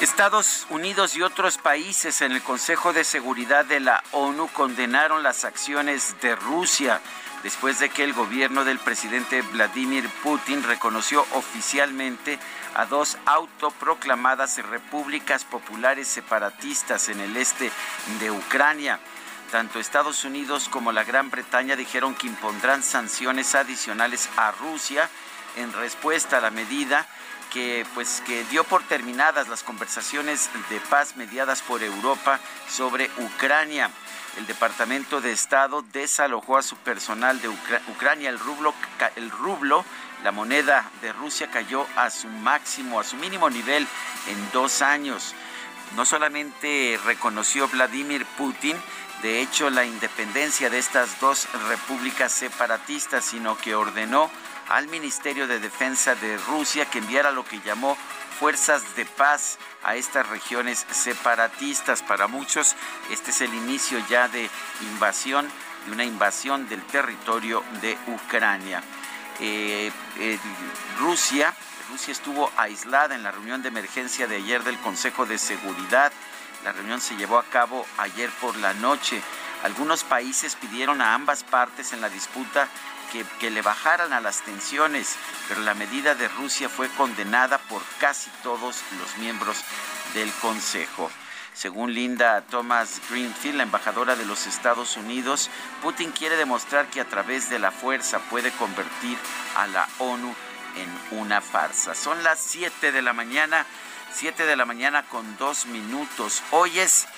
Estados Unidos y otros países en el Consejo de Seguridad de la ONU condenaron las acciones de Rusia después de que el gobierno del presidente Vladimir Putin reconoció oficialmente a dos autoproclamadas repúblicas populares separatistas en el este de Ucrania. Tanto Estados Unidos como la Gran Bretaña dijeron que impondrán sanciones adicionales a Rusia en respuesta a la medida que pues que dio por terminadas las conversaciones de paz mediadas por Europa sobre Ucrania. El Departamento de Estado desalojó a su personal de Ucrania. El rublo, el rublo, la moneda de Rusia cayó a su máximo, a su mínimo nivel en dos años. No solamente reconoció Vladimir Putin, de hecho, la independencia de estas dos repúblicas separatistas, sino que ordenó al Ministerio de Defensa de Rusia que enviara lo que llamó fuerzas de paz a estas regiones separatistas. Para muchos este es el inicio ya de invasión, de una invasión del territorio de Ucrania. Eh, Rusia, Rusia estuvo aislada en la reunión de emergencia de ayer del Consejo de Seguridad. La reunión se llevó a cabo ayer por la noche. Algunos países pidieron a ambas partes en la disputa que, le bajaran a las tensiones, pero la medida de Rusia fue condenada por casi todos los miembros del Consejo. Según Linda Thomas Greenfield, la embajadora de los Estados Unidos, Putin quiere demostrar que a través de la fuerza puede convertir a la ONU en una farsa. Son las 7 de la mañana, 7 de la mañana con dos minutos. Hoy es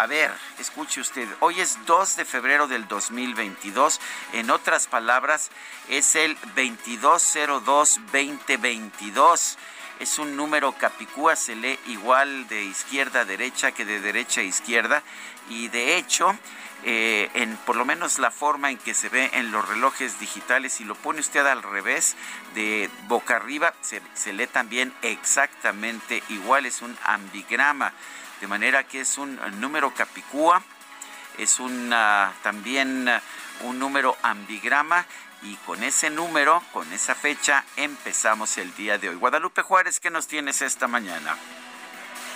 a ver, escuche usted, hoy es 2 de febrero del 2022, en otras palabras, es el 2202-2022. Es un número capicúa, se lee igual de izquierda a derecha que de derecha a izquierda. Y de hecho, eh, en por lo menos la forma en que se ve en los relojes digitales, si lo pone usted al revés, de boca arriba, se, se lee también exactamente igual, es un ambigrama de manera que es un número capicúa, es un, también un número ambigrama y con ese número, con esa fecha, empezamos el día de hoy. Guadalupe Juárez, ¿qué nos tienes esta mañana?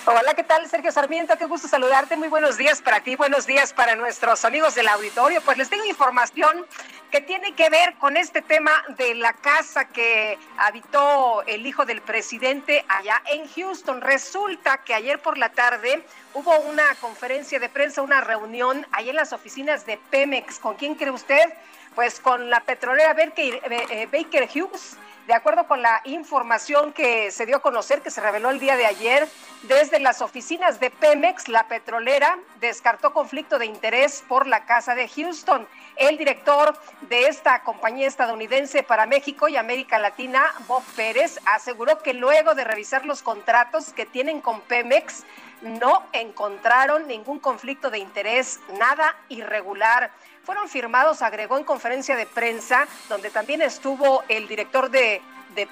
Hola, ¿qué tal? Sergio Sarmiento, qué gusto saludarte. Muy buenos días para ti, buenos días para nuestros amigos del auditorio. Pues les tengo información que tiene que ver con este tema de la casa que habitó el hijo del presidente allá en Houston. Resulta que ayer por la tarde hubo una conferencia de prensa, una reunión ahí en las oficinas de Pemex. ¿Con quién cree usted? Pues con la petrolera Baker, eh, Baker Hughes de acuerdo con la información que se dio a conocer, que se reveló el día de ayer, desde las oficinas de Pemex, la petrolera descartó conflicto de interés por la Casa de Houston. El director de esta compañía estadounidense para México y América Latina, Bob Pérez, aseguró que luego de revisar los contratos que tienen con Pemex, no encontraron ningún conflicto de interés, nada irregular fueron firmados, agregó en conferencia de prensa, donde también estuvo el director de,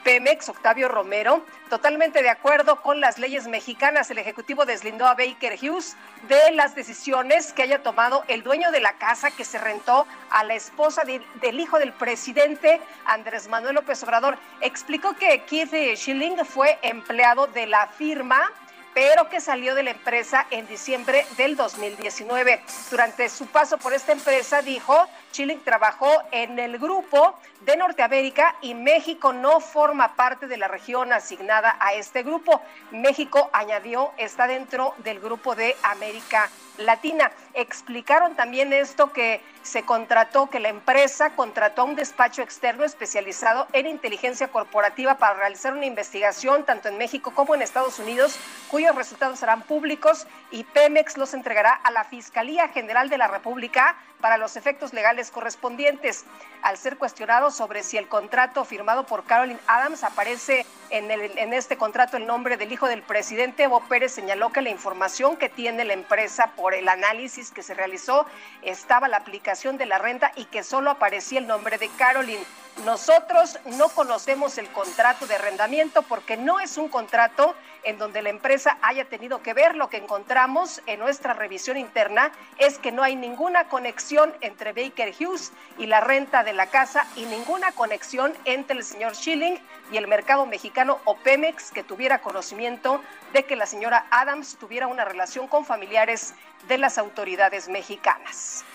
Pemex, Octavio Romero, totalmente de acuerdo con las leyes mexicanas. El Ejecutivo deslindó a Baker Hughes de las decisiones que haya tomado el dueño de la casa que se rentó a la esposa del hijo del presidente, Andrés Manuel López Obrador. Explicó que Keith Schilling fue empleado de la firma pero que salió de la empresa en diciembre del 2019. Durante su paso por esta empresa, dijo, Chile trabajó en el grupo de Norteamérica y México no forma parte de la región asignada a este grupo. México, añadió, está dentro del grupo de América Latina. Explicaron también esto que se contrató, que la empresa contrató un despacho externo especializado en inteligencia corporativa para realizar una investigación tanto en México como en Estados Unidos, cuyos resultados serán públicos y Pemex los entregará a la Fiscalía General de la República para los efectos legales correspondientes. Al ser cuestionado sobre si el contrato firmado por Carolyn Adams aparece en, este contrato el nombre del hijo del presidente, Evo Pérez señaló que la información que tiene la empresa por el análisis que se realizó estaba la aplicación de la renta y que solo aparecía el nombre de Carolyn. Nosotros no conocemos el contrato de arrendamiento porque no es un contrato en donde la empresa haya tenido que ver. Lo que encontramos en nuestra revisión interna es que no hay ninguna conexión entre Baker Hughes y la renta de la casa y ninguna conexión entre el señor Schilling y el mercado mexicano o Pemex que tuviera conocimiento de que la señora Adams tuviera una relación con familiares de las autoridades mexicanas.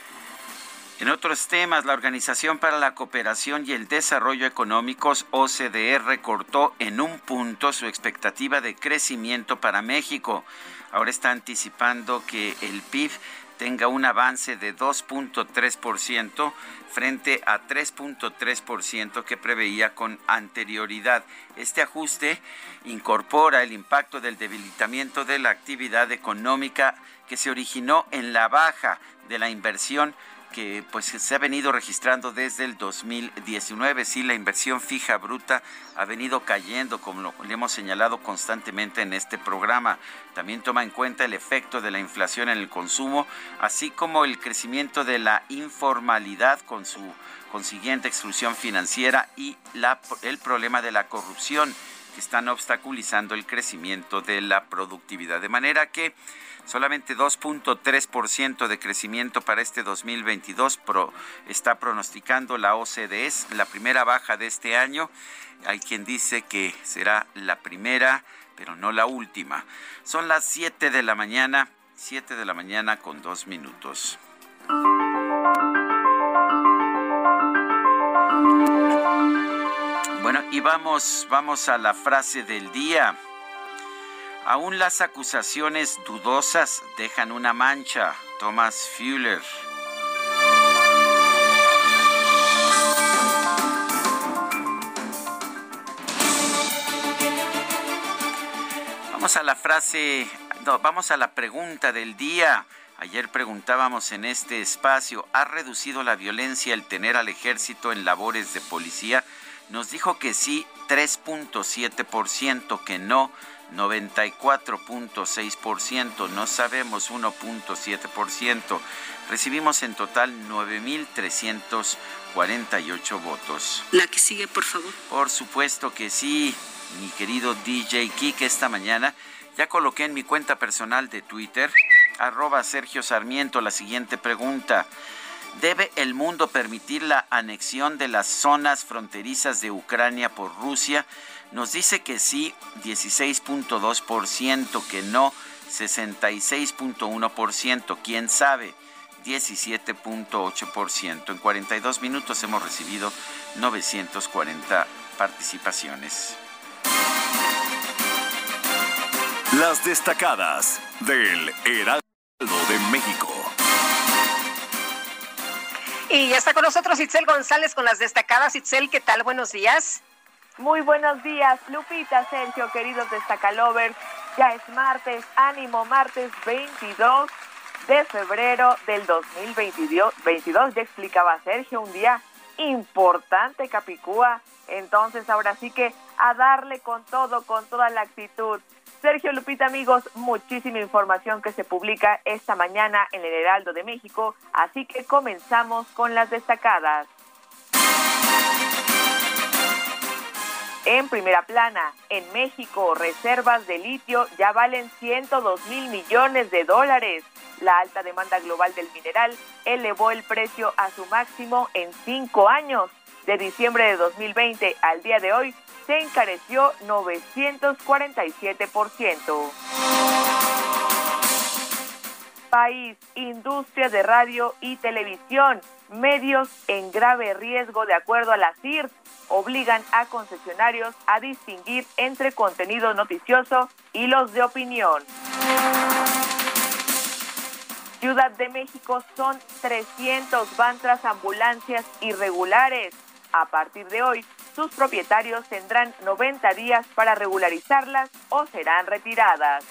En otros temas, la Organización para la Cooperación y el Desarrollo Económicos, OCDE, recortó en un punto su expectativa de crecimiento para México. Ahora está anticipando que el PIB tenga un avance de 2.3% frente a 3.3% que preveía con anterioridad. Este ajuste incorpora el impacto del debilitamiento de la actividad económica que se originó en la baja de la inversión que pues se ha venido registrando desde el 2019. Sí, la inversión fija bruta ha venido cayendo, como lo hemos señalado constantemente en este programa. También toma en cuenta el efecto de la inflación en el consumo, así como el crecimiento de la informalidad con su consiguiente exclusión financiera y la, el problema de la corrupción que están obstaculizando el crecimiento de la productividad. De manera que solamente 2.3% de crecimiento para este 2022 está pronosticando la OCDE, la primera baja de este año. Hay quien dice que será la primera, pero no la última. Son las 7 de la mañana, 7 de la mañana con dos minutos. Bueno, y vamos, vamos a la frase del día. Aún las acusaciones dudosas dejan una mancha. Thomas Fuller. Vamos a la frase, vamos a la pregunta del día. Ayer preguntábamos en este espacio, ¿ha reducido la violencia el tener al ejército en labores de policía? Nos dijo que sí, 3.7%, que no, 94.6%, no sabemos 1.7%. Recibimos en total 9.348 votos. La que sigue, por favor. Por supuesto que sí, mi querido DJ Kik, esta mañana ya coloqué en mi cuenta personal de Twitter, arroba Sergio Sarmiento, la siguiente pregunta. ¿Debe el mundo permitir la anexión de las zonas fronterizas de Ucrania por Rusia? Nos dice que sí, 16.2%, que no, 66.1%, quién sabe, 17.8%. En 42 minutos hemos recibido 940 participaciones. Las destacadas del Heraldo de México. Y ya está con nosotros Itzel González con las destacadas. Itzel, ¿qué tal? Buenos días. Muy buenos días, Lupita, Sergio, queridos destacalovers. Ya es martes, ánimo, martes 22 de febrero del 2022. Ya explicaba Sergio, un día importante, Capicúa. Entonces, ahora sí que a darle con todo, con toda la actitud. Sergio Lupita, amigos, muchísima información que se publica esta mañana en el Heraldo de México, así que comenzamos con las destacadas. En primera plana, en México, reservas de litio ya valen 102 mil millones de dólares. La alta demanda global del mineral elevó el precio a su máximo en cinco años. De diciembre de 2020 al día de hoy, se encareció 947%. País, industria de radio y televisión, medios en grave riesgo de acuerdo a la CIRT, obligan a concesionarios a distinguir entre contenido noticioso y los de opinión. Ciudad de México son 300 van tras ambulancias irregulares. A partir de hoy, sus propietarios tendrán 90 días para regularizarlas o serán retiradas.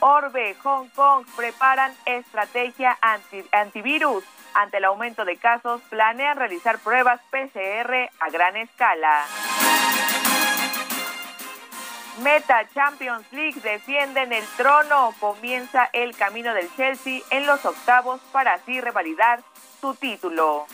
Orbe, Hong Kong preparan estrategia antivirus. Ante el aumento de casos, planean realizar pruebas PCR a gran escala. Meta Champions League defienden el trono. Comienza el camino del Chelsea en los octavos para así revalidar su título.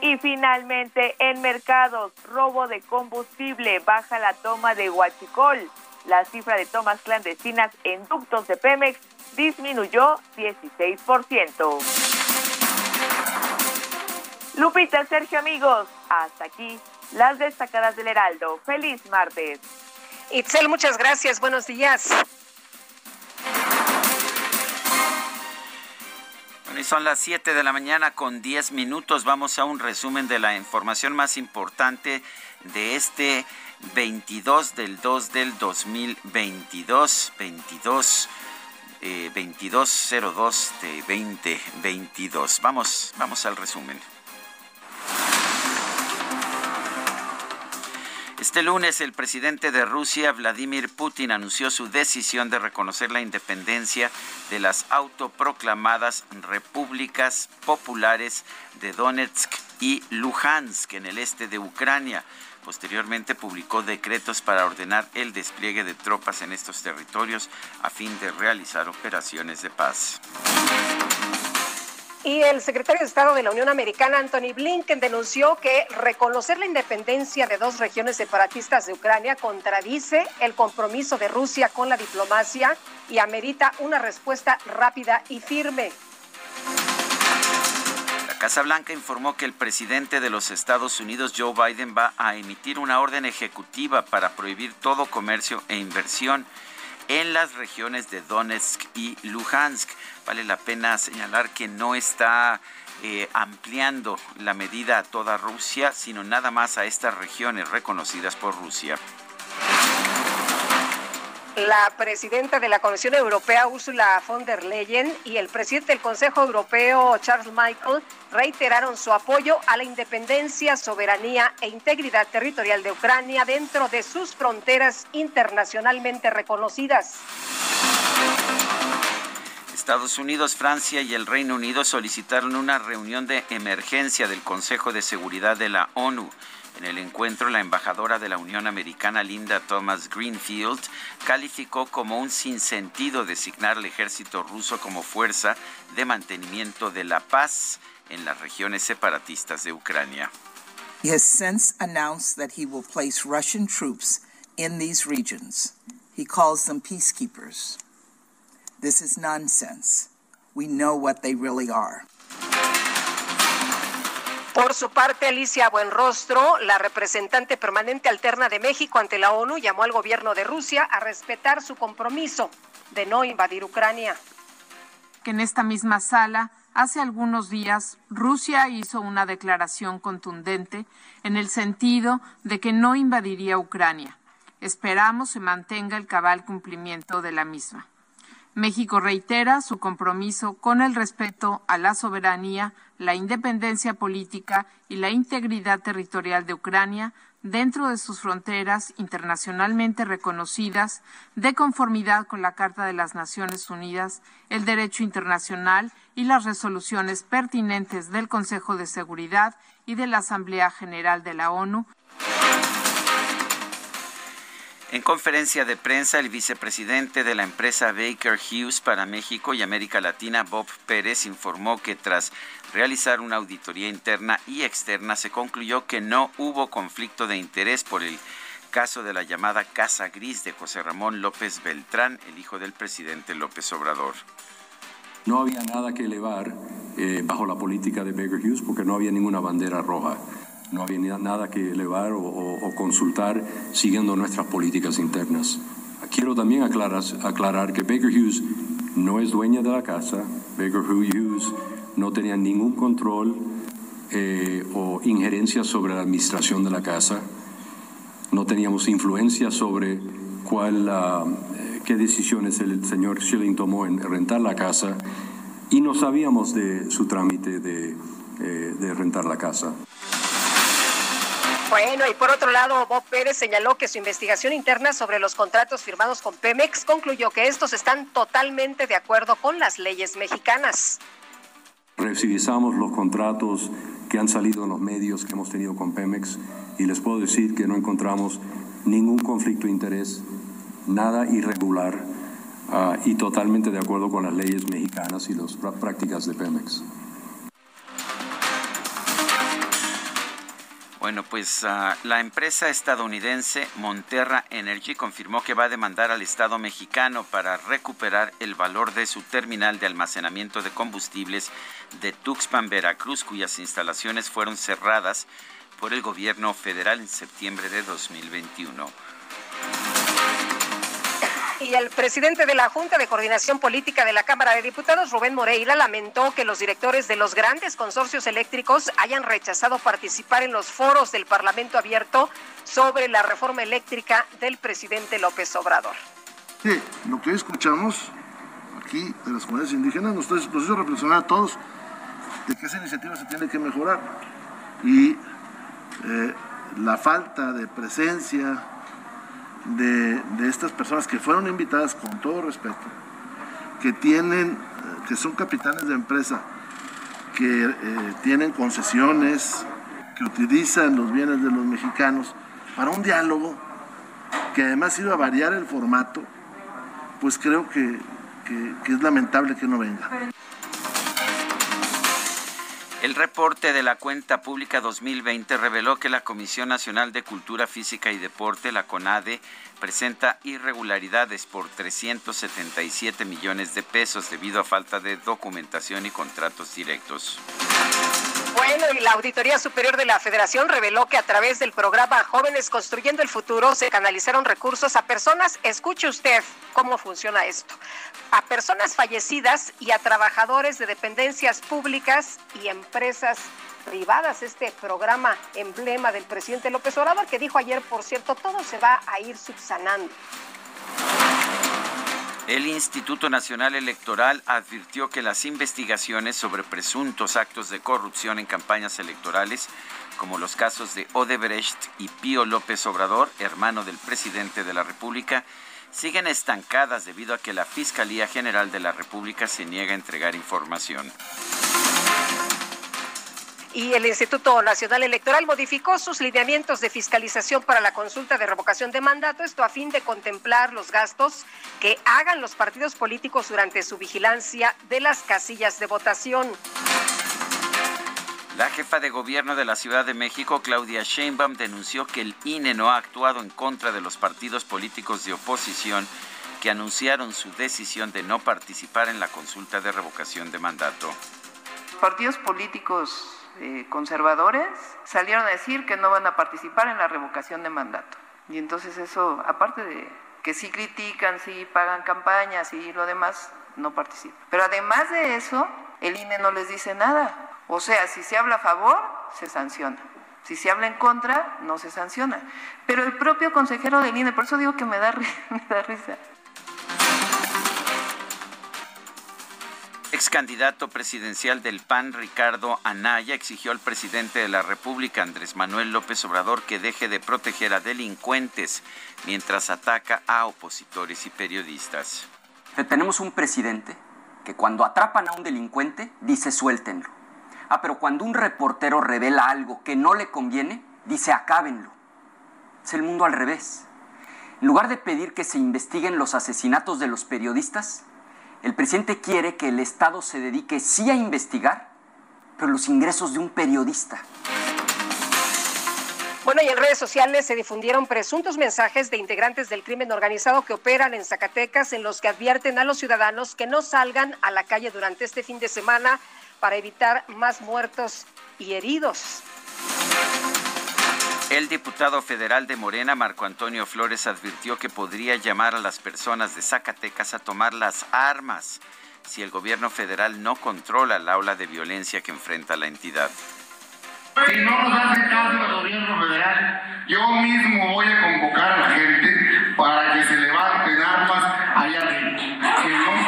Y finalmente, en mercados, robo de combustible, baja la toma de Huachicol. La cifra de tomas clandestinas en ductos de Pemex disminuyó 16%. Lupita, Sergio, amigos, hasta aquí las destacadas del Heraldo. Feliz martes. Itzel, muchas gracias. Buenos días. Bueno, y son las 7 de la mañana con 10 minutos. Vamos a un resumen de la información más importante de este 22 del 2 del 2022. 22. Eh, 2202 de 2022. Vamos, vamos al resumen. Este lunes el presidente de Rusia, Vladimir Putin, anunció su decisión de reconocer la independencia de las autoproclamadas repúblicas populares de Donetsk y Luhansk en el este de Ucrania. Posteriormente publicó decretos para ordenar el despliegue de tropas en estos territorios a fin de realizar operaciones de paz. Y el secretario de Estado de la Unión Americana, Anthony Blinken, denunció que reconocer la independencia de dos regiones separatistas de Ucrania contradice el compromiso de Rusia con la diplomacia y amerita una respuesta rápida y firme. La Casa Blanca informó que el presidente de los Estados Unidos, Joe Biden, va a emitir una orden ejecutiva para prohibir todo comercio e inversión en las regiones de Donetsk y Luhansk. Vale la pena señalar que no está eh, ampliando la medida a toda Rusia, sino nada más a estas regiones reconocidas por Rusia. La presidenta de la Comisión Europea, Ursula von der Leyen, y el presidente del Consejo Europeo, Charles Michael, reiteraron su apoyo a la independencia, soberanía e integridad territorial de Ucrania dentro de sus fronteras internacionalmente reconocidas. Estados Unidos, Francia y el Reino Unido solicitaron una reunión de emergencia del Consejo de Seguridad de la ONU. En el encuentro, la embajadora de la Unión Americana, Linda Thomas Greenfield, calificó como un sinsentido designar al ejército ruso como fuerza de mantenimiento de la paz en las regiones separatistas de Ucrania. He has since announced that he will place Russian troops in these regions. He calls them peacekeepers. This is nonsense. We know what they really are. Por su parte, Alicia Buenrostro, la representante permanente alterna de México ante la ONU, llamó al gobierno de Rusia a respetar su compromiso de no invadir Ucrania. Que en esta misma sala, hace algunos días, Rusia hizo una declaración contundente en el sentido de que no invadiría Ucrania. Esperamos se mantenga el cabal cumplimiento de la misma. México reitera su compromiso con el respeto a la soberanía, la independencia política y la integridad territorial de Ucrania dentro de sus fronteras internacionalmente reconocidas, de conformidad con la Carta de las Naciones Unidas, el derecho internacional y las resoluciones pertinentes del Consejo de Seguridad y de la Asamblea General de la ONU. En conferencia de prensa, el vicepresidente de la empresa Baker Hughes para México y América Latina, Bob Pérez, informó que tras realizar una auditoría interna y externa se concluyó que no hubo conflicto de interés por el caso de la llamada Casa Gris de José Ramón López Beltrán, el hijo del presidente López Obrador. No había nada que elevar eh, bajo la política de Baker Hughes porque no había ninguna bandera roja. No había nada que elevar o, consultar siguiendo nuestras políticas internas. Quiero también aclarar, que Baker Hughes no es dueña de la casa. Baker Hughes no tenía ningún control eh, o injerencia sobre la administración de la casa. No teníamos influencia sobre cuál, eh, qué decisiones el señor Schilling tomó en rentar la casa y no sabíamos de su trámite de, eh, de rentar la casa. Bueno, y por otro lado, Bob Pérez señaló que su investigación interna sobre los contratos firmados con Pemex concluyó que estos están totalmente de acuerdo con las leyes mexicanas. Revisamos los contratos que han salido en los medios que hemos tenido con Pemex y les puedo decir que no encontramos ningún conflicto de interés, nada irregular uh, y totalmente de acuerdo con las leyes mexicanas y las prácticas de Pemex. Bueno, pues uh, la empresa estadounidense Monterra Energy confirmó que va a demandar al Estado mexicano para recuperar el valor de su terminal de almacenamiento de combustibles de Tuxpan, Veracruz, cuyas instalaciones fueron cerradas por el gobierno federal en septiembre de 2021. Y el presidente de la Junta de Coordinación Política de la Cámara de Diputados, Rubén Moreira, lamentó que los directores de los grandes consorcios eléctricos hayan rechazado participar en los foros del Parlamento abierto sobre la reforma eléctrica del presidente López Obrador. Lo que escuchamos aquí de las comunidades indígenas nos, hizo reflexionar a todos de que esa iniciativa se tiene que mejorar y eh, la falta de presencia de, estas personas que fueron invitadas con todo respeto, que tienen, que son capitanes de empresa, que eh, tienen concesiones, que utilizan los bienes de los mexicanos para un diálogo que además iba a variar el formato, pues creo que es lamentable que no venga. El reporte de la cuenta pública 2020 reveló que la Comisión Nacional de Cultura Física y Deporte, la CONADE, presenta irregularidades por 377 millones de pesos debido a falta de documentación y contratos directos. Bueno, y la Auditoría Superior de la Federación reveló que a través del programa Jóvenes Construyendo el Futuro se canalizaron recursos a personas, escuche usted cómo funciona esto, a personas fallecidas y a trabajadores de dependencias públicas y empresas privadas, este programa emblema del presidente López Obrador, que dijo ayer, por cierto, todo se va a ir subsanando. El Instituto Nacional Electoral advirtió que las investigaciones sobre presuntos actos de corrupción en campañas electorales, como los casos de Odebrecht y Pío López Obrador, hermano del presidente de la República, siguen estancadas debido a que la Fiscalía General de la República se niega a entregar información y el Instituto Nacional Electoral modificó sus lineamientos de fiscalización para la consulta de revocación de mandato, esto a fin de contemplar los gastos que hagan los partidos políticos durante su vigilancia de las casillas de votación. La jefa de gobierno de la Ciudad de México, Claudia Sheinbaum, denunció que el INE no ha actuado en contra de los partidos políticos de oposición que anunciaron su decisión de no participar en la consulta de revocación de mandato. Partidos políticos eh, conservadores salieron a decir que no van a participar en la revocación de mandato. Y entonces eso, aparte de que sí critican, sí pagan campañas y lo demás, no participan. Pero además de eso, el INE no les dice nada. O sea, si se habla a favor, se sanciona. Si se habla en contra, no se sanciona. Pero el propio consejero del INE, por eso digo que me da, me da risa, Ex candidato presidencial del PAN, Ricardo Anaya, exigió al presidente de la República, Andrés Manuel López Obrador, que deje de proteger a delincuentes mientras ataca a opositores y periodistas. Tenemos un presidente que cuando atrapan a un delincuente dice suéltenlo. Ah, pero cuando un reportero revela algo que no le conviene, dice acábenlo. Es el mundo al revés. En lugar de pedir que se investiguen los asesinatos de los periodistas, el presidente quiere que el Estado se dedique sí a investigar, pero los ingresos de un periodista. Bueno, y en redes sociales se difundieron presuntos mensajes de integrantes del crimen organizado que operan en Zacatecas en los que advierten a los ciudadanos que no salgan a la calle durante este fin de semana para evitar más muertos y heridos. El diputado federal de Morena, Marco Antonio Flores, advirtió que podría llamar a las personas de Zacatecas a tomar las armas si el gobierno federal no controla la ola de violencia que enfrenta la entidad. Si no nos hace caso el gobierno federal, yo mismo voy a convocar a la gente para que se levanten armas allá no,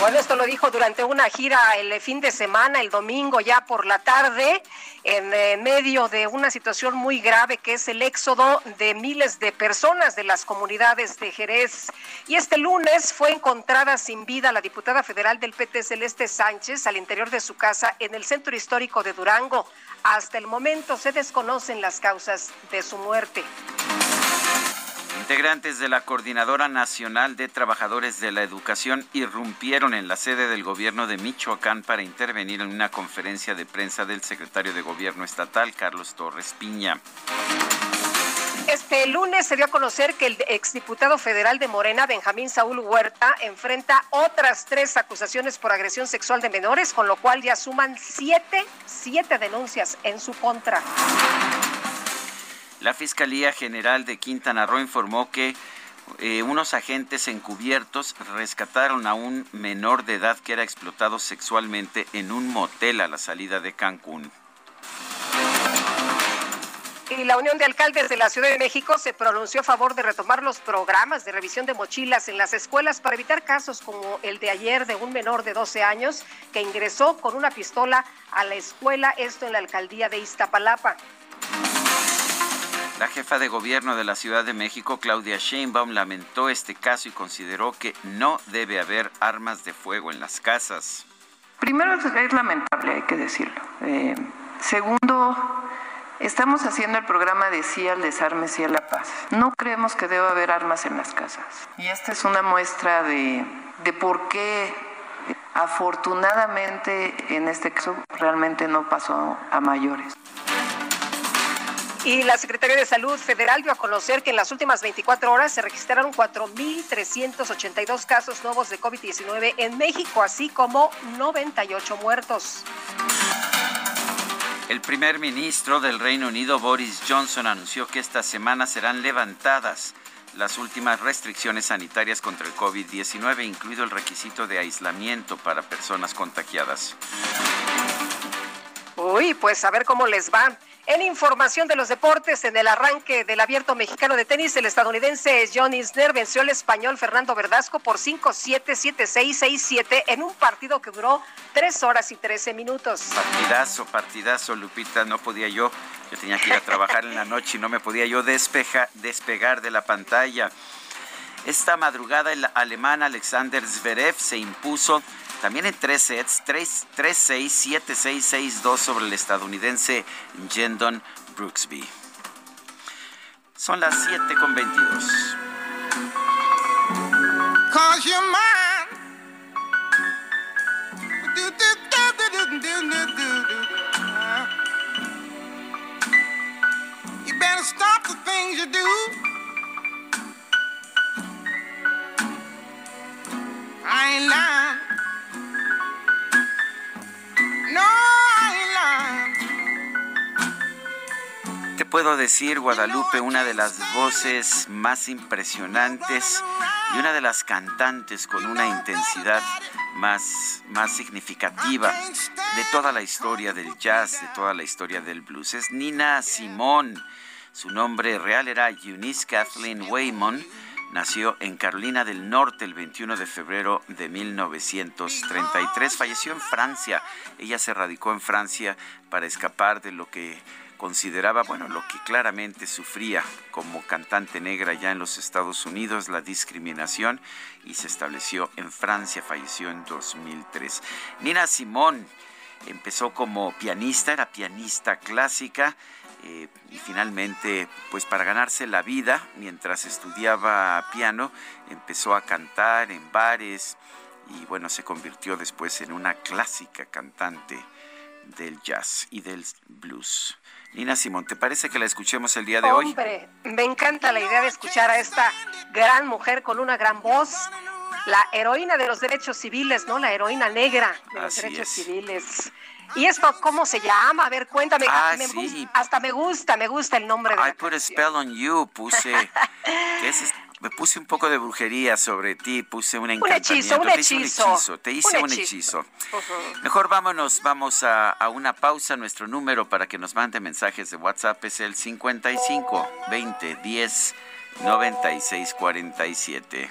bueno, esto lo dijo durante una gira el fin de semana, el domingo ya por la tarde, en eh, medio de una situación muy grave que es el éxodo de miles de personas de las comunidades de Jerez. Y este lunes fue encontrada sin vida la diputada federal del PT Celeste Sánchez al interior de su casa en el centro histórico de Durango. Hasta el momento se desconocen las causas de su muerte. Integrantes de la Coordinadora Nacional de Trabajadores de la Educación irrumpieron en la sede del gobierno de Michoacán para intervenir en una conferencia de prensa del secretario de Gobierno estatal, Carlos Torres Piña. Este lunes se dio a conocer que el exdiputado federal de Morena, Benjamín Saúl Huerta, enfrenta otras tres acusaciones por agresión sexual de menores, con lo cual ya suman siete, siete denuncias en su contra. La Fiscalía General de Quintana Roo informó que eh, unos agentes encubiertos rescataron a un menor de edad que era explotado sexualmente en un motel a la salida de Cancún. Y la Unión de Alcaldes de la Ciudad de México se pronunció a favor de retomar los programas de revisión de mochilas en las escuelas para evitar casos como el de ayer de un menor de 12 años que ingresó con una pistola a la escuela, esto en la alcaldía de Iztapalapa. La jefa de gobierno de la Ciudad de México, Claudia Sheinbaum, lamentó este caso y consideró que no debe haber armas de fuego en las casas. Primero es lamentable, hay que decirlo. Eh, segundo, estamos haciendo el programa de Sí al desarme, sí a la paz. No creemos que deba haber armas en las casas. Y esta es una muestra de, de por qué afortunadamente en este caso realmente no pasó a mayores. Y la Secretaría de Salud Federal dio a conocer que en las últimas 24 horas se registraron 4.382 casos nuevos de COVID-19 en México, así como 98 muertos. El primer ministro del Reino Unido, Boris Johnson, anunció que esta semana serán levantadas las últimas restricciones sanitarias contra el COVID-19, incluido el requisito de aislamiento para personas contagiadas. Uy, pues a ver cómo les va. En información de los deportes, en el arranque del abierto mexicano de tenis, el estadounidense John Isner venció al español Fernando Verdasco por 5-7, 7-6, 6-7 en un partido que duró 3 horas y 13 minutos. Partidazo, partidazo, Lupita, no podía yo, yo tenía que ir a trabajar en la noche y no me podía yo despeja, despegar de la pantalla. Esta madrugada el alemán Alexander Zverev se impuso también en tres sets, 3-6, 7-6, 6-2 sobre el estadounidense Jendon Brooksby. Son las 7 con 22. Cause you're mine. You better stop the things you do. I ain't lying. Puedo decir, Guadalupe, una de las voces más impresionantes y una de las cantantes con una intensidad más, más significativa de toda la historia del jazz, de toda la historia del blues. Es Nina Simone. Su nombre real era Eunice Kathleen Waymon Nació en Carolina del Norte el 21 de febrero de 1933. Falleció en Francia. Ella se radicó en Francia para escapar de lo que consideraba, bueno, lo que claramente sufría como cantante negra ya en los Estados Unidos, la discriminación, y se estableció en Francia, falleció en 2003. Nina Simón empezó como pianista, era pianista clásica, eh, y finalmente, pues para ganarse la vida, mientras estudiaba piano, empezó a cantar en bares y bueno, se convirtió después en una clásica cantante del jazz y del blues. Nina Simón, ¿te parece que la escuchemos el día de hoy? Hombre, me encanta la idea de escuchar a esta gran mujer con una gran voz, la heroína de los derechos civiles, ¿no? La heroína negra de los derechos civiles. ¿Y esto cómo se llama? A ver, cuéntame. Ah, Me sí. gusta- hasta me gusta, me gusta el nombre de I la put a spell on you, puse, ¿qué es esto? Me puse un poco de brujería sobre ti, puse un encantamiento, hechizo, un te hice un hechizo, te hice Un un hechizo. hechizo. Mejor vámonos, vamos a, a una pausa. Nuestro número para que nos mande mensajes de WhatsApp es el 55 20 10 96 47.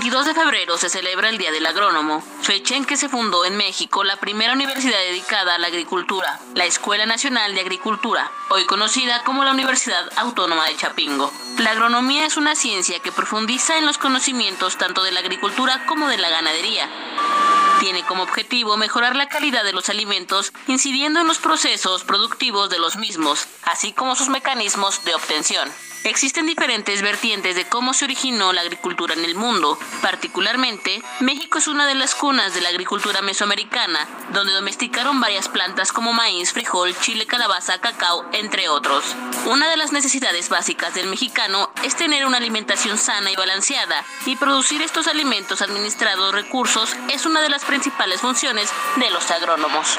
22 de febrero se celebra el Día del Agrónomo, fecha en que se fundó en México la primera universidad dedicada a la agricultura, la Escuela Nacional de Agricultura, hoy conocida como la Universidad Autónoma de Chapingo. La agronomía es una ciencia que profundiza en los conocimientos tanto de la agricultura como de la ganadería. Tiene como objetivo mejorar la calidad de los alimentos, incidiendo en los procesos productivos de los mismos, así como sus mecanismos de obtención. Existen diferentes vertientes de cómo se originó la agricultura en el mundo. Particularmente, México es una de las cunas de la agricultura mesoamericana, donde domesticaron varias plantas como maíz, frijol, chile, calabaza, cacao, entre otros. Una de las necesidades básicas del mexicano es tener una alimentación sana y balanceada, y producir estos alimentos administrados recursos es una de las principales funciones de los agrónomos.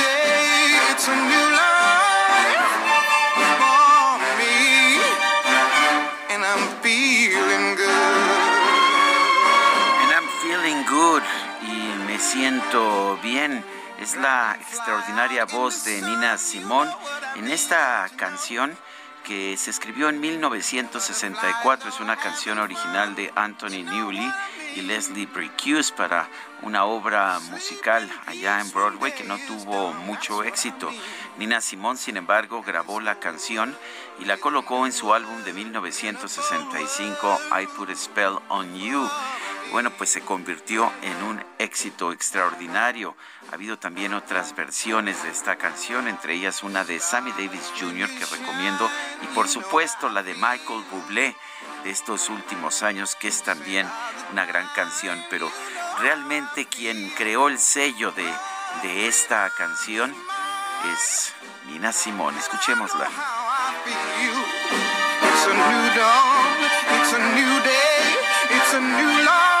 siento bien. Es la extraordinaria voz de Nina Simón en esta canción que se escribió en 1964. Es una canción original de Anthony Newley y Leslie Bricusse para una obra musical allá en Broadway que no tuvo mucho éxito. Nina Simón, sin embargo, grabó la canción y la colocó en su álbum de 1965, I Put a Spell on You. Bueno, pues se convirtió en un éxito extraordinario. Ha habido también otras versiones de esta canción, entre ellas una de Sammy Davis Jr. que recomiendo y por supuesto la de Michael Bublé de estos últimos años que es también una gran canción, pero realmente quien creó el sello de, de esta canción es Nina Simón. Escuchémosla. It's a new dawn, it's a new day, it's a new life.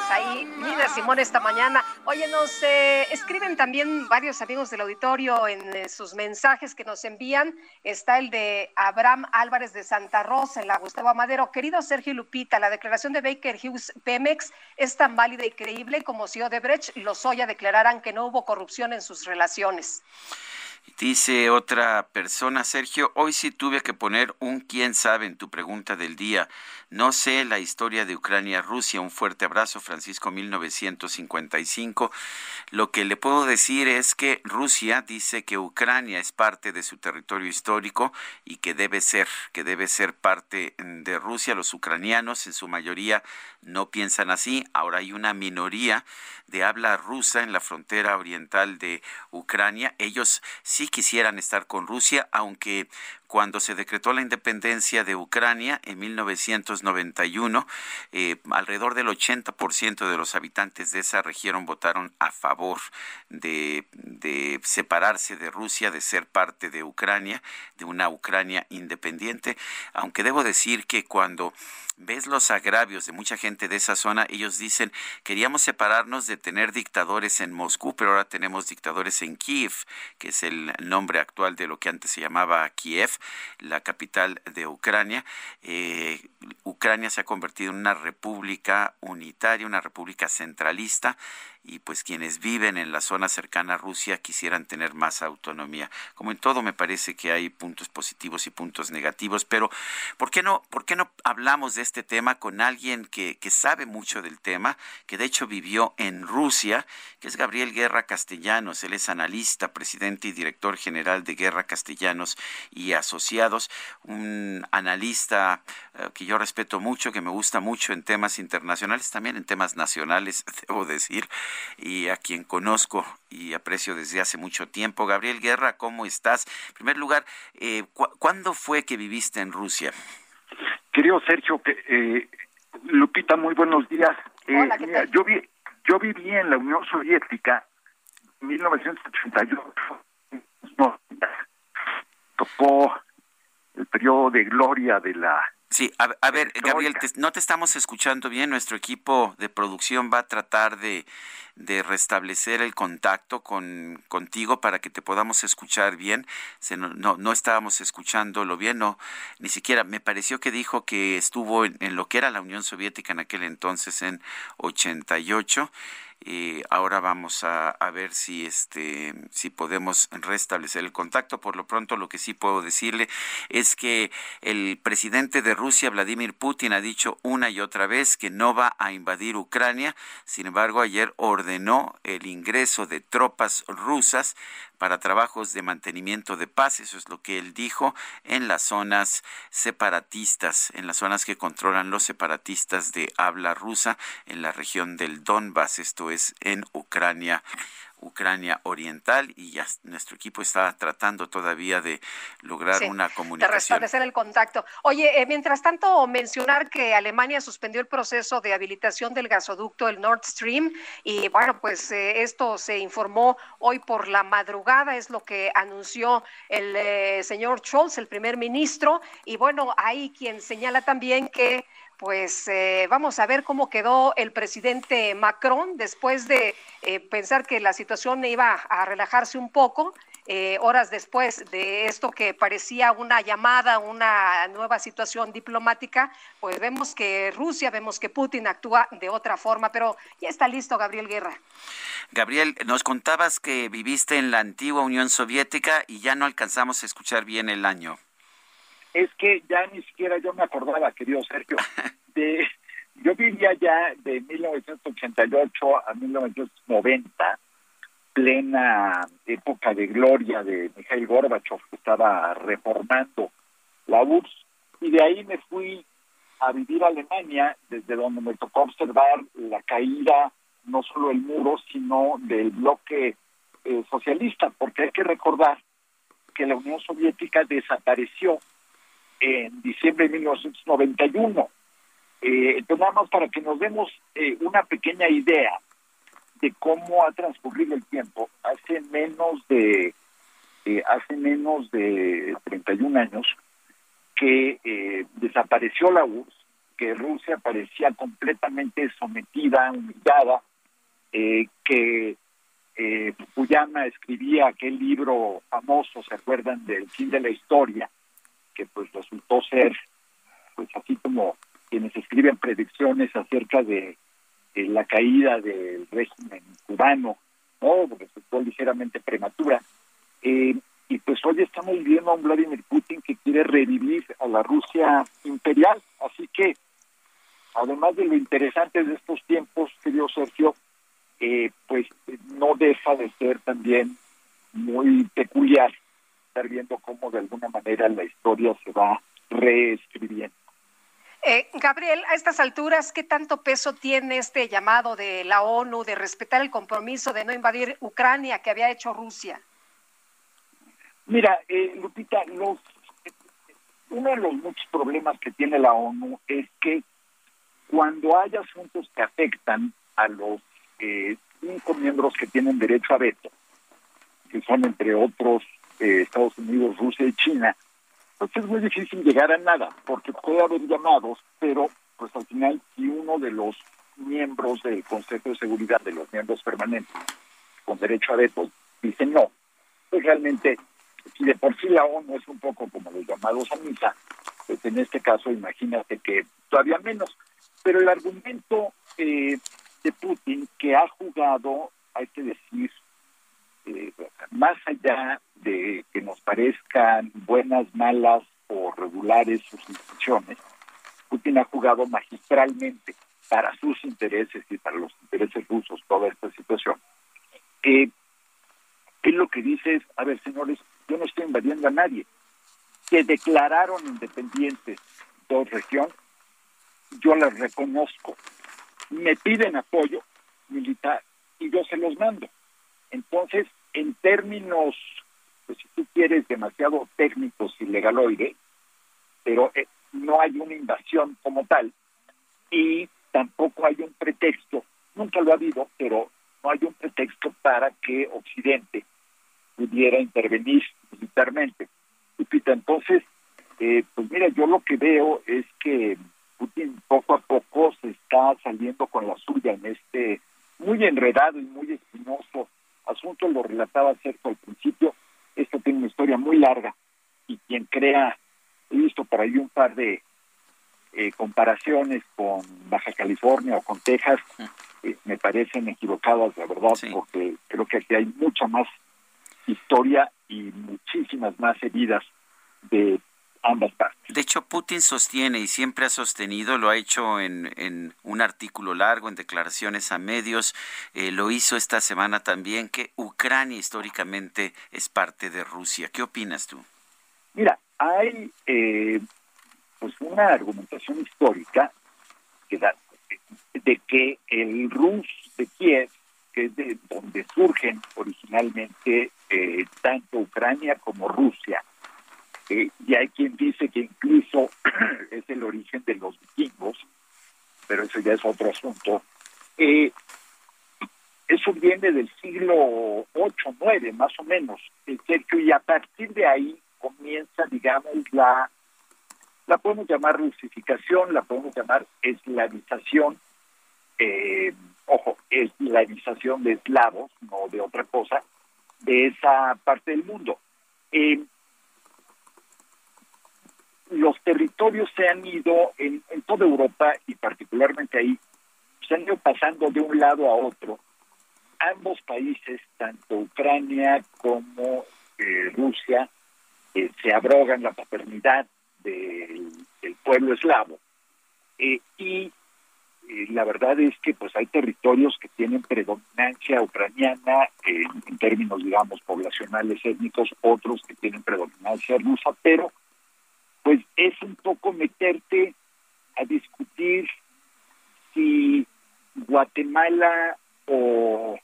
pues ahí, mira Simón esta mañana. Oye, nos eh, escriben también varios amigos del auditorio en eh, sus mensajes que nos envían. Está el de Abraham Álvarez de Santa Rosa, en la Gustavo Madero. Querido Sergio Lupita, la declaración de Baker Hughes Pemex es tan válida y creíble como si Odebrecht y Lozoya declararan que no hubo corrupción en sus relaciones. Dice otra persona, Sergio, hoy sí tuve que poner un quién sabe en tu pregunta del día. No sé la historia de Ucrania-Rusia. Un fuerte abrazo, Francisco 1955. Lo que le puedo decir es que Rusia dice que Ucrania es parte de su territorio histórico y que debe ser, que debe ser parte de Rusia. Los ucranianos en su mayoría no piensan así. Ahora hay una minoría de habla rusa en la frontera oriental de Ucrania. Ellos sí quisieran estar con Rusia, aunque cuando se decretó la independencia de Ucrania en 1991, eh, alrededor del 80% de los habitantes de esa región votaron a favor de, de separarse de Rusia, de ser parte de Ucrania, de una Ucrania independiente, aunque debo decir que cuando ves los agravios de mucha gente de esa zona, ellos dicen, queríamos separarnos de tener dictadores en Moscú, pero ahora tenemos dictadores en Kiev, que es el nombre actual de lo que antes se llamaba Kiev, la capital de Ucrania. Eh, Ucrania se ha convertido en una república unitaria, una república centralista y pues quienes viven en la zona cercana a Rusia quisieran tener más autonomía. Como en todo me parece que hay puntos positivos y puntos negativos, pero ¿por qué no, por qué no hablamos de este tema con alguien que, que sabe mucho del tema, que de hecho vivió en Rusia, que es Gabriel Guerra Castellanos, él es analista, presidente y director general de Guerra Castellanos y Asociados, un analista eh, que yo respeto mucho, que me gusta mucho en temas internacionales, también en temas nacionales, debo decir y a quien conozco y aprecio desde hace mucho tiempo. Gabriel Guerra, ¿cómo estás? En primer lugar, eh, ¿cuándo fue que viviste en Rusia? Querido Sergio, eh, Lupita, muy buenos días. Eh, yo, vi, yo viví en la Unión Soviética 1988. tocó el periodo de gloria de la Sí, a, ver, Gabriel, no te estamos escuchando bien. Nuestro equipo de producción va a tratar de, de restablecer el contacto con contigo para que te podamos escuchar bien. Se, no, no, no, estábamos escuchándolo bien, no, ni siquiera. Me pareció que dijo que estuvo en, en lo que era la Unión Soviética en aquel entonces, en 88 y ahora vamos a, ver si este si podemos restablecer el contacto. Por lo pronto lo que sí puedo decirle es que el presidente de Rusia, Vladimir Putin, ha dicho una y otra vez que no va a invadir Ucrania. Sin embargo, ayer ordenó el ingreso de tropas rusas para trabajos de mantenimiento de paz, eso es lo que él dijo, en las zonas separatistas, en las zonas que controlan los separatistas de habla rusa en la región del Donbass, esto es en Ucrania Ucrania Oriental y ya nuestro equipo está tratando todavía de lograr una comunicación. De restablecer el contacto. Oye, eh, mientras tanto, mencionar que Alemania suspendió el proceso de habilitación del gasoducto, el Nord Stream, y bueno, pues eh, esto se informó hoy por la madrugada, es lo que anunció el eh, señor Scholz, el primer ministro, y bueno, hay quien señala también que pues eh, vamos a ver cómo quedó el presidente Macron después de eh, pensar que la situación iba a relajarse un poco. Eh, horas después de esto que parecía una llamada, una nueva situación diplomática, pues vemos que Rusia, vemos que Putin actúa de otra forma, pero ya está listo Gabriel Guerra. Gabriel, nos contabas que viviste en la antigua Unión Soviética y ya no alcanzamos a escuchar bien el año es que ya ni siquiera yo me acordaba, querido Sergio, de, yo vivía ya de 1988 a 1990, plena época de gloria de Mikhail Gorbachev, que estaba reformando la URSS, y de ahí me fui a vivir a Alemania, desde donde me tocó observar la caída no solo del muro, sino del bloque eh, socialista, porque hay que recordar que la Unión Soviética desapareció en diciembre de 1991. Eh, entonces, nada más para que nos demos eh, una pequeña idea de cómo ha transcurrido el tiempo, hace menos de eh, hace menos de 31 años que eh, desapareció la URSS, que Rusia parecía completamente sometida, humillada, eh, que Fukuyama escribía aquel libro famoso, ¿se acuerdan? Del fin de la historia, que pues resultó ser, pues así como quienes escriben predicciones acerca de, la caída del régimen cubano, ¿no? Resultó ligeramente prematura. Eh, y pues hoy estamos viviendo a un Vladimir Putin que quiere revivir a la Rusia imperial. Así que, además de lo interesante de estos tiempos, querido Sergio, eh, pues no deja de ser también muy peculiar estar viendo cómo de alguna manera la historia se va reescribiendo. Eh, Gabriel, a estas alturas, ¿qué tanto peso tiene este llamado de la ONU de respetar el compromiso de no invadir Ucrania que había hecho Rusia? Mira, eh, Lupita, los, uno de los muchos problemas que tiene la ONU es que cuando hay asuntos que afectan a los eh, cinco miembros que tienen derecho a veto, que son entre otros eh, Estados Unidos, Rusia y China, pues es muy difícil llegar a nada, porque puede haber llamados, pero pues al final si uno de los miembros del Consejo de Seguridad, de los miembros permanentes con derecho a veto, dice no, pues realmente, si de por sí la ONU es un poco como los llamados a misa, pues en este caso imagínate que todavía menos. Pero el argumento eh, de Putin que ha jugado, hay que decir, eh, más allá de que nos parezcan buenas, malas o regulares sus instituciones, Putin ha jugado magistralmente para sus intereses y para los intereses rusos toda esta situación. Que él lo que dice es, a ver, señores, yo no estoy invadiendo a nadie. Se declararon independientes dos regiones, yo las reconozco. Me piden apoyo militar y yo se los mando. Entonces, en términos, pues si tú quieres, demasiado técnicos y legaloide, pero eh, no hay una invasión como tal y tampoco hay un pretexto, nunca lo ha habido, pero no hay un pretexto para que Occidente pudiera intervenir militarmente. Lupita, entonces, eh, pues mira, yo lo que veo es que Putin poco a poco se está saliendo con la suya en este muy enredado y muy espinoso asunto, lo relataba Sergio al principio, esto tiene una historia muy larga y quien crea, he visto por ahí un par de eh, comparaciones con Baja California o con Texas, eh, me parecen equivocadas, la verdad, porque creo que aquí hay mucha más historia y muchísimas más heridas de ambas partes. De hecho, Putin sostiene y siempre ha sostenido, lo ha hecho en, en un artículo largo, en declaraciones a medios, eh, lo hizo esta semana también, que Ucrania históricamente es parte de Rusia. ¿Qué opinas tú? Mira, hay eh, pues una argumentación histórica que da, de que el Rus de Kiev, que es de donde surgen originalmente eh, tanto Ucrania como Rusia, eh, y hay quien dice que incluso es el origen de los vikingos, pero eso ya es otro asunto. Eh, eso viene del siglo 8, 9 más o menos, y a partir de ahí comienza, digamos, la, la podemos llamar rusificación, la podemos llamar eslavización, eh, ojo, eslavización de eslavos, no de otra cosa, de esa parte del mundo. Eh, los territorios se han ido en, en, toda Europa y particularmente ahí, se han ido pasando de un lado a otro. Ambos países, tanto Ucrania como eh, Rusia, eh, se abrogan la paternidad del, pueblo eslavo. Eh, y la verdad es que pues hay territorios que tienen predominancia ucraniana en términos, digamos, poblacionales, étnicos, otros que tienen predominancia rusa, pero pues es un poco meterte a discutir si Guatemala o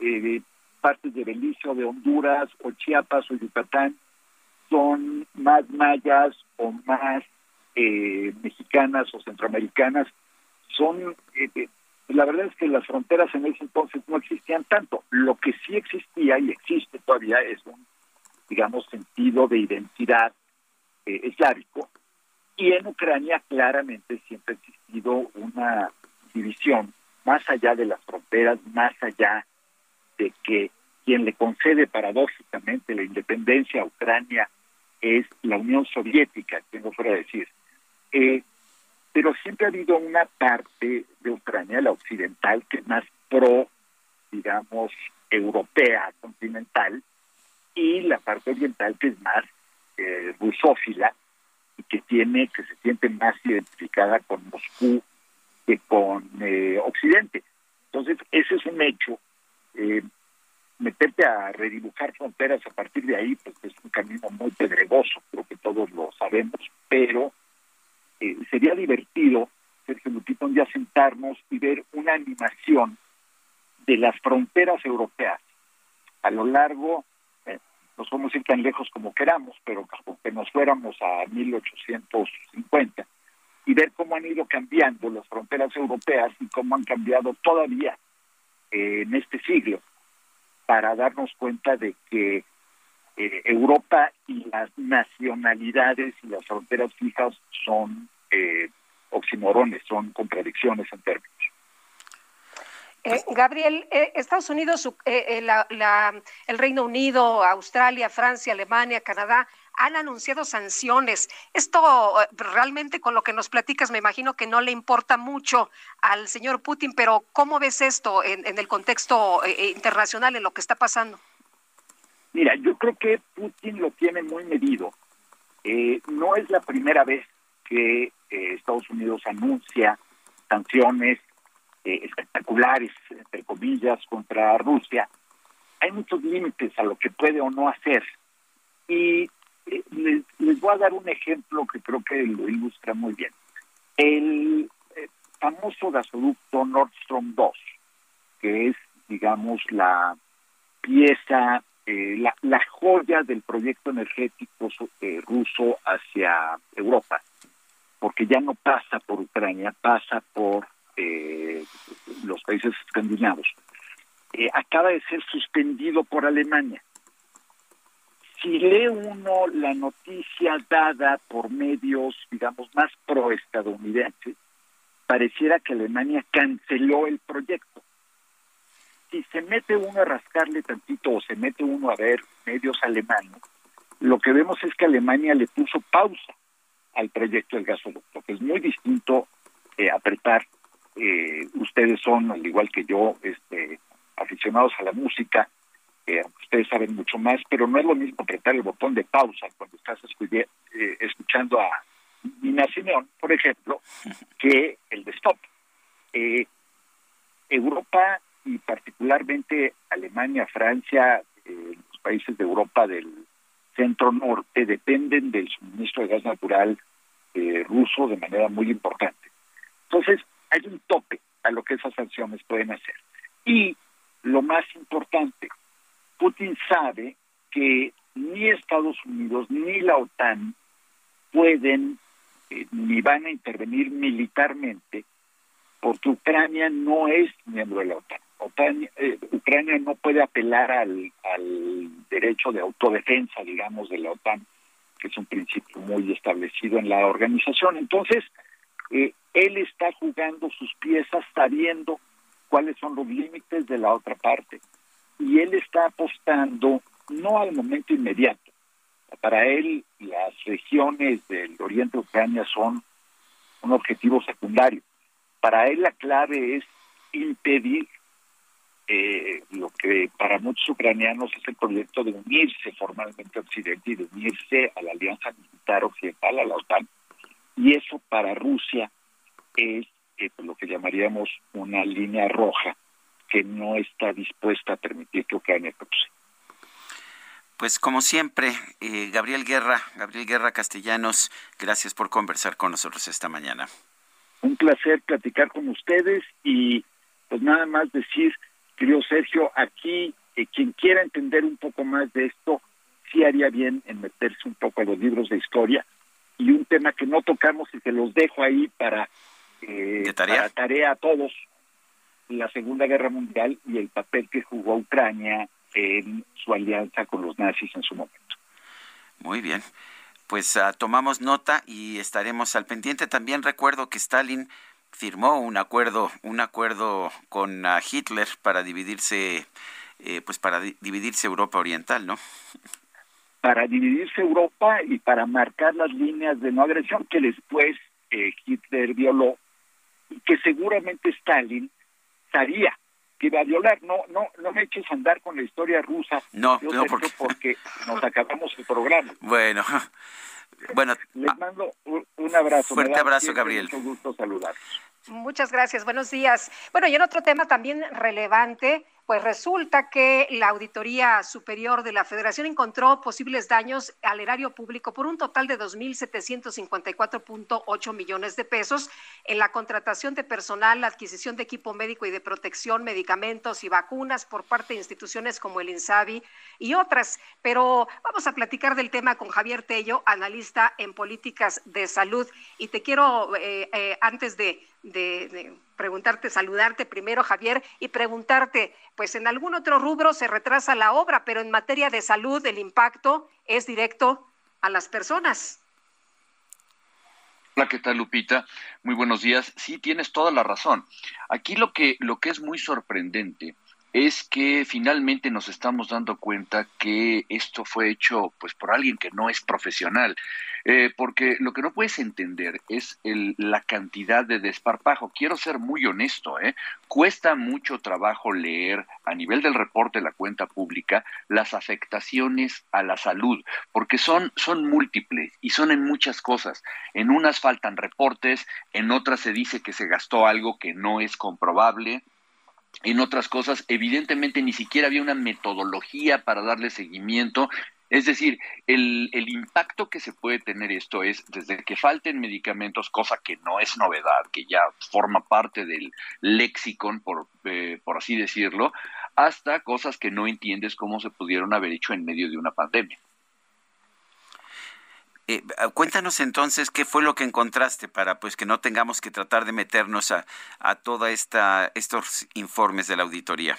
eh, partes de Belice o de Honduras o Chiapas o Yucatán son más mayas o más eh, mexicanas o centroamericanas. Son, eh, la verdad es que las fronteras en ese entonces no existían tanto. Lo que sí existía y existe todavía es un, digamos, sentido de identidad eh, y en Ucrania claramente siempre existió habido una división más allá de las fronteras, más allá de que quien le concede paradójicamente la independencia a Ucrania es la Unión Soviética, tengo fuera de decir. Eh, pero siempre ha habido una parte de Ucrania, la occidental, que es más pro, digamos, europea, continental, y la parte oriental que es más eh, rusófila y que tiene, que se siente más identificada con Moscú que con eh, Occidente. Entonces, ese es un hecho. Eh, meterte a redibujar fronteras a partir de ahí, pues es un camino muy pedregoso, creo que todos lo sabemos, pero eh, sería divertido, Sergio Lupito, un día sentarnos y ver una animación de las fronteras europeas a lo largo, eh, no somos ir tan lejos como queramos, pero que nos fuéramos a 1850 y ver cómo han ido cambiando las fronteras europeas y cómo han cambiado todavía eh, en este siglo para darnos cuenta de que eh, Europa y las nacionalidades y las fronteras fijas son eh, oximorones, son contradicciones en términos. Eh, Gabriel, eh, Estados Unidos, eh, eh, la- la- el Reino Unido, Australia, Francia, Alemania, Canadá han anunciado sanciones. Esto realmente con lo que nos platicas me imagino que no le importa mucho al señor Putin, pero ¿cómo ves esto en, en el contexto internacional, en lo que está pasando? Mira, yo creo que Putin lo tiene muy medido. Eh, no es la primera vez que Estados Unidos anuncia sanciones eh, espectaculares, entre comillas, contra Rusia. Hay muchos límites a lo que puede o no hacer. Y eh, les, les voy a dar un ejemplo que creo que lo ilustra muy bien. El eh, famoso gasoducto Nord Stream 2, que es, digamos, la pieza, la, la joya del proyecto energético so- ruso hacia Europa, porque ya no pasa por Ucrania, pasa por eh, los países escandinavos. Eh, acaba de ser suspendido por Alemania. Si lee uno la noticia dada por medios, digamos, más pro-estadounidenses, pareciera que Alemania canceló el proyecto si se mete uno a rascarle tantito o se mete uno a ver medios alemanes, lo que vemos es que Alemania le puso pausa al proyecto del gasoducto, que es muy distinto eh, apretar. Eh, ustedes son, al igual que yo, este, aficionados a la música, eh, ustedes saben mucho más, pero no es lo mismo apretar el botón de pausa cuando estás eh, escuchando a Nina Simeón, por ejemplo, que el de stop. Eh, Europa y particularmente Alemania, Francia, eh, los países de Europa del centro norte dependen del suministro de gas natural eh, ruso de manera muy importante. Entonces, hay un tope a lo que esas sanciones pueden hacer. Y lo más importante, Putin sabe que ni Estados Unidos ni la OTAN pueden eh, ni van a intervenir militarmente porque Ucrania no es miembro de la OTAN. Eh, Ucrania no puede apelar al, al derecho de autodefensa, digamos, de la OTAN, que es un principio muy establecido en la organización. Entonces, eh, él está jugando sus piezas sabiendo cuáles son los límites de la otra parte y él está apostando no al momento inmediato. Para él, las regiones del oriente Ucrania son un objetivo secundario. Para él la clave es impedir eh, lo que para muchos ucranianos es el proyecto de unirse formalmente a Occidente y de unirse a la Alianza Militar Occidental, a la OTAN. Y eso para Rusia es eh, lo que llamaríamos una línea roja que no está dispuesta a permitir que Ucrania cruce. Pues como siempre, eh, Gabriel Guerra, Gabriel Guerra Castellanos, gracias por conversar con nosotros esta mañana. Un placer platicar con ustedes y pues nada más decir, querido Sergio, aquí eh, quien quiera entender un poco más de esto, sí haría bien en meterse un poco a los libros de historia y un tema que no tocamos y que los dejo ahí para, eh, tarea? para tarea a todos, la Segunda Guerra Mundial y el papel que jugó Ucrania en su alianza con los nazis en su momento. Muy bien. Pues ah, tomamos nota y estaremos al pendiente. También recuerdo que Stalin firmó un acuerdo, un acuerdo con uh, Hitler para dividirse, eh, pues para di- dividirse Europa Oriental, ¿no? para dividirse Europa y para marcar las líneas de no agresión que después eh, Hitler violó y que seguramente Stalin sabía que iba a violar. No, no, no me eches a andar con la historia rusa. No, yo, no, porque- porque nos acabamos el programa. Bueno, bueno, Les mando un, un abrazo. Fuerte abrazo, Gabriel. Mucho gusto saludarlos. Muchas gracias, buenos días. Bueno, y en otro tema también relevante, pues resulta que la Auditoría Superior de la Federación encontró posibles daños al erario público por un total de 2.754.8 millones de pesos en la contratación de personal, la adquisición de equipo médico y de protección, medicamentos y vacunas por parte de instituciones como el INSABI y otras. Pero vamos a platicar del tema con Javier Tello, analista en políticas de salud. Y te quiero, eh, eh, antes de, preguntarte, saludarte primero, Javier, y preguntarte, pues en algún otro rubro se retrasa la obra, pero en materia de salud el impacto es directo a las personas. Hola, ¿qué tal, Lupita? Muy buenos días. Sí, tienes toda la razón. Aquí lo que, lo que es muy sorprendente es que finalmente nos estamos dando cuenta que esto fue hecho pues por alguien que no es profesional. Eh, porque lo que no puedes entender es el- la cantidad de desparpajo. Quiero ser muy honesto, ¿eh? cuesta mucho trabajo leer a nivel del reporte de la cuenta pública las afectaciones a la salud, porque son, son múltiples y son en muchas cosas. En unas faltan reportes, en otras se dice que se gastó algo que no es comprobable, en otras cosas, evidentemente ni siquiera había una metodología para darle seguimiento. Es decir, el, el impacto que se puede tener esto es desde que falten medicamentos, cosa que no es novedad, que ya forma parte del lexicon, por, eh, por así decirlo, hasta cosas que no entiendes cómo se pudieron haber hecho en medio de una pandemia. Eh, cuéntanos entonces qué fue lo que encontraste para pues que no tengamos que tratar de meternos a, a toda esta estos informes de la auditoría.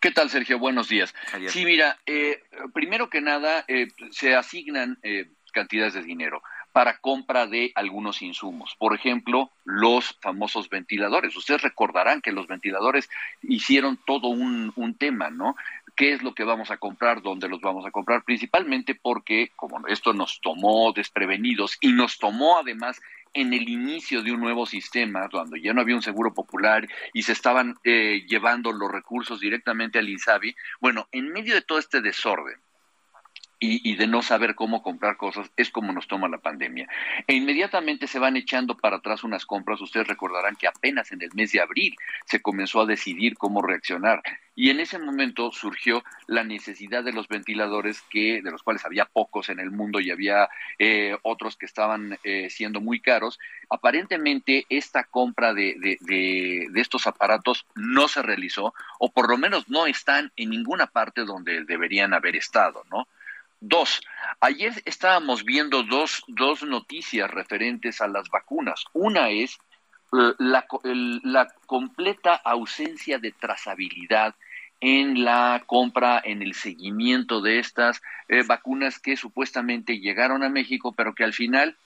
¿Qué tal, Sergio? Buenos días. Javier. Sí, mira, eh, primero que nada, eh, se asignan eh, cantidades de dinero para compra de algunos insumos. Por ejemplo, los famosos ventiladores. Ustedes recordarán que los ventiladores hicieron todo un, un tema, ¿no? ¿Qué es lo que vamos a comprar? ¿Dónde los vamos a comprar? Principalmente porque, como esto nos tomó desprevenidos y nos tomó además en el inicio de un nuevo sistema, cuando ya no había un seguro popular y se estaban eh, llevando los recursos directamente al INSABI, bueno, en medio de todo este desorden, y, de no saber cómo comprar cosas es como nos toma la pandemia. E inmediatamente se van echando para atrás unas compras. Ustedes recordarán que apenas en el mes de abril se comenzó a decidir cómo reaccionar. Y en ese momento surgió la necesidad de los ventiladores, que, de los cuales había pocos en el mundo y había eh, otros que estaban eh, siendo muy caros. Aparentemente esta compra de, de, de estos aparatos no se realizó, o por lo menos no están en ninguna parte donde deberían haber estado, ¿no? Dos, ayer estábamos viendo dos, dos noticias referentes a las vacunas. Una es eh, la, el, la completa ausencia de trazabilidad en la compra, en el seguimiento de estas eh, vacunas que supuestamente llegaron a México, pero que al final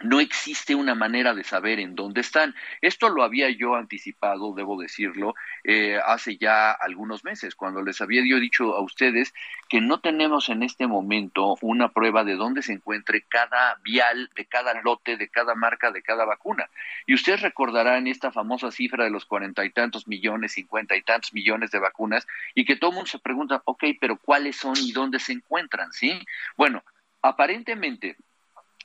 no existe una manera de saber en dónde están. Esto lo había yo anticipado, debo decirlo, eh, hace ya algunos meses, cuando les había yo dicho a ustedes que no tenemos en este momento una prueba de dónde se encuentre cada vial, de cada lote, de cada marca, de cada vacuna. Y ustedes recordarán esta famosa cifra de los cuarenta y tantos millones, cincuenta y tantos millones de vacunas, y que todo el mundo se pregunta, ok, pero ¿cuáles son y dónde se encuentran? ¿Sí? Bueno, aparentemente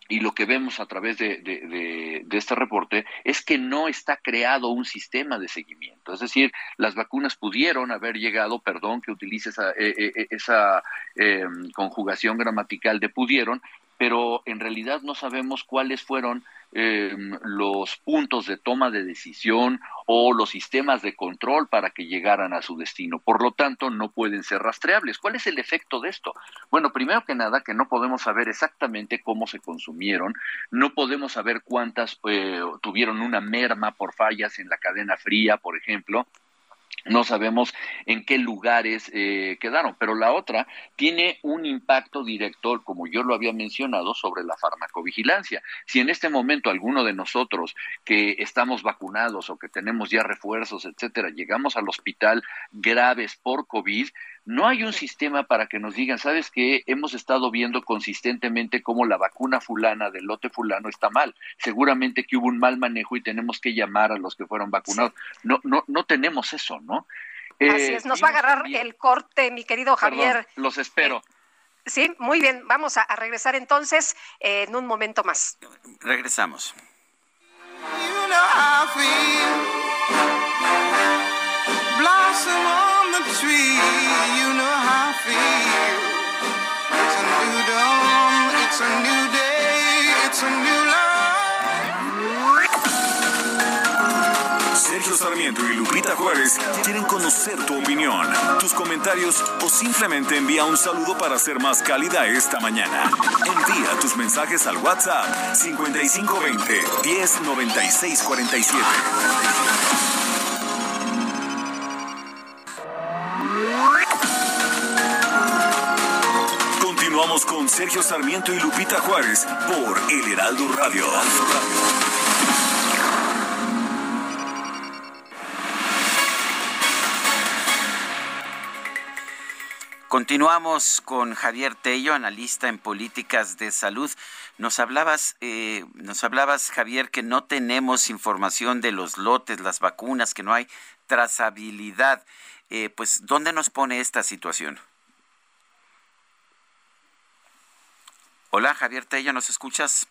y lo que vemos a través de, de, este reporte es que no está creado un sistema de seguimiento. Es decir, las vacunas pudieron haber llegado, perdón que utilice esa, eh, esa eh, conjugación gramatical de pudieron, pero en realidad no sabemos cuáles fueron eh, los puntos de toma de decisión o los sistemas de control para que llegaran a su destino. Por lo tanto, no pueden ser rastreables. ¿Cuál es el efecto de esto? Bueno, primero que nada, que no podemos saber exactamente cómo se consumieron, no podemos saber cuántas eh, tuvieron una merma por fallas en la cadena fría, por ejemplo. No sabemos en qué lugares eh, quedaron, pero la otra tiene un impacto directo, como yo lo había mencionado, sobre la farmacovigilancia. Si en este momento alguno de nosotros que estamos vacunados o que tenemos ya refuerzos, etcétera, llegamos al hospital graves por COVID, no hay un sistema para que nos digan, sabes que hemos estado viendo consistentemente cómo la vacuna fulana del lote fulano está mal. Seguramente que hubo un mal manejo y tenemos que llamar a los que fueron vacunados. No, no, no tenemos eso, ¿no? Así es, nos va a agarrar el corte, mi querido Javier. los espero. Eh, sí, muy bien, vamos a, a regresar entonces eh, en un momento más. Regresamos. You know how I feel. Blossom on the tree. You know how I feel. It's a new dawn. It's a new day. It's a new life. Sergio Sarmiento y Lupita Juárez quieren conocer tu opinión, tus comentarios o simplemente envía un saludo para ser más cálida esta mañana. Envía tus mensajes al WhatsApp 5520 109647. Continuamos con Sergio Sarmiento y Lupita Juárez por El Heraldo Radio. Continuamos con Javier Tello, analista en políticas de salud. Nos hablabas, eh, nos hablabas, Javier, que no tenemos información de los lotes, las vacunas, que no hay trazabilidad. Eh, pues, ¿dónde nos pone esta situación? Hola, Javier Tello, ¿nos escuchas?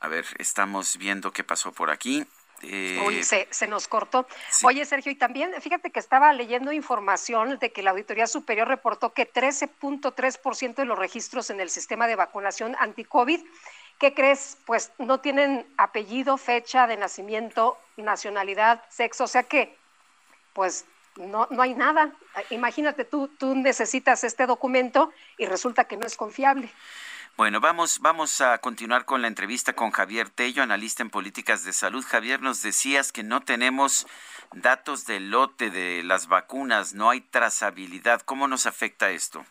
A ver, estamos viendo qué pasó por aquí. Eh, Uy, se, se nos cortó. Oye, Sergio, y también fíjate que estaba leyendo información de que la Auditoría Superior reportó que 13.3% de los registros en el sistema de vacunación anti-COVID, ¿qué crees? Pues no tienen apellido, fecha de nacimiento, nacionalidad, sexo, o sea que, pues no, no hay nada. Imagínate, tú, tú necesitas este documento y resulta que no es confiable. Bueno, vamos, vamos a continuar con la entrevista con Javier Tello, analista en políticas de salud. Javier, nos decías que no tenemos datos del lote de las vacunas, no hay trazabilidad. ¿Cómo nos afecta esto?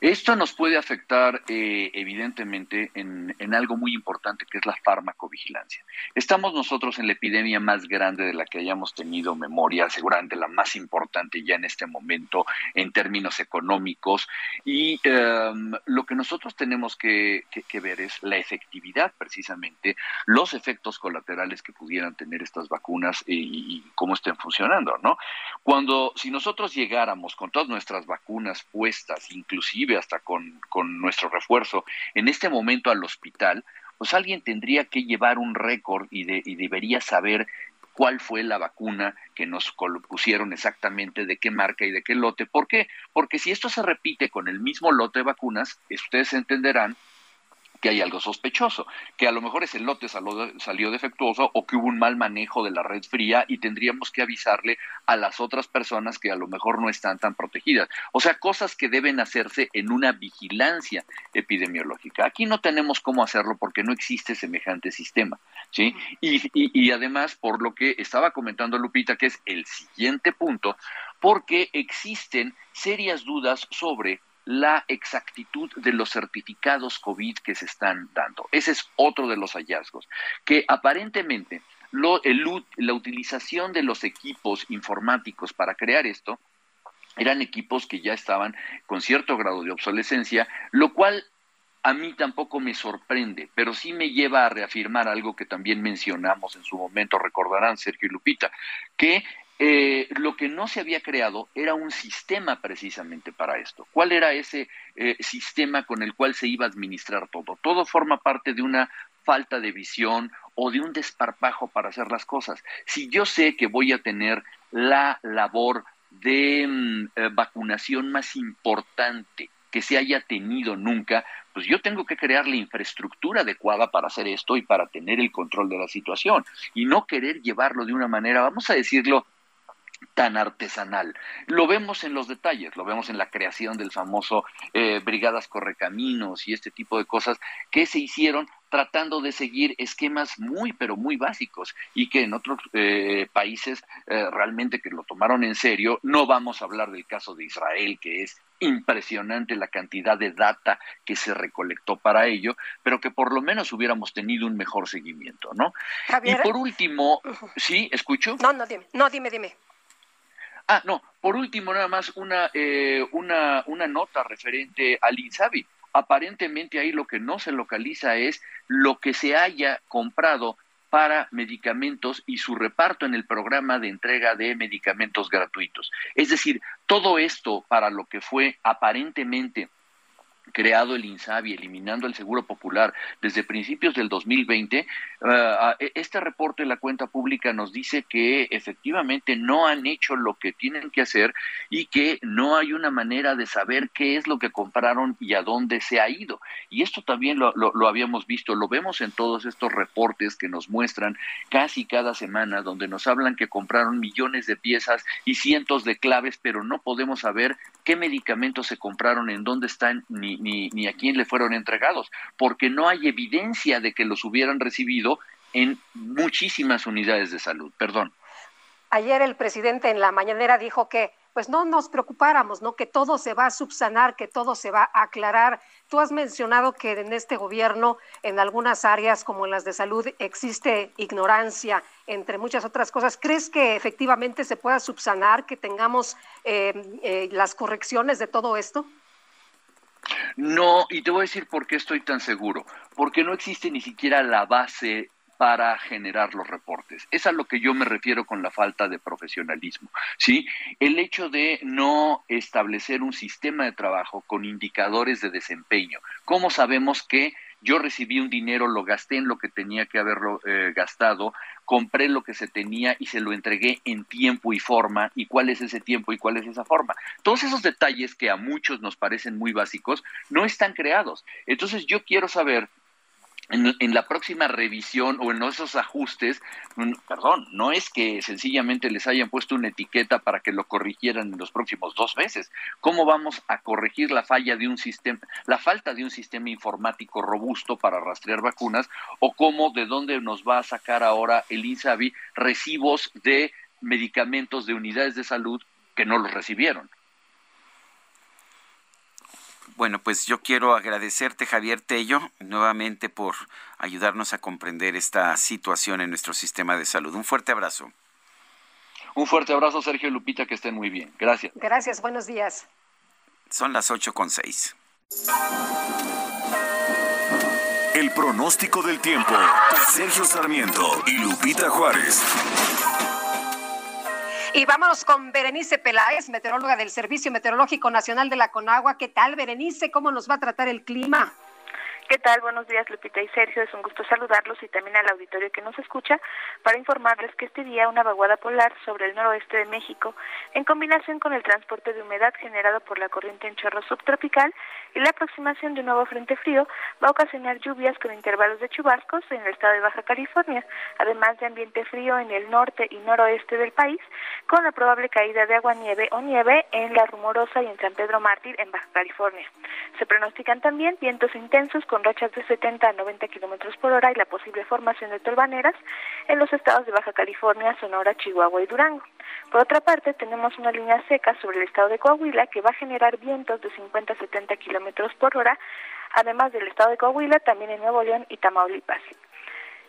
Esto nos puede afectar eh, evidentemente en, algo muy importante que es la farmacovigilancia. Estamos nosotros en la epidemia más grande de la que hayamos tenido memoria, seguramente la más importante ya en este momento en términos económicos y um, lo que nosotros tenemos que, ver es la efectividad precisamente, los efectos colaterales que pudieran tener estas vacunas y, y cómo estén funcionando, ¿no? Cuando si nosotros llegáramos con todas nuestras vacunas puestas, inclusive hasta con, con nuestro refuerzo, en este momento al hospital, pues alguien tendría que llevar un récord y, de, y debería saber cuál fue la vacuna que nos pusieron exactamente, de qué marca y de qué lote. ¿Por qué? Porque si esto se repite con el mismo lote de vacunas, ustedes entenderán que hay algo sospechoso, que a lo mejor ese lote salió, defectuoso o que hubo un mal manejo de la red fría y tendríamos que avisarle a las otras personas que a lo mejor no están tan protegidas. O sea, cosas que deben hacerse en una vigilancia epidemiológica. Aquí no tenemos cómo hacerlo porque no existe semejante sistema. ¿sí? Y, y además, por lo que estaba comentando Lupita, que es el siguiente punto, porque existen serias dudas sobre la exactitud de los certificados COVID que se están dando. Ese es otro de los hallazgos, que aparentemente la utilización de los equipos informáticos para crear esto eran equipos que ya estaban con cierto grado de obsolescencia, lo cual a mí tampoco me sorprende, pero sí me lleva a reafirmar algo que también mencionamos en su momento, recordarán Sergio y Lupita, que eh, lo que no se había creado era un sistema precisamente para esto. ¿Cuál era ese eh, sistema con el cual se iba a administrar todo? Todo forma parte de una falta de visión o de un desparpajo para hacer las cosas. Si yo sé que voy a tener la labor de mm, eh, vacunación más importante que se haya tenido nunca, pues yo tengo que crear la infraestructura adecuada para hacer esto y para tener el control de la situación y no querer llevarlo de una manera, vamos a decirlo, tan artesanal. Lo vemos en los detalles, lo vemos en la creación del famoso eh, Brigadas Correcaminos y este tipo de cosas que se hicieron tratando de seguir esquemas muy, pero muy básicos y que en otros eh, países eh, realmente que lo tomaron en serio, no vamos a hablar del caso de Israel, que es impresionante la cantidad de data que se recolectó para ello, pero que por lo menos hubiéramos tenido un mejor seguimiento, ¿no? Y por último, ¿sí? ¿Escucho? No, no, dime, no, dime, dime. Ah, no, por último, nada más una, eh, una, una nota referente al INSABI. Aparentemente ahí lo que no se localiza es lo que se haya comprado para medicamentos y su reparto en el programa de entrega de medicamentos gratuitos. Es decir, todo esto para lo que fue aparentemente creado el INSABI, eliminando el Seguro Popular desde principios del 2020, uh, e, este reporte de la cuenta pública nos dice que efectivamente no han hecho lo que tienen que hacer y que no hay una manera de saber qué es lo que compraron y a dónde se ha ido. Y esto también lo, lo, lo habíamos visto, lo vemos en todos estos reportes que nos muestran casi cada semana, donde nos hablan que compraron millones de piezas y cientos de claves, pero no podemos saber qué medicamentos se compraron, en dónde están, ni, a quién le fueron entregados, porque no hay evidencia de que los hubieran recibido en muchísimas unidades de salud. Perdón. Ayer el presidente en la mañanera dijo que pues no nos preocupáramos, ¿no? Que todo se va a subsanar, que todo se va a aclarar. Tú has mencionado que en este gobierno, en algunas áreas como en las de salud, existe ignorancia, entre muchas otras cosas. ¿Crees que efectivamente se pueda subsanar, que tengamos eh, eh, las correcciones de todo esto? No, y te voy a decir por qué estoy tan seguro. Porque no existe ni siquiera la base para generar los reportes. Es a lo que yo me refiero con la falta de profesionalismo, ¿sí? El hecho de no establecer un sistema de trabajo con indicadores de desempeño. ¿Cómo sabemos que yo recibí un dinero, lo gasté en lo que tenía que haberlo eh, gastado, compré lo que se tenía y se lo entregué en tiempo y forma, y cuál es ese tiempo y cuál es esa forma. Todos esos detalles que a muchos nos parecen muy básicos no están creados. Entonces yo quiero saber en, la próxima revisión o en esos ajustes, perdón, no es que sencillamente les hayan puesto una etiqueta para que lo corrigieran en los próximos dos meses. ¿Cómo vamos a corregir la falla de un sistema, la falta de un sistema informático robusto para rastrear vacunas? ¿O cómo, de dónde nos va a sacar ahora el INSABI recibos de medicamentos de unidades de salud que no los recibieron? Bueno, pues yo quiero agradecerte, Javier Tello, nuevamente por ayudarnos a comprender esta situación en nuestro sistema de salud. Un fuerte abrazo. Un fuerte abrazo, Sergio y Lupita, que estén muy bien. Gracias. Gracias, buenos días. Son las ocho con seis. El pronóstico del tiempo. Sergio Sarmiento y Lupita Juárez. Y vámonos con Berenice Peláez, meteoróloga del Servicio Meteorológico Nacional de la Conagua. ¿Qué tal, Berenice? ¿Cómo nos va a tratar el clima? ¿Qué tal? Buenos días, Lupita y Sergio. Es un gusto saludarlos y también al auditorio que nos escucha para informarles que este día una vaguada polar sobre el noroeste de México, en combinación con el transporte de humedad generado por la corriente en chorro subtropical y la aproximación de un nuevo frente frío, va a ocasionar lluvias con intervalos de chubascos en el estado de Baja California, además de ambiente frío en el norte y noroeste del país, con la probable caída de agua nieve o nieve en La Rumorosa y en San Pedro Mártir, en Baja California. Se pronostican también vientos intensos con rachas de 70 a 90 kilómetros por hora y la posible formación de tolvaneras en los estados de Baja California, Sonora, Chihuahua y Durango. Por otra parte, tenemos una línea seca sobre el estado de Coahuila que va a generar vientos de 50 a 70 kilómetros por hora, además del estado de Coahuila, también en Nuevo León y Tamaulipas.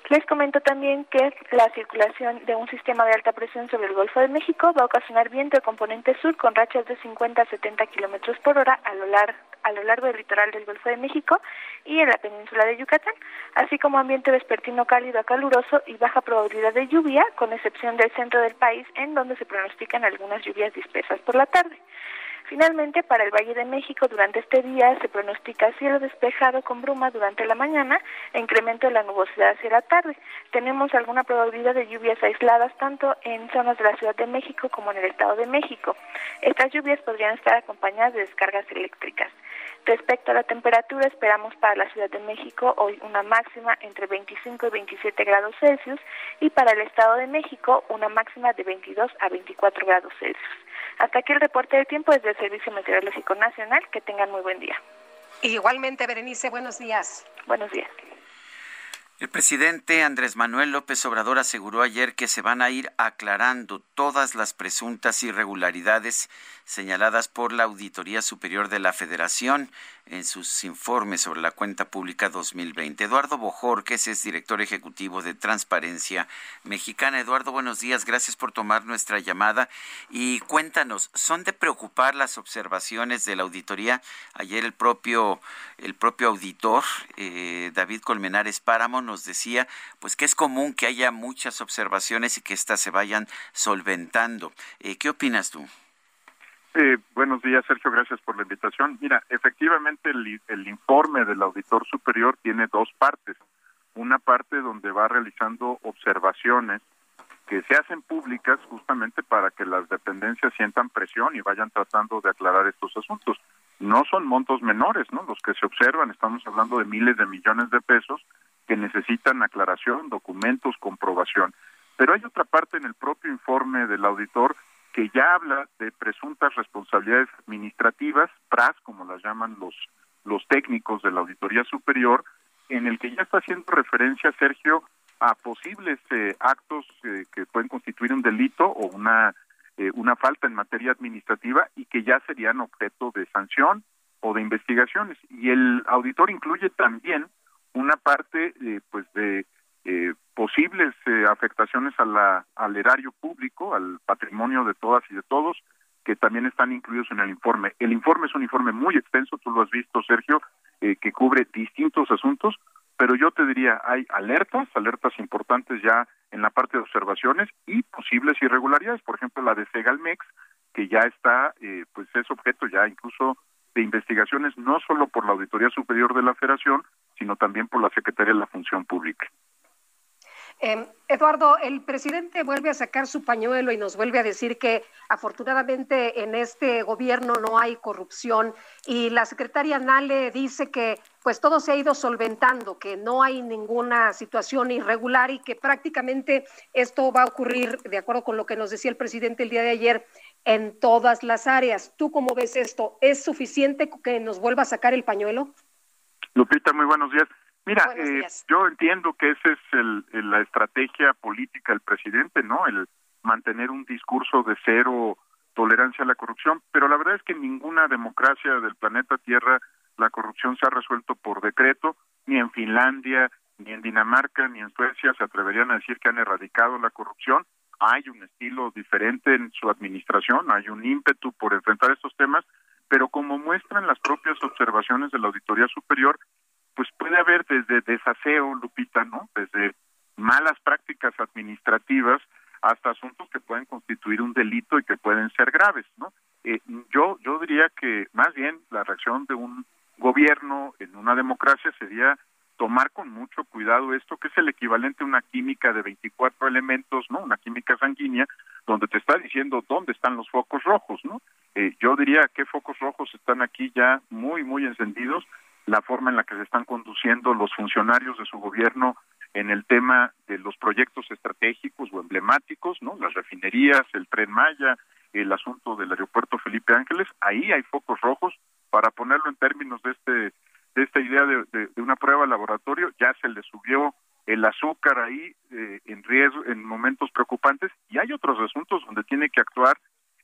Les comento también que la circulación de un sistema de alta presión sobre el Golfo de México va a ocasionar viento de componente sur con rachas de 50 a 70 kilómetros por hora a lo, largo, a lo largo del litoral del Golfo de México y en la península de Yucatán, así como ambiente vespertino cálido a caluroso y baja probabilidad de lluvia, con excepción del centro del país, en donde se pronostican algunas lluvias dispersas por la tarde. Finalmente, para el Valle de México durante este día se pronostica cielo despejado con bruma durante la mañana e incremento de la nubosidad hacia la tarde. Tenemos alguna probabilidad de lluvias aisladas tanto en zonas de la Ciudad de México como en el Estado de México. Estas lluvias podrían estar acompañadas de descargas eléctricas. Respecto a la temperatura, esperamos para la Ciudad de México hoy una máxima entre 25 y 27 grados Celsius y para el Estado de México una máxima de 22 a 24 grados Celsius. Hasta aquí el reporte del tiempo desde el Servicio Meteorológico Nacional. Que tengan muy buen día. Igualmente, Berenice, buenos días. Buenos días. El presidente Andrés Manuel López Obrador aseguró ayer que se van a ir aclarando todas las presuntas irregularidades señaladas por la Auditoría Superior de la Federación en sus informes sobre la cuenta pública 2020. Eduardo Bojorques es director ejecutivo de Transparencia Mexicana. Eduardo, buenos días. Gracias por tomar nuestra llamada. Y cuéntanos, ¿son de preocupar las observaciones de la auditoría? Ayer el propio, el propio auditor, eh, David Colmenares Páramo, nos decía pues que es común que haya muchas observaciones y que éstas se vayan solventando. Eh, ¿Qué opinas tú? Eh, buenos días, Sergio. Gracias por la invitación. Mira, efectivamente el, el, informe del auditor superior tiene dos partes. Una parte donde va realizando observaciones que se hacen públicas justamente para que las dependencias sientan presión y vayan tratando de aclarar estos asuntos. No son montos menores, ¿no? Los que se observan, estamos hablando de miles de millones de pesos que necesitan aclaración, documentos, comprobación. Pero hay otra parte en el propio informe del auditor que ya habla de presuntas responsabilidades administrativas, PRAS, como las llaman los, los técnicos de la Auditoría Superior, en el que ya está haciendo referencia, Sergio, a posibles eh, actos eh, que pueden constituir un delito o una, eh, una falta en materia administrativa y que ya serían objeto de sanción o de investigaciones. Y el auditor incluye también una parte pues de eh, posibles eh, afectaciones a la, al erario público, al patrimonio de todas y de todos, que también están incluidos en el informe. El informe es un informe muy extenso, tú lo has visto, Sergio, eh, que cubre distintos asuntos, pero yo te diría, hay alertas, alertas importantes ya en la parte de observaciones y posibles irregularidades, por ejemplo, la de Segalmex, que ya está, eh, pues es objeto ya incluso de investigaciones no solo por la Auditoría Superior de la Federación, sino también por la Secretaría de la Función Pública. Eh, Eduardo, el presidente vuelve a sacar su pañuelo y nos vuelve a decir que afortunadamente en este gobierno no hay corrupción y la secretaria Nale dice que pues todo se ha ido solventando, que no hay ninguna situación irregular y que prácticamente esto va a ocurrir, de acuerdo con lo que nos decía el presidente el día de ayer, en todas las áreas. ¿Tú cómo ves esto? ¿Es suficiente que nos vuelva a sacar el pañuelo? Lupita, muy buenos días. Mira, eh, yo entiendo que esa es el, la estrategia política del presidente, ¿no? El mantener un discurso de cero tolerancia a la corrupción, pero la verdad es que en ninguna democracia del planeta Tierra la corrupción se ha resuelto por decreto, ni en Finlandia, ni en Dinamarca, ni en Suecia se atreverían a decir que han erradicado la corrupción. Hay un estilo diferente en su administración, hay un ímpetu por enfrentar estos temas, pero como muestran las propias observaciones de la Auditoría Superior, pues puede haber desde desaseo, Lupita, ¿no? Desde malas prácticas administrativas hasta asuntos que pueden constituir un delito y que pueden ser graves, ¿no? Eh, yo yo diría que más bien la reacción de un gobierno en una democracia sería tomar con mucho cuidado esto que es el equivalente a una química de 24 elementos, ¿no? Una química sanguínea donde te está diciendo dónde están los focos rojos, ¿no? Eh, yo diría que focos rojos están aquí ya muy muy encendidos la forma en la que se están conduciendo los funcionarios de su gobierno en el tema de los proyectos estratégicos o emblemáticos, ¿no? Las refinerías, el tren Maya, el asunto del aeropuerto Felipe Ángeles, ahí hay focos rojos para ponerlo en términos de este de esta idea de, una prueba laboratorio, ya se le subió el azúcar ahí eh, en riesgo en momentos preocupantes y hay otros asuntos donde tiene que actuar.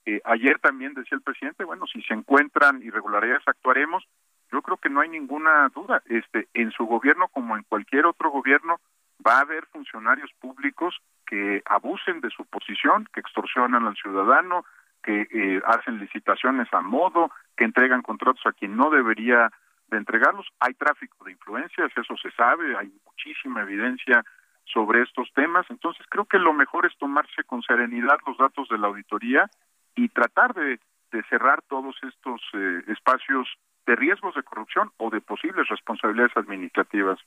Eh, ayer también decía el presidente, bueno, si se encuentran irregularidades actuaremos, yo creo que no hay ninguna duda. Este, en su gobierno, como en cualquier otro gobierno, va a haber funcionarios públicos que abusen de su posición, que extorsionan al ciudadano, que eh, hacen licitaciones a modo, que entregan contratos a quien no debería de entregarlos. Hay tráfico de influencias, eso se sabe, hay muchísima evidencia sobre estos temas. Entonces creo que lo mejor es tomarse con serenidad los datos de la auditoría y tratar de, de cerrar todos estos eh, espacios de riesgos de corrupción o de posibles responsabilidades administrativas.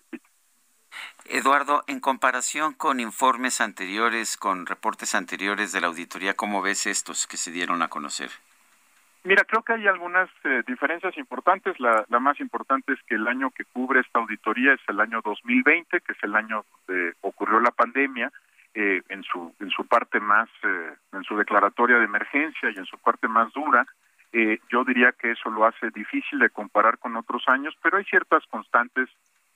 Eduardo, en comparación con informes anteriores, con reportes anteriores de la auditoría, ¿cómo ves estos que se dieron a conocer? Mira, creo que hay algunas eh, diferencias importantes. La, la, más importante es que el año que cubre esta auditoría es el año 2020, que es el año donde ocurrió la pandemia, eh, en su en su parte más, eh, en su declaratoria de emergencia y en su parte más dura. Eh, yo diría que eso lo hace difícil de comparar con otros años, pero hay ciertas constantes,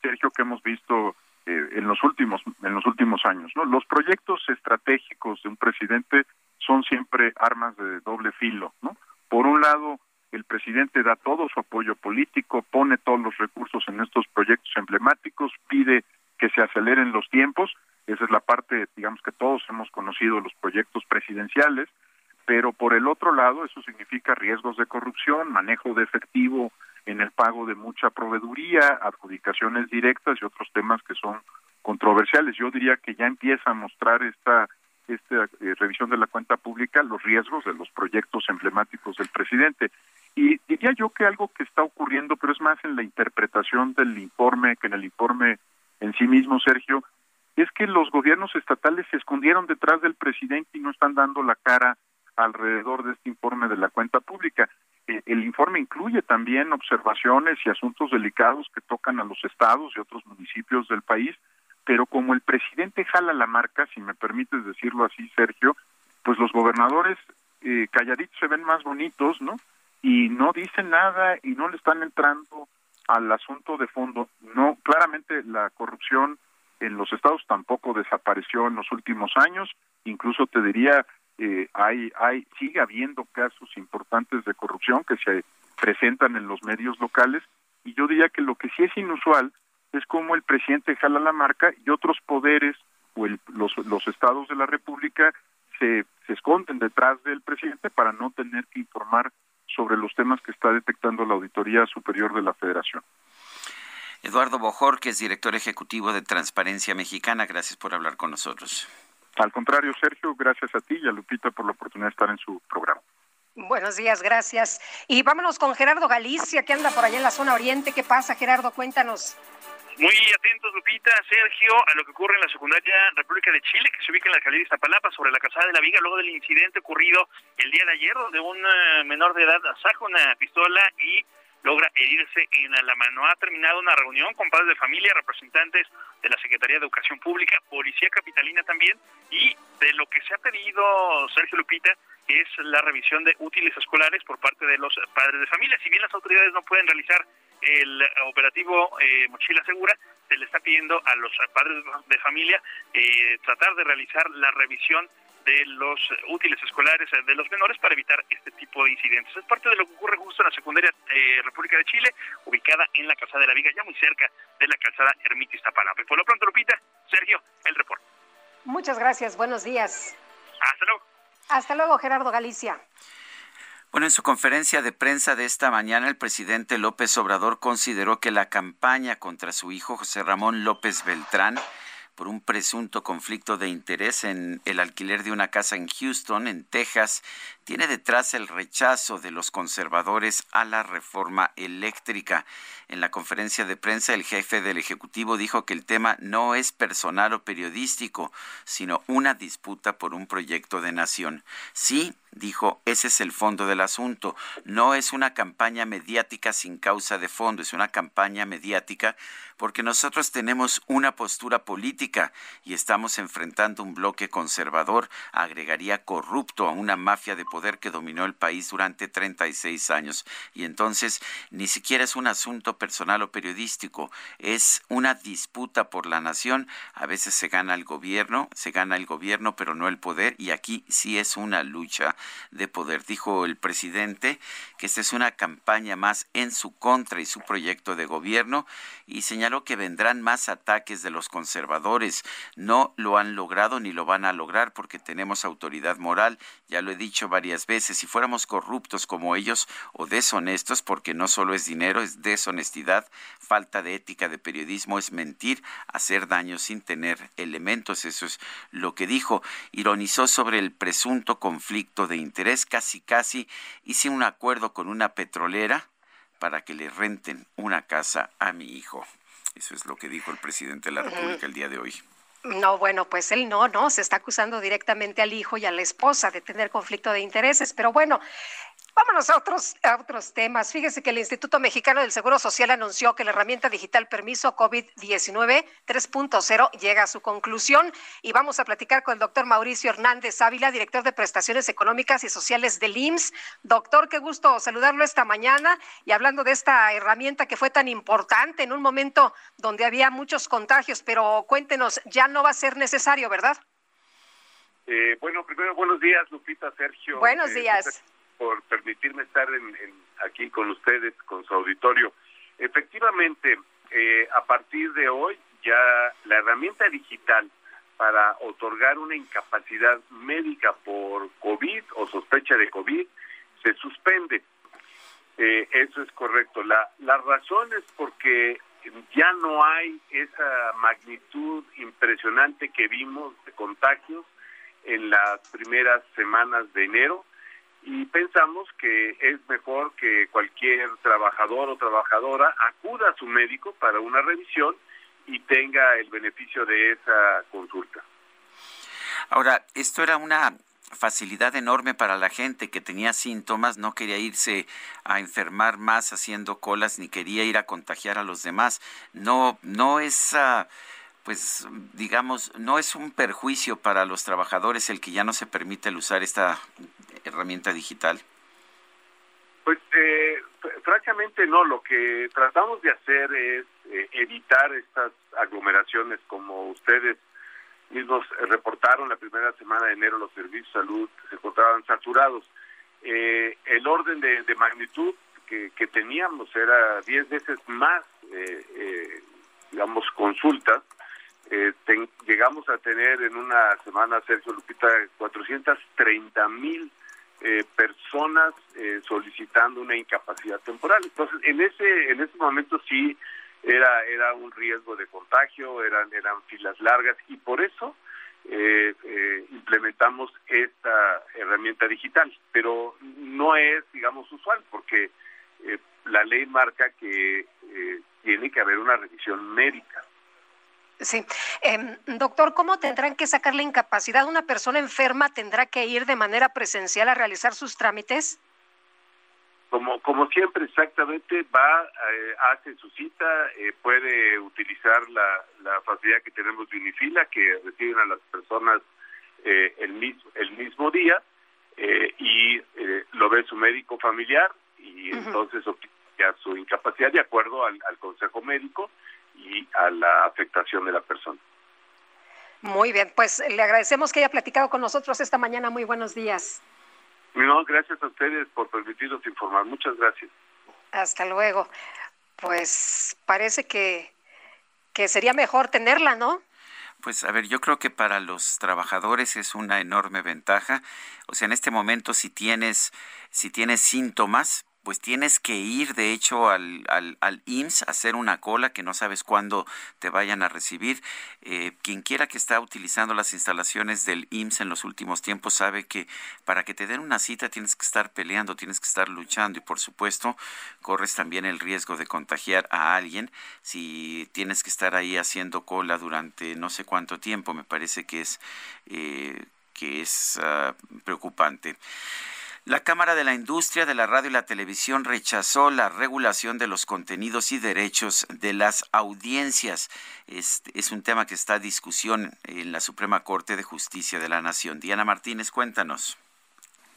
Sergio, que hemos visto eh, en los últimos en los últimos años. ¿no? Los proyectos estratégicos de un presidente son siempre armas de doble filo. ¿no? Por un lado, el presidente da todo su apoyo político, pone todos los recursos en estos proyectos emblemáticos, pide que se aceleren los tiempos, esa es la parte, digamos, que todos hemos conocido los proyectos presidenciales, pero por el otro lado eso significa riesgos de corrupción, manejo de efectivo en el pago de mucha proveeduría, adjudicaciones directas y otros temas que son controversiales. Yo diría que ya empieza a mostrar esta esta eh, revisión de la cuenta pública los riesgos de los proyectos emblemáticos del presidente. Y diría yo que algo que está ocurriendo, pero es más en la interpretación del informe que en el informe en sí mismo, Sergio, es que los gobiernos estatales se escondieron detrás del presidente y no están dando la cara alrededor de este informe de la cuenta pública. Eh, el informe incluye también observaciones y asuntos delicados que tocan a los estados y otros municipios del país, pero como el presidente jala la marca, si me permites decirlo así, Sergio, pues los gobernadores eh, calladitos se ven más bonitos, ¿no? Y no dicen nada y no le están entrando al asunto de fondo. No, claramente la corrupción en los estados tampoco desapareció en los últimos años, incluso te diría eh, hay, hay, sigue habiendo casos importantes de corrupción que se presentan en los medios locales y yo diría que lo que sí es inusual es como el presidente jala la marca y otros poderes o los, los estados de la República se esconden detrás del presidente para no tener que informar sobre los temas que está detectando la Auditoría Superior de la Federación. Eduardo Bojor, que es director ejecutivo de Transparencia Mexicana, gracias por hablar con nosotros. Al contrario, Sergio, gracias a ti y a Lupita por la oportunidad de estar en su programa. Buenos días, gracias. Y vámonos con Gerardo Galicia, que anda por allá en la zona oriente. ¿Qué pasa, Gerardo? Cuéntanos. Muy atentos, Lupita, Sergio, a lo que ocurre en la secundaria República de Chile, que se ubica en la alcaldía de Iztapalapa, sobre la calzada de la Viga, luego del incidente ocurrido el día de ayer, donde un eh, menor de edad saca una pistola y logra herirse en la mano. Ha terminado una reunión con padres de familia, representantes de la Secretaría de Educación Pública, Policía Capitalina también, y de lo que se ha pedido, Sergio Lupita, es la revisión de útiles escolares por parte de los padres de familia. Si bien las autoridades no pueden realizar el operativo eh, Mochila Segura, se le está pidiendo a los padres de familia eh, tratar de realizar la revisión de los útiles escolares eh, de los menores para evitar este tipo de incidentes. Es parte de lo que ocurre justo en la secundaria eh, República de Chile, ubicada en la Calzada de la Viga, ya muy cerca de la calzada Ermita Iztapalapa. Y por lo pronto, Lupita, Sergio, el reporte. Muchas gracias, buenos días. Hasta luego. Hasta luego, Gerardo Galicia. Bueno, en su conferencia de prensa de esta mañana, el presidente López Obrador consideró que la campaña contra su hijo José Ramón López Beltrán por un presunto conflicto de interés en el alquiler de una casa en Houston, en Texas, tiene detrás el rechazo de los conservadores a la reforma eléctrica. En la conferencia de prensa, el jefe del Ejecutivo dijo que el tema no es personal o periodístico, sino una disputa por un proyecto de nación. Sí, dijo, ese es el fondo del asunto. No es una campaña mediática sin causa de fondo, es una campaña mediática porque nosotros tenemos una postura política y estamos enfrentando un bloque conservador, agregaría corrupto a una mafia de poder que dominó el país durante 36 años. Y entonces ni siquiera es un asunto personal o periodístico, es una disputa por la nación. A veces se gana el gobierno, se gana el gobierno, pero no el poder, y aquí sí es una lucha de poder. Dijo el presidente que esta es una campaña más en su contra y su proyecto de gobierno y señaló que vendrán más ataques de los conservadores. No lo han logrado ni lo van a lograr porque tenemos autoridad moral. Ya lo he dicho varias veces, si fuéramos corruptos como ellos o deshonestos, porque no solo es dinero, es deshonestidad, falta de ética de periodismo, es mentir, hacer daño sin tener elementos. Eso es lo que dijo. Ironizó sobre el presunto conflicto de interés, casi casi hice un acuerdo con una petrolera para que le renten una casa a mi hijo. Eso es lo que dijo el presidente de la República el día de hoy. No, bueno, pues él no, no, se está acusando directamente al hijo y a la esposa de tener conflicto de intereses, pero bueno, Vámonos a otros, a otros temas. Fíjese que el Instituto Mexicano del Seguro Social anunció que la herramienta digital Permiso COVID-19 3.0 llega a su conclusión y vamos a platicar con el doctor Mauricio Hernández Ávila, director de prestaciones económicas y sociales del IMSS. Doctor, qué gusto saludarlo esta mañana y hablando de esta herramienta que fue tan importante en un momento donde había muchos contagios, pero cuéntenos, ya no va a ser necesario, ¿verdad? Eh, bueno, primero buenos días, Lupita, Sergio. Buenos eh, días por permitirme estar en, aquí con ustedes, con su auditorio. Efectivamente, eh, a partir de hoy ya la herramienta digital para otorgar una incapacidad médica por COVID o sospecha de COVID se suspende. Eh, eso es correcto. La, la razón es porque ya no hay esa magnitud impresionante que vimos de contagios en las primeras semanas de enero y pensamos que es mejor que cualquier trabajador o trabajadora acuda a su médico para una revisión y tenga el beneficio de esa consulta. Ahora, esto era una facilidad enorme para la gente que tenía síntomas, no quería irse a enfermar más haciendo colas ni quería ir a contagiar a los demás. No, no es, uh, pues, digamos, no es un perjuicio para los trabajadores el que ya no se permite el usar esta herramienta digital? Pues eh, francamente no, lo que tratamos de hacer es eh, evitar estas aglomeraciones como ustedes mismos reportaron la primera semana de enero los servicios de salud se encontraban saturados. Eh, el orden de, magnitud que, teníamos era 10 veces más, digamos, consultas. llegamos a tener en una semana, Sergio Lupita, 430 mil eh, personas eh, solicitando una incapacidad temporal. Entonces, en ese en ese momento sí era era un riesgo de contagio, eran eran filas largas y por eso eh, implementamos esta herramienta digital, pero no es, digamos, usual porque la ley marca que tiene que haber una revisión médica. Sí. Eh, doctor, ¿cómo tendrán que sacar la incapacidad? ¿Una persona enferma tendrá que ir de manera presencial a realizar sus trámites? Como, como siempre, exactamente, va, eh, hace su cita, eh, puede utilizar la, la facilidad que tenemos de Unifila, que reciben a las personas eh, el, mismo, el mismo día, y lo ve su médico familiar, y entonces obtiene su incapacidad de acuerdo al, al consejo médico, y a la afectación de la persona. Muy bien, pues le agradecemos que haya platicado con nosotros esta mañana. Muy buenos días. No, gracias a ustedes por permitirnos informar. Muchas gracias. Hasta luego. Pues parece que, que sería mejor tenerla, ¿no? Pues a ver, yo creo que para los trabajadores es una enorme ventaja. O sea, en este momento si tienes si tienes síntomas, pues tienes que ir de hecho al, al, al, IMSS a hacer una cola que no sabes cuándo te vayan a recibir. Eh, quien quiera que está utilizando las instalaciones del IMSS en los últimos tiempos sabe que para que te den una cita tienes que estar peleando, tienes que estar luchando y por supuesto corres también el riesgo de contagiar a alguien si tienes que estar ahí haciendo cola durante no sé cuánto tiempo. Me parece que es, eh, que es uh, preocupante. La Cámara de la Industria de la Radio y la Televisión rechazó la regulación de los contenidos y derechos de las audiencias. Este es un tema que está a discusión en la Suprema Corte de Justicia de la Nación. Diana Martínez, cuéntanos.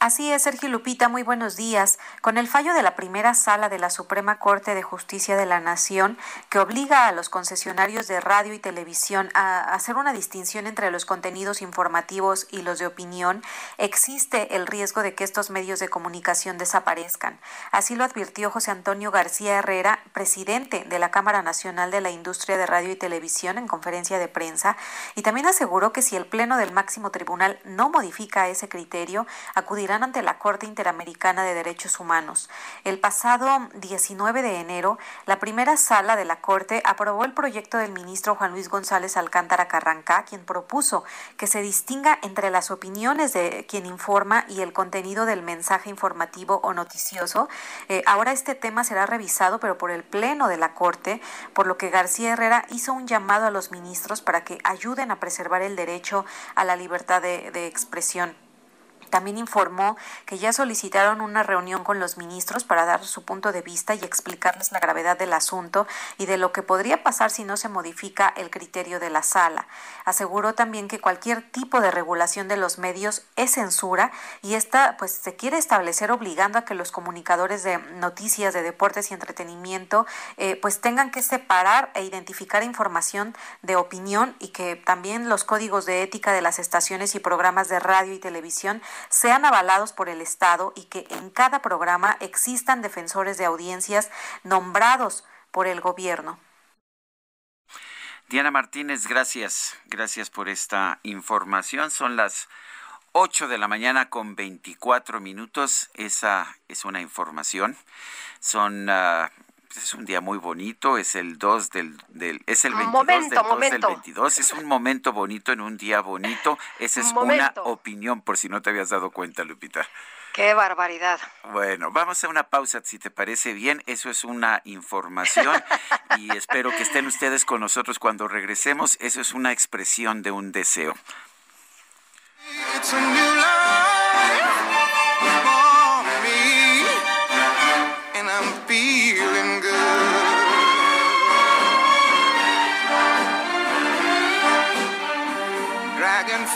Así es, Sergio Lupita, muy buenos días. Con el fallo de la primera sala de la Suprema Corte de Justicia de la Nación, que obliga a los concesionarios de radio y televisión a hacer una distinción entre los contenidos informativos y los de opinión, existe el riesgo de que estos medios de comunicación desaparezcan. Así lo advirtió José Antonio García Herrera, presidente de la Cámara Nacional de la Industria de Radio y Televisión, en conferencia de prensa, y también aseguró que si el Pleno del máximo tribunal no modifica ese criterio, acudirá ante la Corte Interamericana de Derechos Humanos. El pasado 19 de enero, la primera sala de la Corte aprobó el proyecto del ministro Juan Luis González Alcántara Carrancá, quien propuso que se distinga entre las opiniones de quien informa y el contenido del mensaje informativo o noticioso. Eh, ahora este tema será revisado, pero por el Pleno de la Corte, por lo que García Herrera hizo un llamado a los ministros para que ayuden a preservar el derecho a la libertad de, de expresión. También informó que ya solicitaron una reunión con los ministros para dar su punto de vista y explicarles la gravedad del asunto y de lo que podría pasar si no se modifica el criterio de la sala. Aseguró también que cualquier tipo de regulación de los medios es censura y esta pues se quiere establecer obligando a que los comunicadores de noticias, de deportes y entretenimiento eh, pues tengan que separar e identificar información de opinión y que también los códigos de ética de las estaciones y programas de radio y televisión sean avalados por el Estado y que en cada programa existan defensores de audiencias nombrados por el gobierno. Diana Martínez, gracias. Gracias por esta información. Son las 8 de la mañana con 24 minutos. Esa es una información. Son uh, es un día muy bonito, es el 2 del, del es el 22 momento, del 2 momento. del 22, es un momento bonito en un día bonito. Esa es una opinión por si no te habías dado cuenta, Lupita. Qué barbaridad. Bueno, vamos a una pausa, si te parece bien. Eso es una información y espero que estén ustedes con nosotros cuando regresemos. Eso es una expresión de un deseo. It's a new life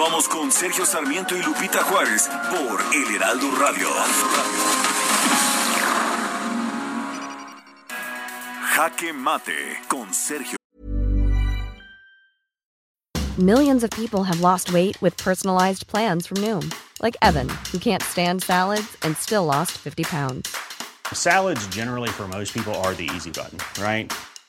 Continuamos con Sergio Sarmiento y Lupita Juárez por El Heraldo Radio. Jaque Mate con Sergio. Millions of people have lost weight with personalized plans from Noom, like Evan, who can't stand salads and still lost 50 pounds. Salads, generally, for most people, are the easy button, right?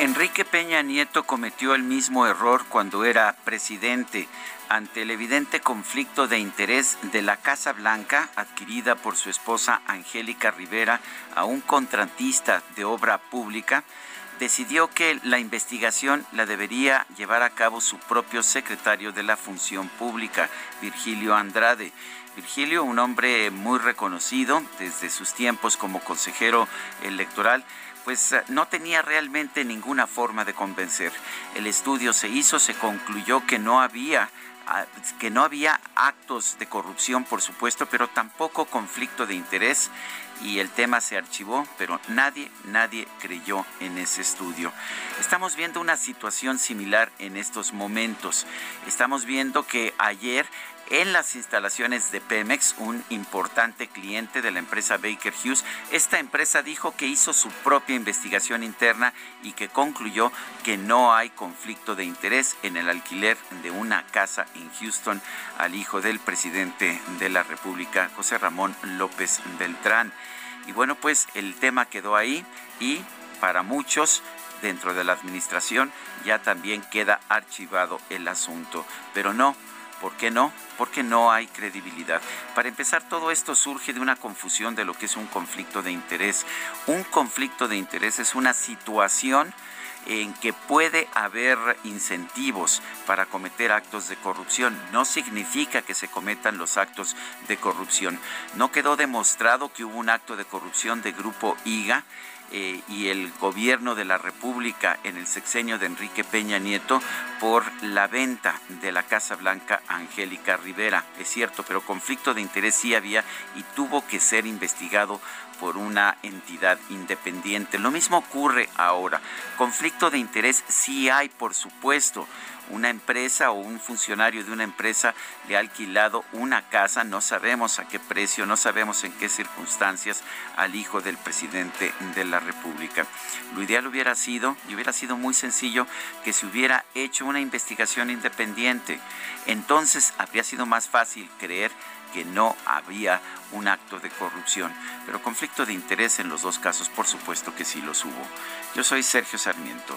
Enrique Peña Nieto cometió el mismo error cuando era presidente ante el evidente conflicto de interés de la Casa Blanca adquirida por su esposa Angélica Rivera a un contratista de obra pública decidió que la investigación la debería llevar a cabo su propio secretario de la Función Pública, Virgilio Andrade. Virgilio, un hombre muy reconocido desde sus tiempos como consejero electoral, pues no tenía realmente ninguna forma de convencer. El estudio se hizo, se concluyó que no había que no había actos de corrupción, por supuesto, pero tampoco conflicto de interés y el tema se archivó, pero nadie, nadie creyó en ese estudio. Estamos viendo una situación similar en estos momentos. Estamos viendo que ayer en las instalaciones de Pemex, un importante cliente de la empresa Baker Hughes. Esta empresa dijo que hizo su propia investigación interna y que concluyó que no hay conflicto de interés en el alquiler de una casa en Houston al hijo del presidente de la República, José Ramón López Beltrán. Y bueno, pues el tema quedó ahí y para muchos dentro de la administración ya también queda archivado el asunto. Pero no, ¿Por qué no? Porque no hay credibilidad. Para empezar, todo esto surge de una confusión de lo que es un conflicto de interés. Un conflicto de interés es una situación en que puede haber incentivos para cometer actos de corrupción. No significa que se cometan los actos de corrupción. No quedó demostrado que hubo un acto de corrupción de Grupo IGA eh, y el gobierno de la República en el sexenio de Enrique Peña Nieto por la venta de la Casa Blanca Angélica Rivera. Es cierto, pero conflicto de interés sí había y tuvo que ser investigado por una entidad independiente. Lo mismo ocurre ahora. Conflicto de interés sí hay, por supuesto una empresa o un funcionario de una empresa le ha alquilado una casa, no sabemos a qué precio, no sabemos en qué circunstancias, al hijo del presidente de la República. Lo ideal hubiera sido, y hubiera sido muy sencillo, que se hubiera hecho una investigación independiente. Entonces habría sido más fácil creer que no había un acto de corrupción. Pero conflicto de interés en los dos casos, por supuesto que sí los hubo. Yo soy Sergio Sarmiento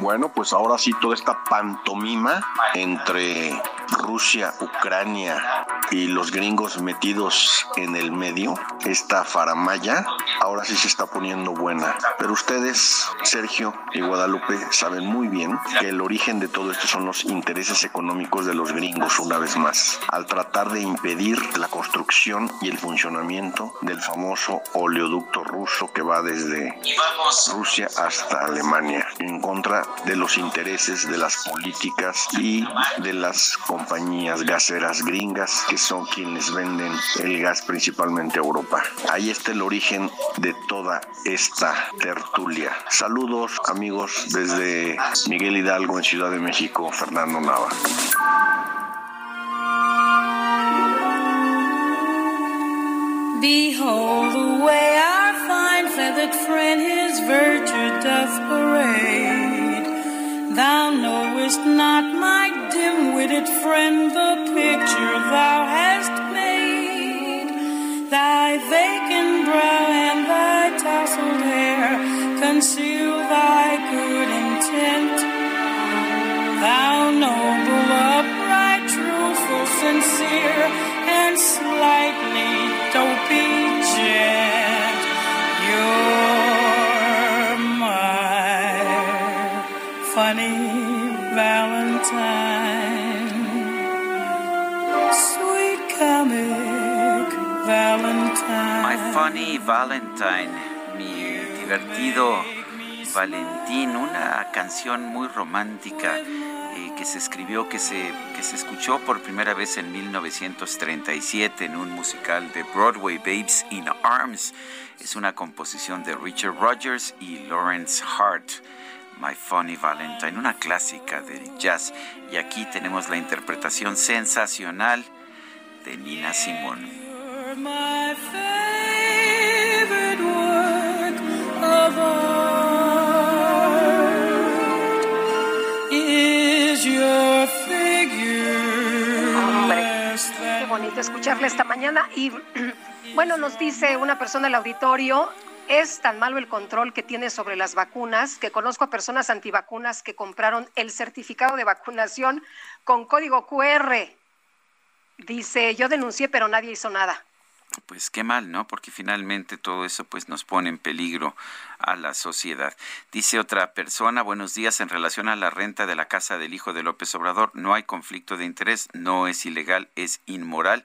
Bueno, pues ahora sí toda esta pantomima entre Rusia, Ucrania y los gringos metidos en el medio, esta faramaya, ahora sí se está poniendo buena. Pero ustedes, Sergio y Guadalupe, saben muy bien que el origen de todo esto son los intereses económicos de los gringos, una vez más, al tratar de impedir la construcción y el funcionamiento del famoso oleoducto ruso que va desde Rusia hasta Alemania, en contra de los intereses de las políticas y de las compañías gaseras gringas que son quienes venden el gas principalmente a Europa. Ahí está el origen de toda esta tertulia. Saludos amigos desde Miguel Hidalgo en Ciudad de México, Fernando Nava. Parade. Thou knowest not, my dim-witted friend, the picture thou hast made. Thy vacant brow and thy tousled hair conceal thy good intent. Thou noble, upright, truthful, sincere, and slightly dopey funny Valentine, Valentine. My Funny Valentine, mi divertido Valentín, una canción muy romántica eh, que se escribió, que se, que se escuchó por primera vez en 1937 en un musical de Broadway, Babes in Arms. Es una composición de Richard Rogers y Lawrence Hart. My Funny Valentine, una clásica del jazz. Y aquí tenemos la interpretación sensacional de Nina Simone. You're my favorite work of art. Is your figure less Qué bonito escucharle esta mañana. Y bueno, nos dice una persona del auditorio, es tan malo el control que tiene sobre las vacunas que conozco a personas antivacunas que compraron el certificado de vacunación con código QR. Dice, yo denuncié, pero nadie hizo nada. Pues qué mal, ¿no? Porque finalmente todo eso pues nos pone en peligro a la sociedad. Dice otra persona, buenos días, en relación a la renta de la casa del hijo de López Obrador, no hay conflicto de interés, no es ilegal, es inmoral.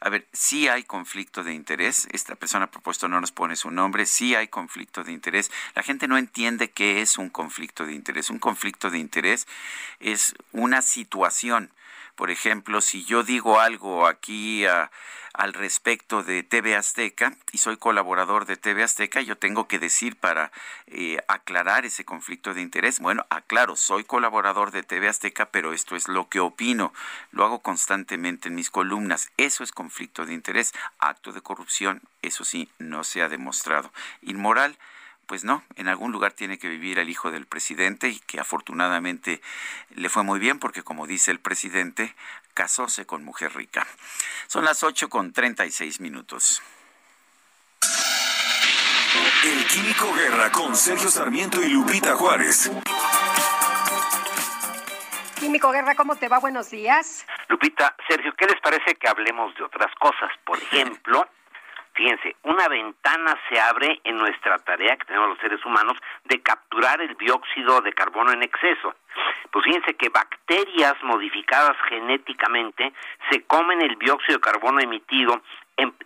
A ver, sí hay conflicto de interés. Esta persona ha propuesto no nos pone su nombre. Sí hay conflicto de interés. La gente no entiende qué es un conflicto de interés. Un conflicto de interés es una situación. Por ejemplo, si yo digo algo aquí a, al respecto de TV Azteca y soy colaborador de TV Azteca, yo tengo que decir para eh, aclarar ese conflicto de interés, bueno, aclaro, soy colaborador de TV Azteca, pero esto es lo que opino, lo hago constantemente en mis columnas, eso es conflicto de interés, acto de corrupción, eso sí, no se ha demostrado. Inmoral, pues no, en algún lugar tiene que vivir el hijo del presidente y que afortunadamente le fue muy bien porque como dice el presidente, casóse con mujer rica. Son las 8 con 36 minutos. El Químico Guerra con Sergio Sarmiento y Lupita Juárez. Químico Guerra, ¿cómo te va? Buenos días. Lupita, Sergio, ¿qué les parece que hablemos de otras cosas? Por ejemplo, fíjense, una ventana se abre en nuestra tarea que tenemos los seres humanos de capturar el dióxido de carbono en exceso. Pues fíjense que bacterias modificadas genéticamente se comen el dióxido de carbono emitido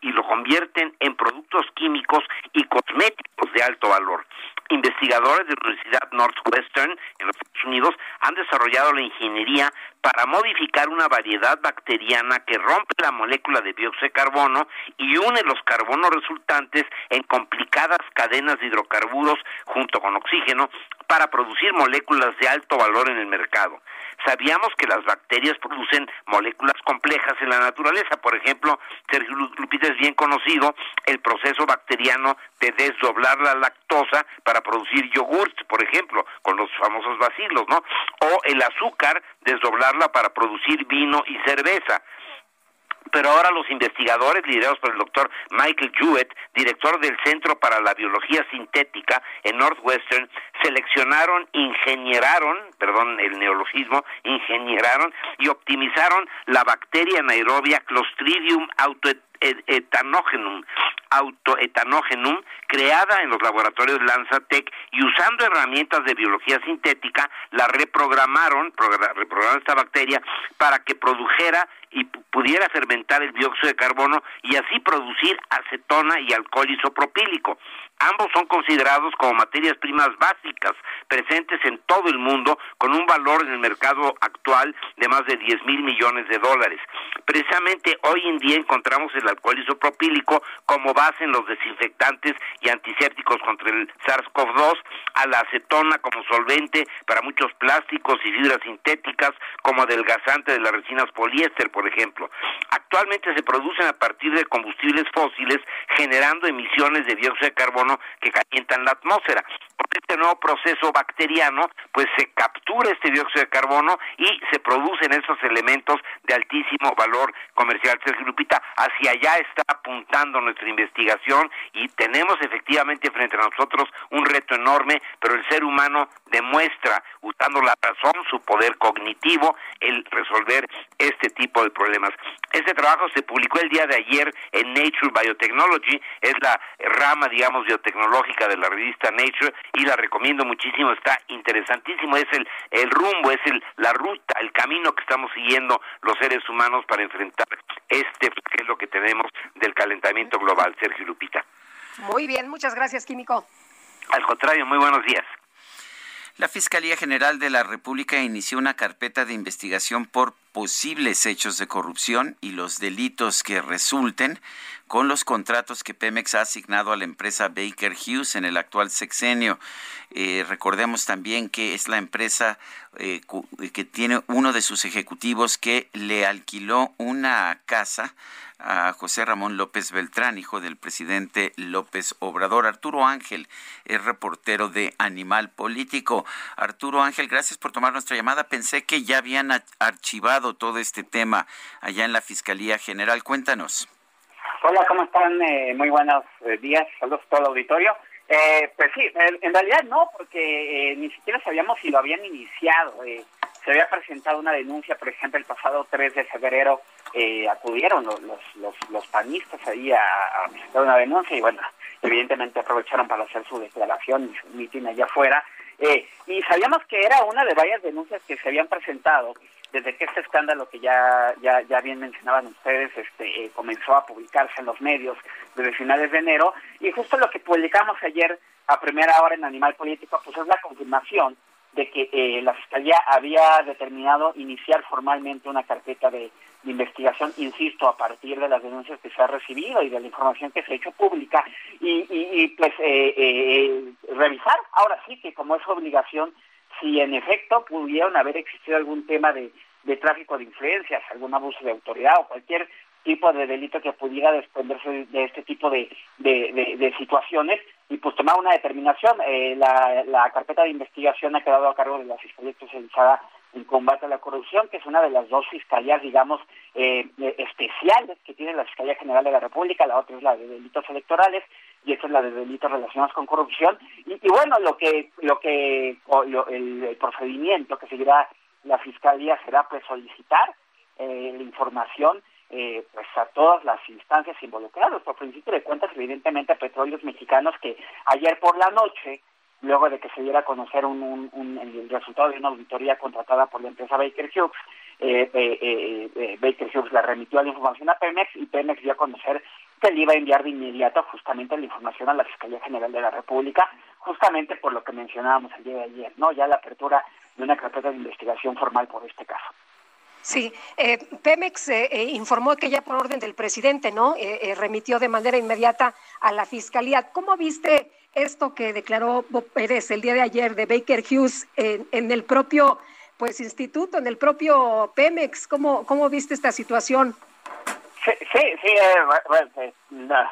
y lo convierten en productos químicos y cosméticos de alto valor. Investigadores de la Universidad Northwestern en los Estados Unidos han desarrollado la ingeniería para modificar una variedad bacteriana que rompe la molécula de dióxido de carbono y une los carbonos resultantes en complicadas cadenas de hidrocarburos junto con oxígeno para producir moléculas de alto valor en el mercado. Sabíamos que las bacterias producen moléculas complejas en la naturaleza. Por ejemplo, Sergio Lupita es bien conocido el proceso bacteriano de desdoblar la lactosa para producir yogurt, por ejemplo, con los famosos bacilos, ¿no? O el azúcar, desdoblarla para producir vino y cerveza pero ahora los investigadores liderados por el doctor Michael Jewett, director del Centro para la Biología Sintética en Northwestern, seleccionaron, ingenieraron, perdón, el neologismo, ingenieraron y optimizaron la bacteria anaerobia Clostridium autoetanogenum, autoetanogenum, creada en los laboratorios Lanzatec y usando herramientas de biología sintética, la reprogramaron, reprogramaron esta bacteria para que produjera y pudiera fermentar el dióxido de carbono y así producir acetona y alcohol isopropílico. Ambos son considerados como materias primas básicas presentes en todo el mundo con un valor en el mercado actual de más de 10 mil millones de dólares. Precisamente hoy en día encontramos el alcohol isopropílico como base en los desinfectantes y antisépticos contra el SARS-CoV-2, a la acetona como solvente para muchos plásticos y fibras sintéticas, como adelgazante de las resinas poliéster, por ejemplo. Actualmente se producen a partir de combustibles fósiles generando emisiones de dióxido de carbono que calientan la atmósfera. Este nuevo proceso bacteriano, pues se captura este dióxido de carbono y se producen esos elementos de altísimo valor comercial. Sergio Lupita, hacia allá está apuntando nuestra investigación y tenemos efectivamente frente a nosotros un reto enorme, pero el ser humano demuestra, usando la razón, su poder cognitivo, el resolver este tipo de problemas. Este trabajo se publicó el día de ayer en Nature Biotechnology, es la rama, digamos, biotecnológica de la revista Nature y la recomiendo muchísimo, está interesantísimo, es el, el rumbo, es el, la ruta, el camino que estamos siguiendo los seres humanos para enfrentar este, que es lo que tenemos del calentamiento global, Sergio Lupita. Muy bien, muchas gracias, Químico. Al contrario, muy buenos días. La Fiscalía General de la República inició una carpeta de investigación por posibles hechos de corrupción y los delitos que resulten con los contratos que Pemex ha asignado a la empresa Baker Hughes en el actual sexenio. Eh, recordemos también que es la empresa eh, que tiene uno de sus ejecutivos que le alquiló una casa a José Ramón López Beltrán, hijo del presidente López Obrador. Arturo Ángel es reportero de Animal Político. Arturo Ángel, gracias por tomar nuestra llamada. Pensé que ya habían archivado todo este tema allá en la Fiscalía General. Cuéntanos. Hola, ¿cómo están? Eh, muy buenos eh, días. Saludos a todo el auditorio. Eh, pues sí, en realidad no, porque ni siquiera sabíamos si lo habían iniciado. Se había presentado una denuncia, por ejemplo, el pasado 3 de febrero acudieron los, los, los, panistas ahí a, presentar una denuncia y bueno, evidentemente aprovecharon para hacer su declaración y su mitin allá afuera. y sabíamos que era una de varias denuncias que se habían presentado desde que este escándalo que ya ya, ya bien mencionaban ustedes este eh, comenzó a publicarse en los medios desde finales de enero y justo lo que publicamos ayer a primera hora en Animal Político pues es la confirmación de que eh, la Fiscalía había determinado iniciar formalmente una carpeta de, investigación, insisto, a partir de las denuncias que se ha recibido y de la información que se ha hecho pública, y, y, pues eh, revisar, ahora sí que como es obligación, si en efecto pudieron haber existido algún tema de, de tráfico de influencias, algún abuso de autoridad o cualquier tipo de delito que pudiera desprenderse de este tipo de, de, situaciones y pues tomar una determinación. Eh, la, la carpeta de investigación ha quedado a cargo de la Fiscalía Especializada en Combate a la Corrupción, que es una de las dos fiscalías, digamos, eh, especiales que tiene la Fiscalía General de la República, la otra es la de delitos electorales y esta es la de delitos relacionados con corrupción. Y, bueno, lo que, lo que el procedimiento que seguirá la Fiscalía será pues solicitar eh, la información eh, pues a todas las instancias involucradas. Por principio de cuentas, evidentemente a petróleos mexicanos que ayer por la noche, luego de que se diera a conocer un, el resultado de una auditoría contratada por la empresa Baker Hughes, eh, Baker Hughes la remitió la información a Pemex y Pemex dio a conocer que le iba a enviar de inmediato justamente la información a la Fiscalía General de la República, justamente por lo que mencionábamos el día de ayer, ¿no? Ya la apertura de una carpeta de investigación formal por este caso. Sí, eh, Pemex eh, eh, informó que ya por orden del presidente, ¿no? Eh, remitió de manera inmediata a la fiscalía. ¿Cómo viste esto que declaró Pérez el día de ayer de Baker Hughes en, en el propio, pues, instituto, en el propio Pemex? ¿Cómo, cómo viste esta situación? Sí, sí, sí bueno, no,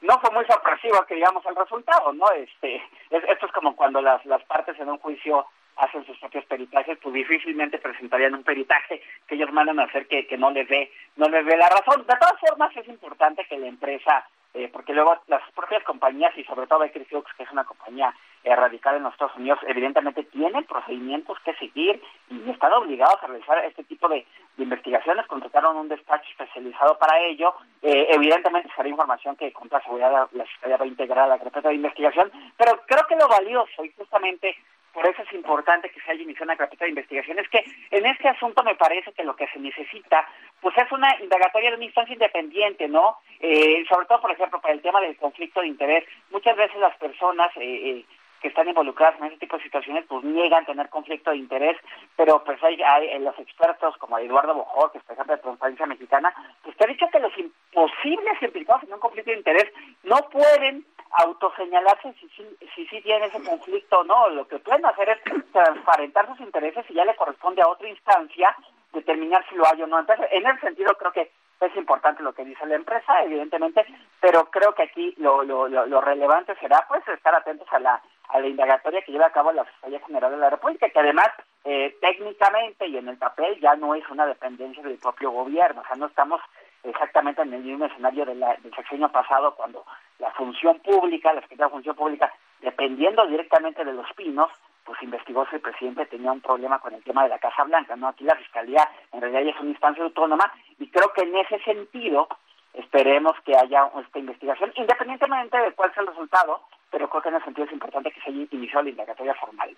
no, fue muy sorpresivo que digamos el resultado, ¿no? Este, esto es como cuando las, las partes en un juicio hacen sus propios peritajes, pues difícilmente presentarían un peritaje que ellos mandan a hacer que, que no les dé no les dé la razón. De todas formas, es importante que la empresa, eh, porque luego las propias compañías y sobre todo Hughes, que es una compañía eh, radical en los Estados Unidos, evidentemente tienen procedimientos que seguir y están obligados a realizar este tipo de, investigaciones. Contrataron un despacho especializado para ello. Eh, evidentemente será información que con seguridad la, la va a integrar la carpeta de investigación, pero creo que lo valioso y justamente por eso es importante que se haya iniciado una carpeta de investigación. Es que en este asunto me parece que lo que se necesita, pues es una indagatoria de una instancia independiente, ¿no? Eh, sobre todo, por ejemplo, para el tema del conflicto de interés. Muchas veces las personas eh, eh, que están involucradas en este tipo de situaciones, pues niegan tener conflicto de interés, pero pues hay, hay los expertos como Eduardo Bojor, que es por ejemplo de Transparencia Mexicana, pues te ha dicho que los imposibles implicados en un conflicto de interés no pueden autoseñalarse si sí si, si, tiene ese conflicto o no. Lo que pueden hacer es transparentar sus intereses y ya le corresponde a otra instancia determinar si lo hay o no. Entonces, en ese sentido creo que es importante lo que dice la empresa, evidentemente, pero creo que aquí lo, lo, lo relevante será pues estar atentos a la a la indagatoria que lleva a cabo la Fiscalía General de la República, que además eh, técnicamente y en el papel ya no es una dependencia del propio gobierno, o sea, no estamos exactamente en el mismo escenario de la, del sexenio pasado, cuando la función pública, la Secretaría de Función Pública, dependiendo directamente de los pinos, pues investigó si el presidente tenía un problema con el tema de la Casa Blanca, ¿no? Aquí la Fiscalía en realidad ya es una instancia autónoma y creo que en ese sentido esperemos que haya esta investigación, independientemente de cuál sea el resultado, pero creo que en ese sentido es importante que se haya iniciado la indagatoria formal.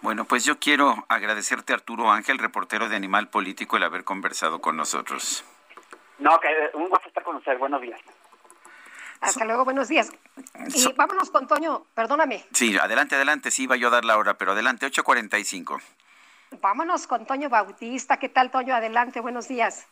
Bueno, pues yo quiero agradecerte, Arturo Ángel, reportero de Animal Político, el haber conversado con nosotros. No, que un gusto estar con usted. Buenos días. Hasta luego, buenos días. Y vámonos con Toño, perdóname. Sí, adelante, adelante, sí, iba yo a dar la hora, pero adelante, 8.45. Vámonos con Toño Bautista. ¿Qué tal, Toño? Adelante, buenos días.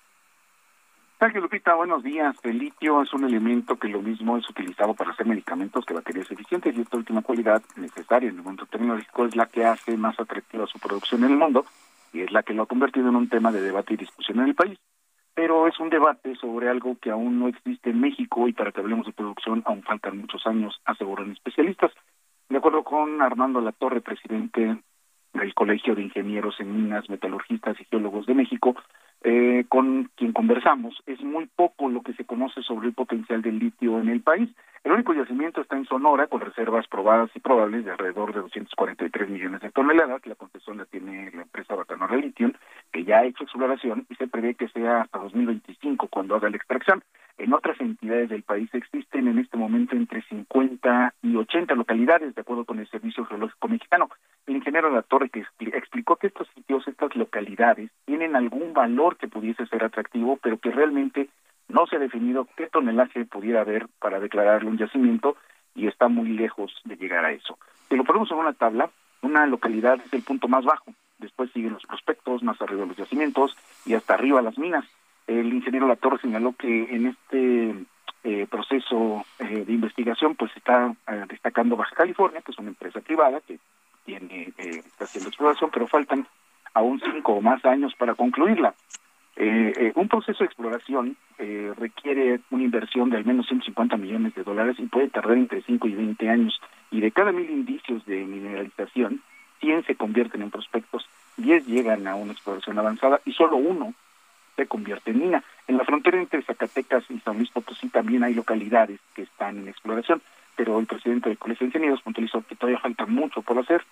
Gracias, Lupita. Buenos días. El litio es un elemento que lo mismo es utilizado para hacer medicamentos que baterías eficientes y esta última cualidad necesaria en el mundo tecnológico es la que hace más atractiva su producción en el mundo y es la que lo ha convertido en un tema de debate y discusión en el país. Pero es un debate sobre algo que aún no existe en México y para que hablemos de producción aún faltan muchos años, aseguran especialistas. De acuerdo con Armando Latorre, presidente del Colegio de Ingenieros en Minas, Metalurgistas y Geólogos de México, eh, con quien conversamos, es muy poco lo que se conoce sobre el potencial del litio en el país. El único yacimiento está en Sonora, con reservas probadas y probables de alrededor de 243 millones de toneladas. La concesión la tiene la empresa Bacanora Lithium, que ya ha hecho exploración y se prevé que sea hasta 2025 cuando haga la extracción. En otras entidades del país existen en este momento entre 50 y 80 localidades, de acuerdo con el Servicio Geológico Mexicano. El ingeniero de la Torre explicó que estos sitios, estas localidades, tienen algún valor que pudiese ser atractivo, pero que realmente no se ha definido qué tonelaje pudiera haber para declararle un yacimiento y está muy lejos de llegar a eso. Si lo ponemos en una tabla, una localidad es el punto más bajo, después siguen los prospectos, más arriba los yacimientos y hasta arriba las minas. El ingeniero Latorre señaló que en este eh, proceso eh, de investigación pues está eh, destacando Baja California, que es una empresa privada que tiene está haciendo exploración, pero faltan aún cinco o más años para concluirla. Eh, eh, un proceso de exploración eh, requiere una inversión de al menos 150 millones de dólares y puede tardar entre 5 y 20 años. Y de cada mil indicios de mineralización, 100 se convierten en prospectos, 10 llegan a una exploración avanzada y solo uno se convierte en mina. En la frontera entre Zacatecas y San Luis Potosí también hay localidades que están en exploración, pero el presidente del Colegio de Ingenieros puntualizó que todavía falta mucho por hacer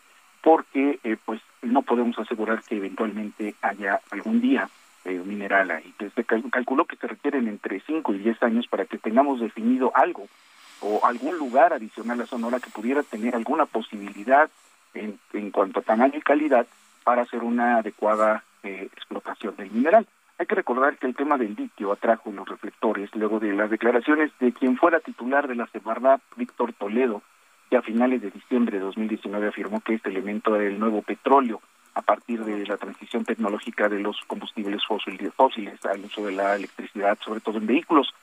porque eh, pues no podemos asegurar que eventualmente haya algún día eh, mineral ahí. Se calculó que se requieren entre 5 y 10 años para que tengamos definido algo o algún lugar adicional a Sonora que pudiera tener alguna posibilidad en, en cuanto a tamaño y calidad para hacer una adecuada eh, explotación del mineral. Hay que recordar que el tema del litio atrajo los reflectores luego de las declaraciones de quien fuera titular de la Semarnat, Víctor Toledo, que a finales de diciembre de 2019 afirmó que este elemento era el nuevo petróleo a partir de la transición tecnológica de los combustibles fósiles, fósiles al uso de la electricidad, sobre todo en vehículos.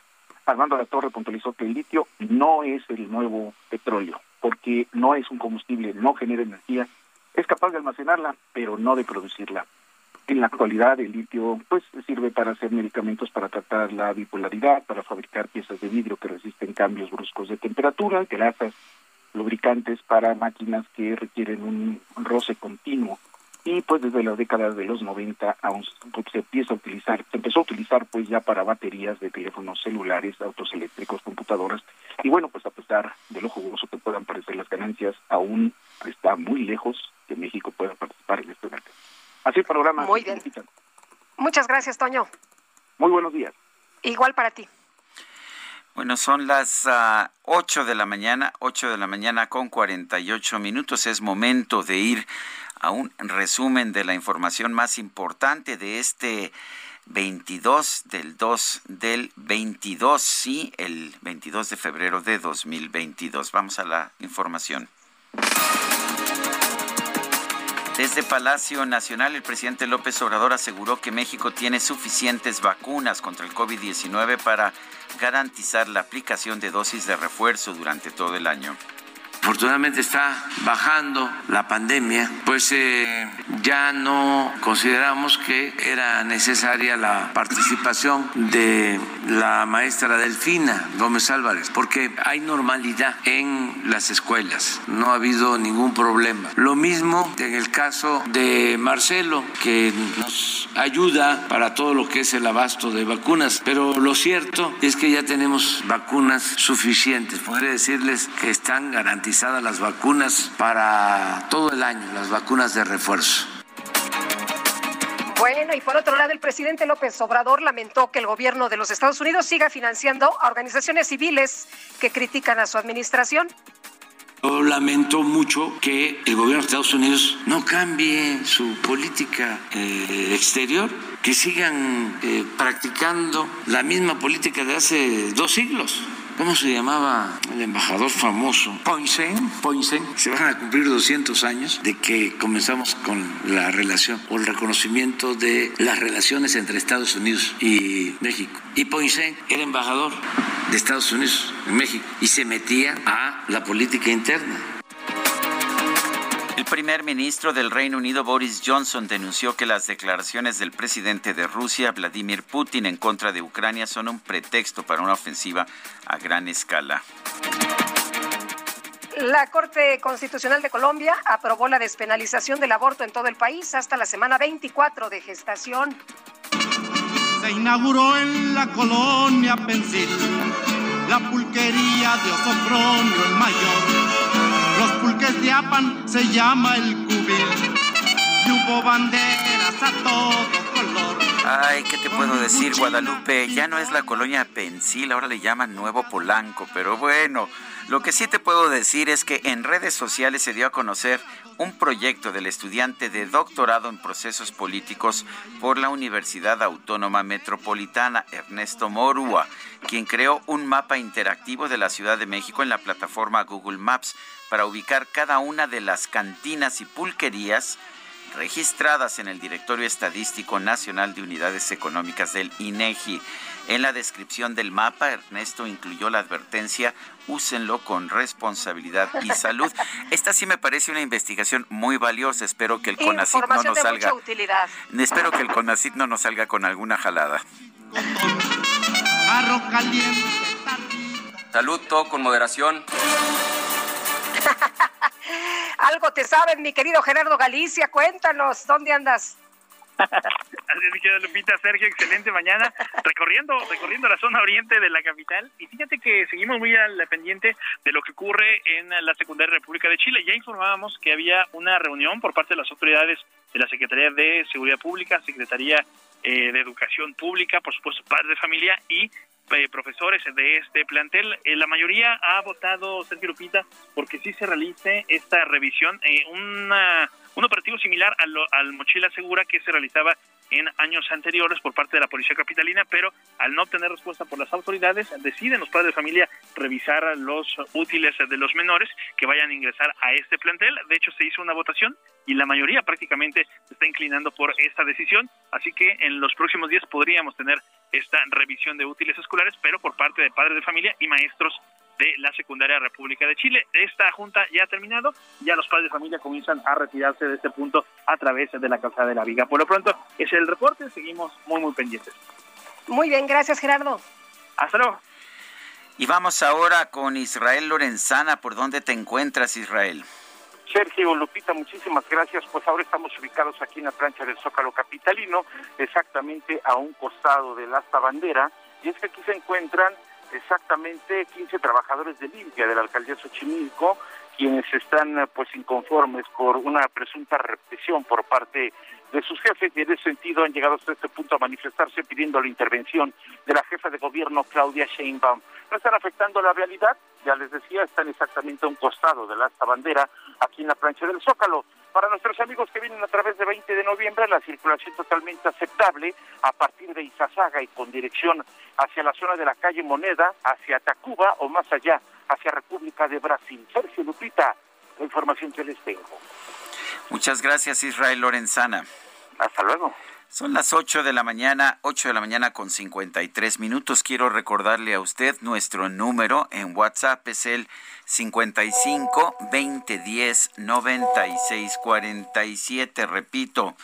Armando La Torre puntualizó que el litio no es el nuevo petróleo, porque no es un combustible, no genera energía, es capaz de almacenarla, pero no de producirla. En la actualidad el litio pues sirve para hacer medicamentos para tratar la bipolaridad, para fabricar piezas de vidrio que resisten cambios bruscos de temperatura, grasas, lubricantes para máquinas que requieren un roce continuo y pues desde las décadas de los 90 aún se empieza a utilizar, se empezó a utilizar pues ya para baterías de teléfonos celulares, autos eléctricos, computadoras y bueno pues a pesar de lo jugoso que puedan parecer las ganancias aún está muy lejos que México pueda participar en este mercado. Así el programa. Muy bien. Muchas gracias, Toño. Muy buenos días. Igual para ti. Bueno, son las uh, 8 de la mañana, 8 de la mañana con 48 minutos. Es momento de ir a un resumen de la información más importante de este 22 del 2 del 22, sí, el 22 de febrero de 2022. Vamos a la información. Desde Palacio Nacional, el presidente López Obrador aseguró que México tiene suficientes vacunas contra el COVID-19 para garantizar la aplicación de dosis de refuerzo durante todo el año. Afortunadamente está bajando la pandemia, pues eh, ya no consideramos que era necesaria la participación de la maestra Delfina Gómez Álvarez, porque hay normalidad en las escuelas, no ha habido ningún problema. Lo mismo en el caso de Marcelo, que nos ayuda para todo lo que es el abasto de vacunas, pero lo cierto es que ya tenemos vacunas suficientes. Podría decirles que están garantizadas las vacunas para todo el año, las vacunas de refuerzo. Bueno, y por otro lado, el presidente López Obrador lamentó que el gobierno de los Estados Unidos siga financiando a organizaciones civiles que critican a su administración. Yo lamento mucho que el gobierno de Estados Unidos no cambie su política eh, exterior, que sigan eh, practicando la misma política de hace dos siglos. ¿Cómo se llamaba el embajador famoso? Poinsen. Poinsen. Se van a cumplir 200 años de que comenzamos con la relación o el reconocimiento de las relaciones entre Estados Unidos y México. Y Poinsen era embajador de Estados Unidos en México y se metía a la política interna. El primer ministro del Reino Unido, Boris Johnson, denunció que las declaraciones del presidente de Rusia, Vladimir Putin, en contra de Ucrania son un pretexto para una ofensiva a gran escala. La Corte Constitucional de Colombia aprobó la despenalización del aborto en todo el país hasta la semana 24 de gestación. Se inauguró en la colonia Pensil la pulquería de Osofronio el Mayor los pulques de Apan se llama el cubil. Y hubo banderas a todo color. Ay, ¿qué te puedo decir, Guadalupe? Ya no es la colonia Pensil, ahora le llaman Nuevo Polanco, pero bueno, lo que sí te puedo decir es que en redes sociales se dio a conocer un proyecto del estudiante de doctorado en procesos políticos por la Universidad Autónoma Metropolitana, Ernesto Morúa, quien creó un mapa interactivo de la Ciudad de México en la plataforma Google Maps para ubicar cada una de las cantinas y pulquerías registradas en el Directorio Estadístico Nacional de Unidades Económicas del INEGI. En la descripción del mapa, Ernesto incluyó la advertencia, úsenlo con responsabilidad y salud. Esta sí me parece una investigación muy valiosa. Espero que el CONACYT no nos salga. utilidad. Espero que el CONACYT no nos salga con alguna jalada. Salud, todo con moderación. Algo te saben, mi querido Gerardo Galicia. Cuéntanos, ¿dónde andas? Así es, mi querida Lupita, Sergio, excelente mañana, recorriendo, recorriendo la zona oriente de la capital. Y fíjate que seguimos muy al pendiente de lo que ocurre en la secundaria República de Chile. Ya informábamos que había una reunión por parte de las autoridades de la Secretaría de Seguridad Pública, Secretaría eh, de Educación Pública, por supuesto, padres de familia y eh, profesores de este plantel. Eh, la mayoría ha votado, Sergio Lupita, porque sí se realice esta revisión. Eh, una un operativo similar al, al Mochila Segura que se realizaba en años anteriores por parte de la Policía Capitalina, pero al no obtener respuesta por las autoridades, deciden los padres de familia revisar los útiles de los menores que vayan a ingresar a este plantel. De hecho, se hizo una votación y la mayoría prácticamente está inclinando por esta decisión, así que en los próximos días podríamos tener esta revisión de útiles escolares, pero por parte de padres de familia y maestros de la Secundaria República de Chile. Esta junta ya ha terminado, ya los padres de familia comienzan a retirarse de este punto a través de la calzada de la Viga. Por lo pronto, es el reporte, seguimos muy, muy pendientes. Muy bien, gracias Gerardo. Hasta luego. Y vamos ahora con Israel Lorenzana. ¿Por dónde te encuentras, Israel? Sergio Lupita, muchísimas gracias. Pues ahora estamos ubicados aquí en la plancha del Zócalo Capitalino, exactamente a un costado del asta bandera. Y es que aquí se encuentran exactamente 15 trabajadores de limpia de la alcaldía Xochimilco, quienes están pues inconformes por una presunta represión por parte de sus jefes y en ese sentido han llegado hasta este punto a manifestarse pidiendo la intervención de la jefa de gobierno Claudia Sheinbaum. No están afectando la realidad, ya les decía, están exactamente a un costado de la asta bandera aquí en la plancha del Zócalo. Para nuestros amigos que vienen a través de 20 de noviembre, la circulación totalmente aceptable a partir de Izazaga y con dirección hacia la zona de la calle Moneda, hacia Tacuba o más allá, hacia República de Brasil. Sergio Lupita, la información que les tengo. Muchas gracias, Israel Lorenzana. Hasta luego. Son las 8 de la mañana, 8 de la mañana con 53 minutos. Quiero recordarle a usted nuestro número en WhatsApp es el 55 20 10 96 47. Repito,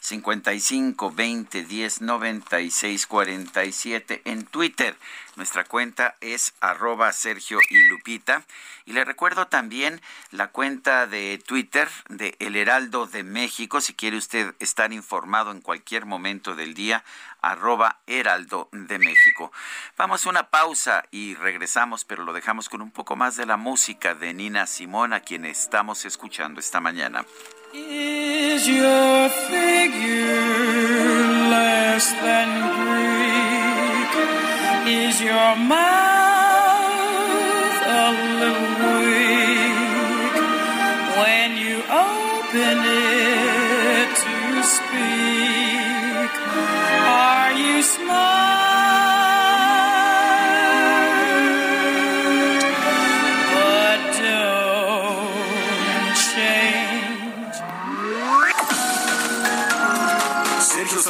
55 20 10 96 47 en Twitter. Nuestra cuenta es arroba Sergio y Lupita. Y le recuerdo también la cuenta de Twitter de El Heraldo de México, si quiere usted estar informado en cualquier momento del día, arroba Heraldo de México. Vamos a una pausa y regresamos, pero lo dejamos con un poco más de la música de Nina Simón, a quien estamos escuchando esta mañana. Is your figure less than Greek? Is your mouth a little weak when you open it to speak? Are you smart?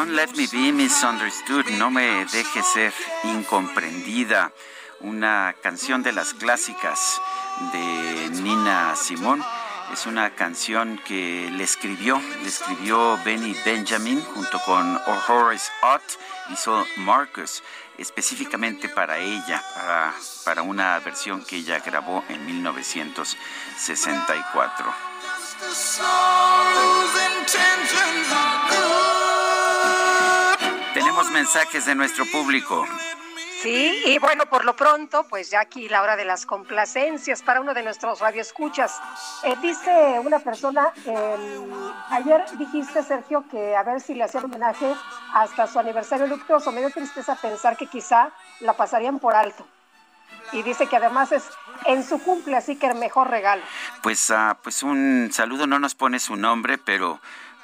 Don't let me be misunderstood, no me deje ser incomprendida. Una canción de las clásicas de Nina Simón. Es una canción que le escribió, le escribió Benny Benjamin junto con Horace Ott, hizo Marcus específicamente para ella, para, para una versión que ella grabó en 1964. Tenemos mensajes de nuestro público. Sí, y bueno, por lo pronto, pues ya aquí la hora de las complacencias para uno de nuestros radioescuchas. Eh, dice una persona, eh, ayer dijiste, Sergio, que a ver si le hacían homenaje hasta su aniversario luctuoso. Me dio tristeza pensar que quizá la pasarían por alto. y dice que además es en su cumple, así que el mejor regalo. Pues, uh, pues un saludo, no nos pone su nombre, pero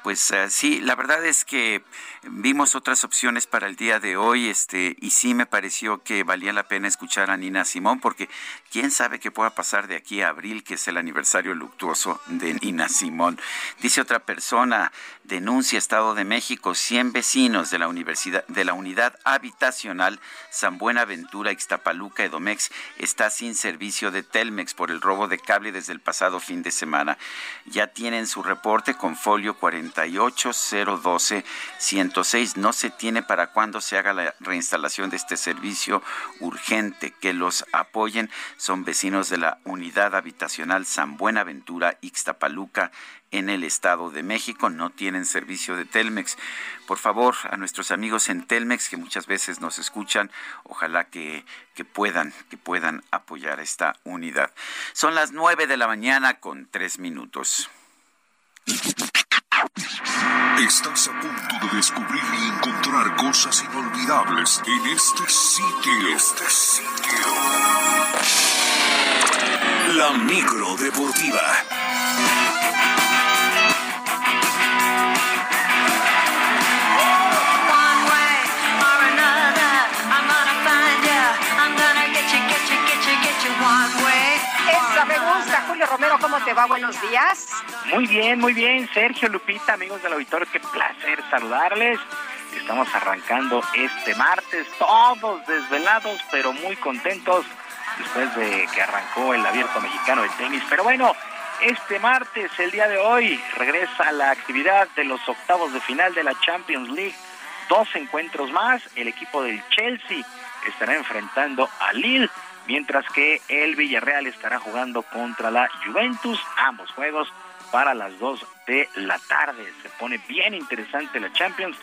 pues uh, sí, la verdad es que vimos otras opciones para el día de hoy, este, y sí me pareció que valía la pena escuchar a Nina Simón, porque quién sabe qué pueda pasar de aquí a abril, que es el aniversario luctuoso de Nina Simón. Dice otra persona, denuncia Estado de México, 100 vecinos de la universidad, de la unidad habitacional San Buenaventura, Ixtapaluca, Edomex, está sin servicio de Telmex por el robo de cable desde el pasado fin de semana. Ya tienen su reporte con folio 48012 106. No se tiene para cuándo se haga la reinstalación de este servicio urgente. Que los apoyen son vecinos de la unidad habitacional San Buenaventura, Ixtapaluca, en el Estado de México. No tienen servicio de Telmex. Por favor, a nuestros amigos en Telmex, que muchas veces nos escuchan, ojalá que, que puedan, que puedan apoyar esta unidad. Son las nueve de la mañana con tres minutos. Estás a punto de descubrir y encontrar cosas inolvidables en este sitio. Este sitio. La micro deportiva. ¿Cómo te va? Buenos días. Muy bien, muy bien, Sergio Lupita, amigos del auditorio, qué placer saludarles. Estamos arrancando este martes, todos desvelados, pero muy contentos después de que arrancó el abierto mexicano de tenis. Pero bueno, este martes, el día de hoy, regresa la actividad de los octavos de final de la Champions League. Dos encuentros más, el equipo del Chelsea estará enfrentando a Lille mientras que el Villarreal estará jugando contra la Juventus, ambos juegos para las 2 de la tarde. Se pone bien interesante la Champions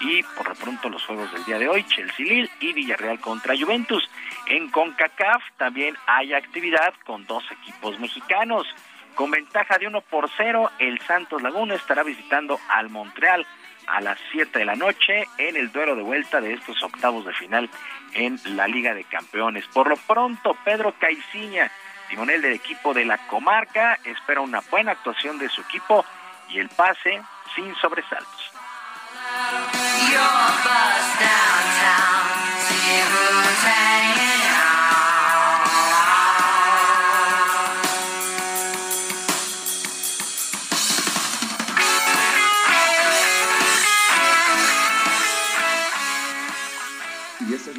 y por lo pronto los juegos del día de hoy, Chelsea Lille y Villarreal contra Juventus. En CONCACAF también hay actividad con dos equipos mexicanos. Con ventaja de 1 por 0, el Santos Laguna estará visitando al Montreal a las 7 de la noche en el duelo de vuelta de estos octavos de final en la Liga de Campeones. Por lo pronto, Pedro Caiciña, timonel del equipo de la comarca, espera una buena actuación de su equipo y el pase sin sobresaltos.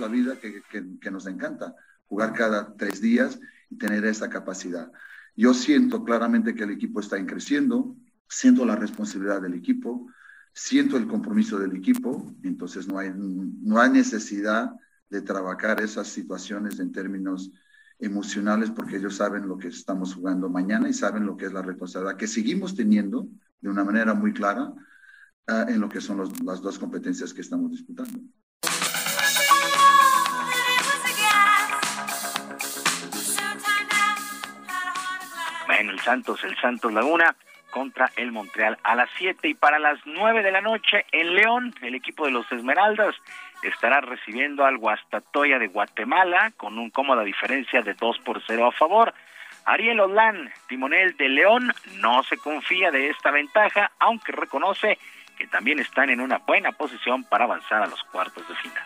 La vida que, nos encanta, jugar cada tres días y tener esa capacidad. Yo siento claramente que el equipo está creciendo, siento la responsabilidad del equipo, siento el compromiso del equipo, entonces no hay, no hay necesidad de trabajar esas situaciones en términos emocionales porque ellos saben lo que estamos jugando mañana y saben lo que es la responsabilidad que seguimos teniendo de una manera muy clara uh, en lo que son las dos competencias que estamos disputando. Bueno, el Santos, el Santos Laguna contra el Montreal a las 7 y para las 9 de la noche en León, el equipo de los Esmeraldas estará recibiendo al Guastatoya de Guatemala con un cómoda diferencia de 2 por 0 a favor. Ariel Olán, timonel de León, no se confía de esta ventaja, aunque reconoce que también están en una buena posición para avanzar a los cuartos de final.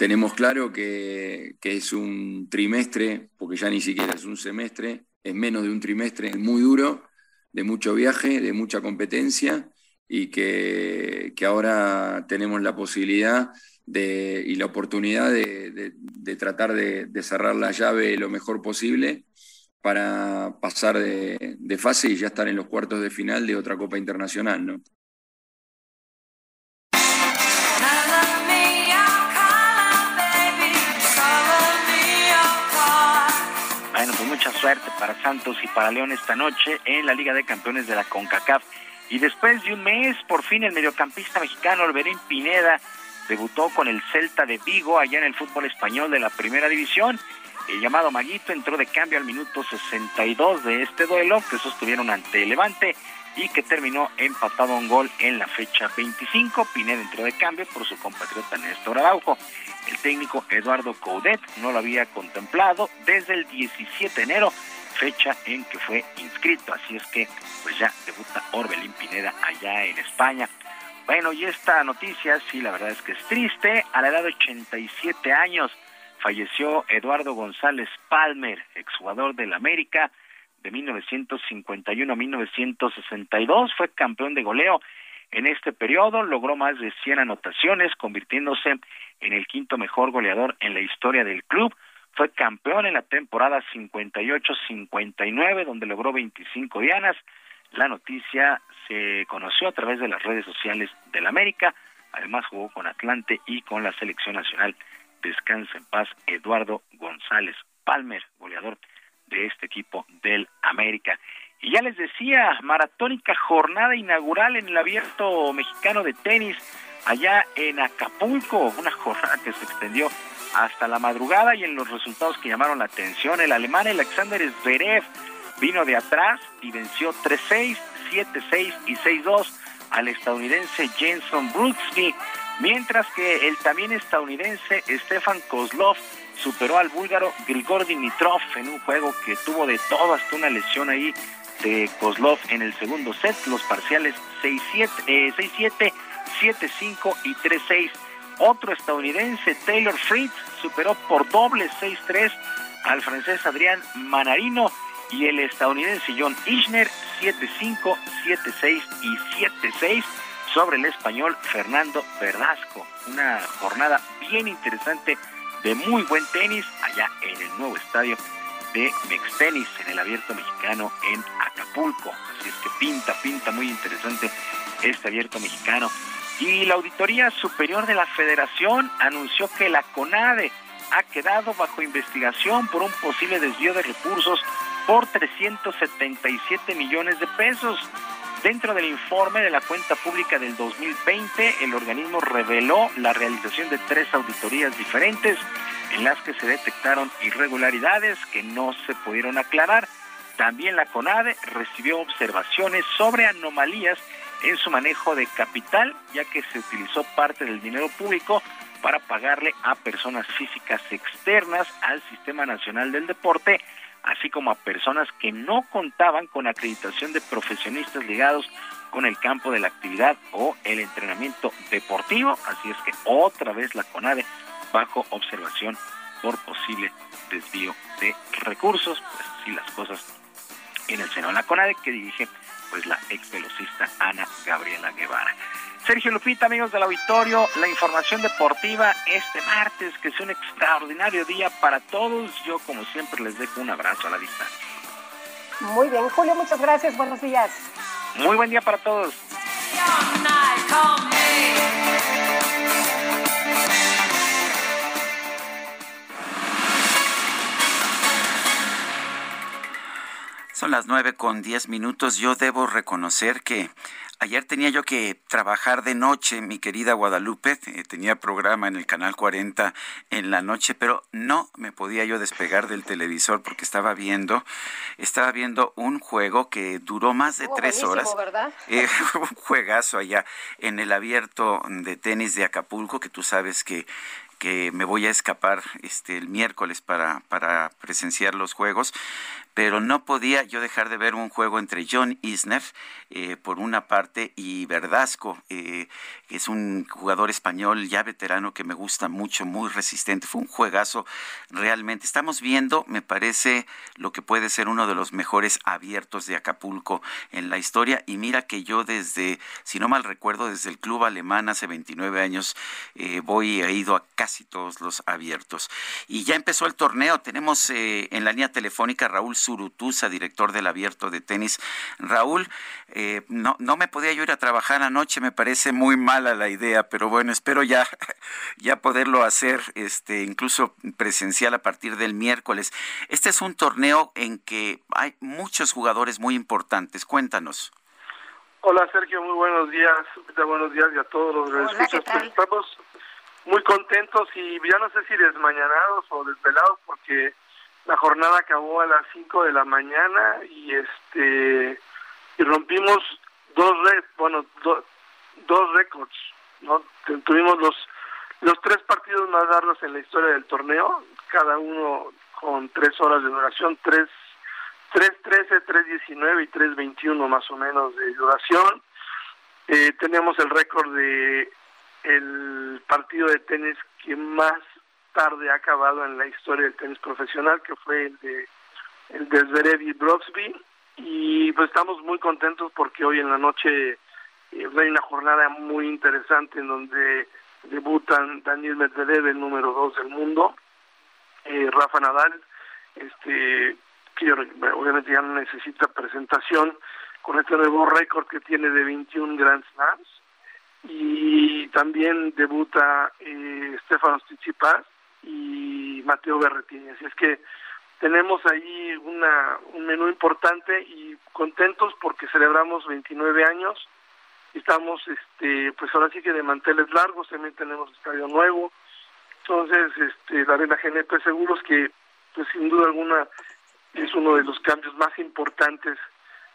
Tenemos claro que, es un trimestre, porque ya ni siquiera es un semestre, es menos de un trimestre muy duro, de mucho viaje, de mucha competencia, y que, ahora tenemos la posibilidad de, y la oportunidad de tratar de, cerrar la llave lo mejor posible para pasar de, fase y ya estar en los cuartos de final de otra Copa Internacional, ¿no? Suerte para Santos y para León esta noche en la Liga de Campeones de la CONCACAF. Y después de un mes, por fin el mediocampista mexicano Alberín Pineda debutó con el Celta de Vigo allá en el fútbol español de la primera división. El llamado Maguito entró de cambio al minuto 62 de este duelo que sostuvieron ante Levante y que terminó empatado a un gol en la fecha 25. Pineda entró de cambio por su compatriota Néstor Araujo. El técnico Eduardo Coudet no lo había contemplado desde el 17 de enero, fecha en que fue inscrito. Así es que pues ya debuta Orbelín Pineda allá en España. Bueno, y esta noticia, sí, la verdad es que es triste. A la edad de 87 años falleció Eduardo González Palmer, exjugador del América de 1951 a 1962. Fue campeón de goleo en este periodo, logró más de 100 anotaciones, convirtiéndose en el quinto mejor goleador en la historia del club. Fue campeón en la temporada 58-59, donde logró 25 dianas. La noticia se conoció a través de las redes sociales del América. Además jugó con Atlante y con la selección nacional. Descansa en paz Eduardo González Palmer, goleador de este equipo del América. Y ya les decía, maratónica jornada inaugural en el abierto mexicano de tenis allá en Acapulco, una jornada que se extendió hasta la madrugada y en los resultados que llamaron la atención, el alemán Alexander Zverev vino de atrás y venció 3-6, 7-6 y 6-2 al estadounidense Jenson Brooksby, mientras que el también estadounidense Stefan Kozlov superó al búlgaro Grigor Dimitrov en un juego que tuvo de todo hasta una lesión ahí de Kozlov en el segundo set, los parciales 6-7, eh, 6-7, 7-5 y 3-6. Otro estadounidense, Taylor Fritz, superó por doble 6-3 al francés Adrián Manarino y el estadounidense John Ishner 7-5, 7-6 y 7-6 sobre el español Fernando Verdasco. Una jornada bien interesante de muy buen tenis allá en el nuevo estadio de Mextenis en el abierto mexicano en Acapulco. Así es que pinta, pinta muy interesante este abierto mexicano. Y la Auditoría Superior de la Federación anunció que la CONADE ha quedado bajo investigación por un posible desvío de recursos por 377 millones de pesos. Dentro del informe de la cuenta pública del 2020, el organismo reveló la realización de tres auditorías diferentes en las que se detectaron irregularidades que no se pudieron aclarar. También la CONADE recibió observaciones sobre anomalías en su manejo de capital, ya que se utilizó parte del dinero público para pagarle a personas físicas externas al Sistema Nacional del Deporte así como a personas que no contaban con acreditación de profesionistas ligados con el campo de la actividad o el entrenamiento deportivo. Así es que otra vez la CONADE bajo observación por posible desvío de recursos. Pues así las cosas en el seno de la CONADE que dirige pues la ex velocista Ana Gabriela Guevara. Sergio Lupita, amigos del auditorio, la información deportiva este martes, que es un extraordinario día para todos. Yo, como siempre, les dejo un abrazo a la distancia. Muy bien, Julio, muchas gracias. Buenos días. Muy buen día para todos. Son las nueve con diez minutos. Yo debo reconocer que Ayer tenía yo que trabajar de noche, mi querida Guadalupe, eh, tenía programa en el canal 40 en la noche, pero no me podía yo despegar del televisor porque estaba viendo, estaba viendo un juego que duró más de tres horas. ¿verdad? Eh, un juegazo allá en el abierto de tenis de Acapulco, que tú sabes que que me voy a escapar este el miércoles para, para presenciar los juegos pero no podía yo dejar de ver un juego entre John Isner eh, por una parte y Verdasco, eh, que es un jugador español ya veterano que me gusta mucho, muy resistente. Fue un juegazo realmente. Estamos viendo, me parece, lo que puede ser uno de los mejores abiertos de Acapulco en la historia. Y mira que yo desde, si no mal recuerdo, desde el club alemán hace 29 años, eh, voy, he ido a casi todos los abiertos. Y ya empezó el torneo. Tenemos en la línea telefónica Raúl Surutusa, director del abierto de tenis. Raúl, eh, no, no me podía yo ir a trabajar anoche, me parece muy mala la idea, pero bueno, espero ya, ya poderlo hacer este, incluso presencial a partir del miércoles. Este es un torneo en que hay muchos jugadores muy importantes. Cuéntanos. Hola Sergio, muy buenos días. Buenos días y a todos los que escuchas. Pues, estamos muy contentos y ya no sé si desmañanados o desvelados porque la jornada acabó a las 5 de la mañana y este y rompimos dos red, bueno, do- dos récords, ¿no? Tu- Tuvimos los los tres partidos más largos en la historia del torneo, cada uno con tres horas de duración, tres 3.13, 3.19 y 3.21 más o menos de duración. Eh, tenemos el récord de el partido de tenis que más tarde ha acabado en la historia del tenis profesional, que fue el de el de Zverev y Broxby. Y pues estamos muy contentos porque hoy en la noche eh, hay una jornada muy interesante en donde debutan Daniel Medvedev, el número dos del mundo, eh, Rafa Nadal, este que obviamente ya no necesita presentación con este nuevo récord que tiene de 21 Grand Slams y también debuta eh, Stefanos Tsitsipas y Mateo Berretini así es que tenemos ahí una, un menú importante y contentos porque celebramos 29 años. Estamos este pues ahora sí que de manteles largos también tenemos estadio nuevo. Entonces este la arena GNP seguros que pues sin duda alguna es uno de los cambios más importantes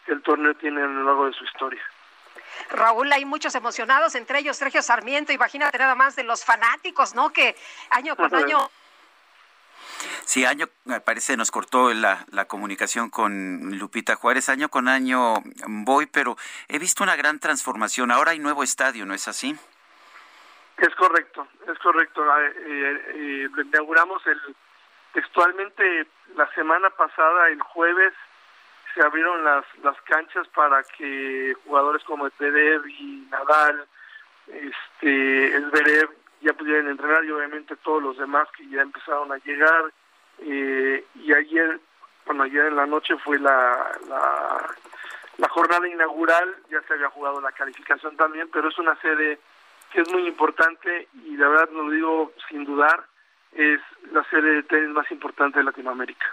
que el torneo tiene a lo largo de su historia Raúl, hay muchos emocionados, entre ellos Sergio Sarmiento, imagínate nada más de los fanáticos, ¿no? Que año con Ajá. año Sí, año, me parece, nos cortó la, la comunicación con Lupita Juárez. Año con año voy, pero he visto una gran transformación. Ahora hay nuevo estadio, ¿no es así? Es correcto, es correcto. Eh, eh, eh, lo inauguramos el, textualmente la semana pasada, el jueves, se abrieron las, las canchas para que jugadores como Medvedev y Nadal, este, Zverev ya pudieran entrenar y obviamente todos los demás que ya empezaron a llegar. Eh, y ayer, bueno, ayer en la noche fue la, la, la jornada inaugural, ya se había jugado la calificación también, pero es una sede que es muy importante y la verdad lo digo sin dudar, es la sede de tenis más importante de Latinoamérica.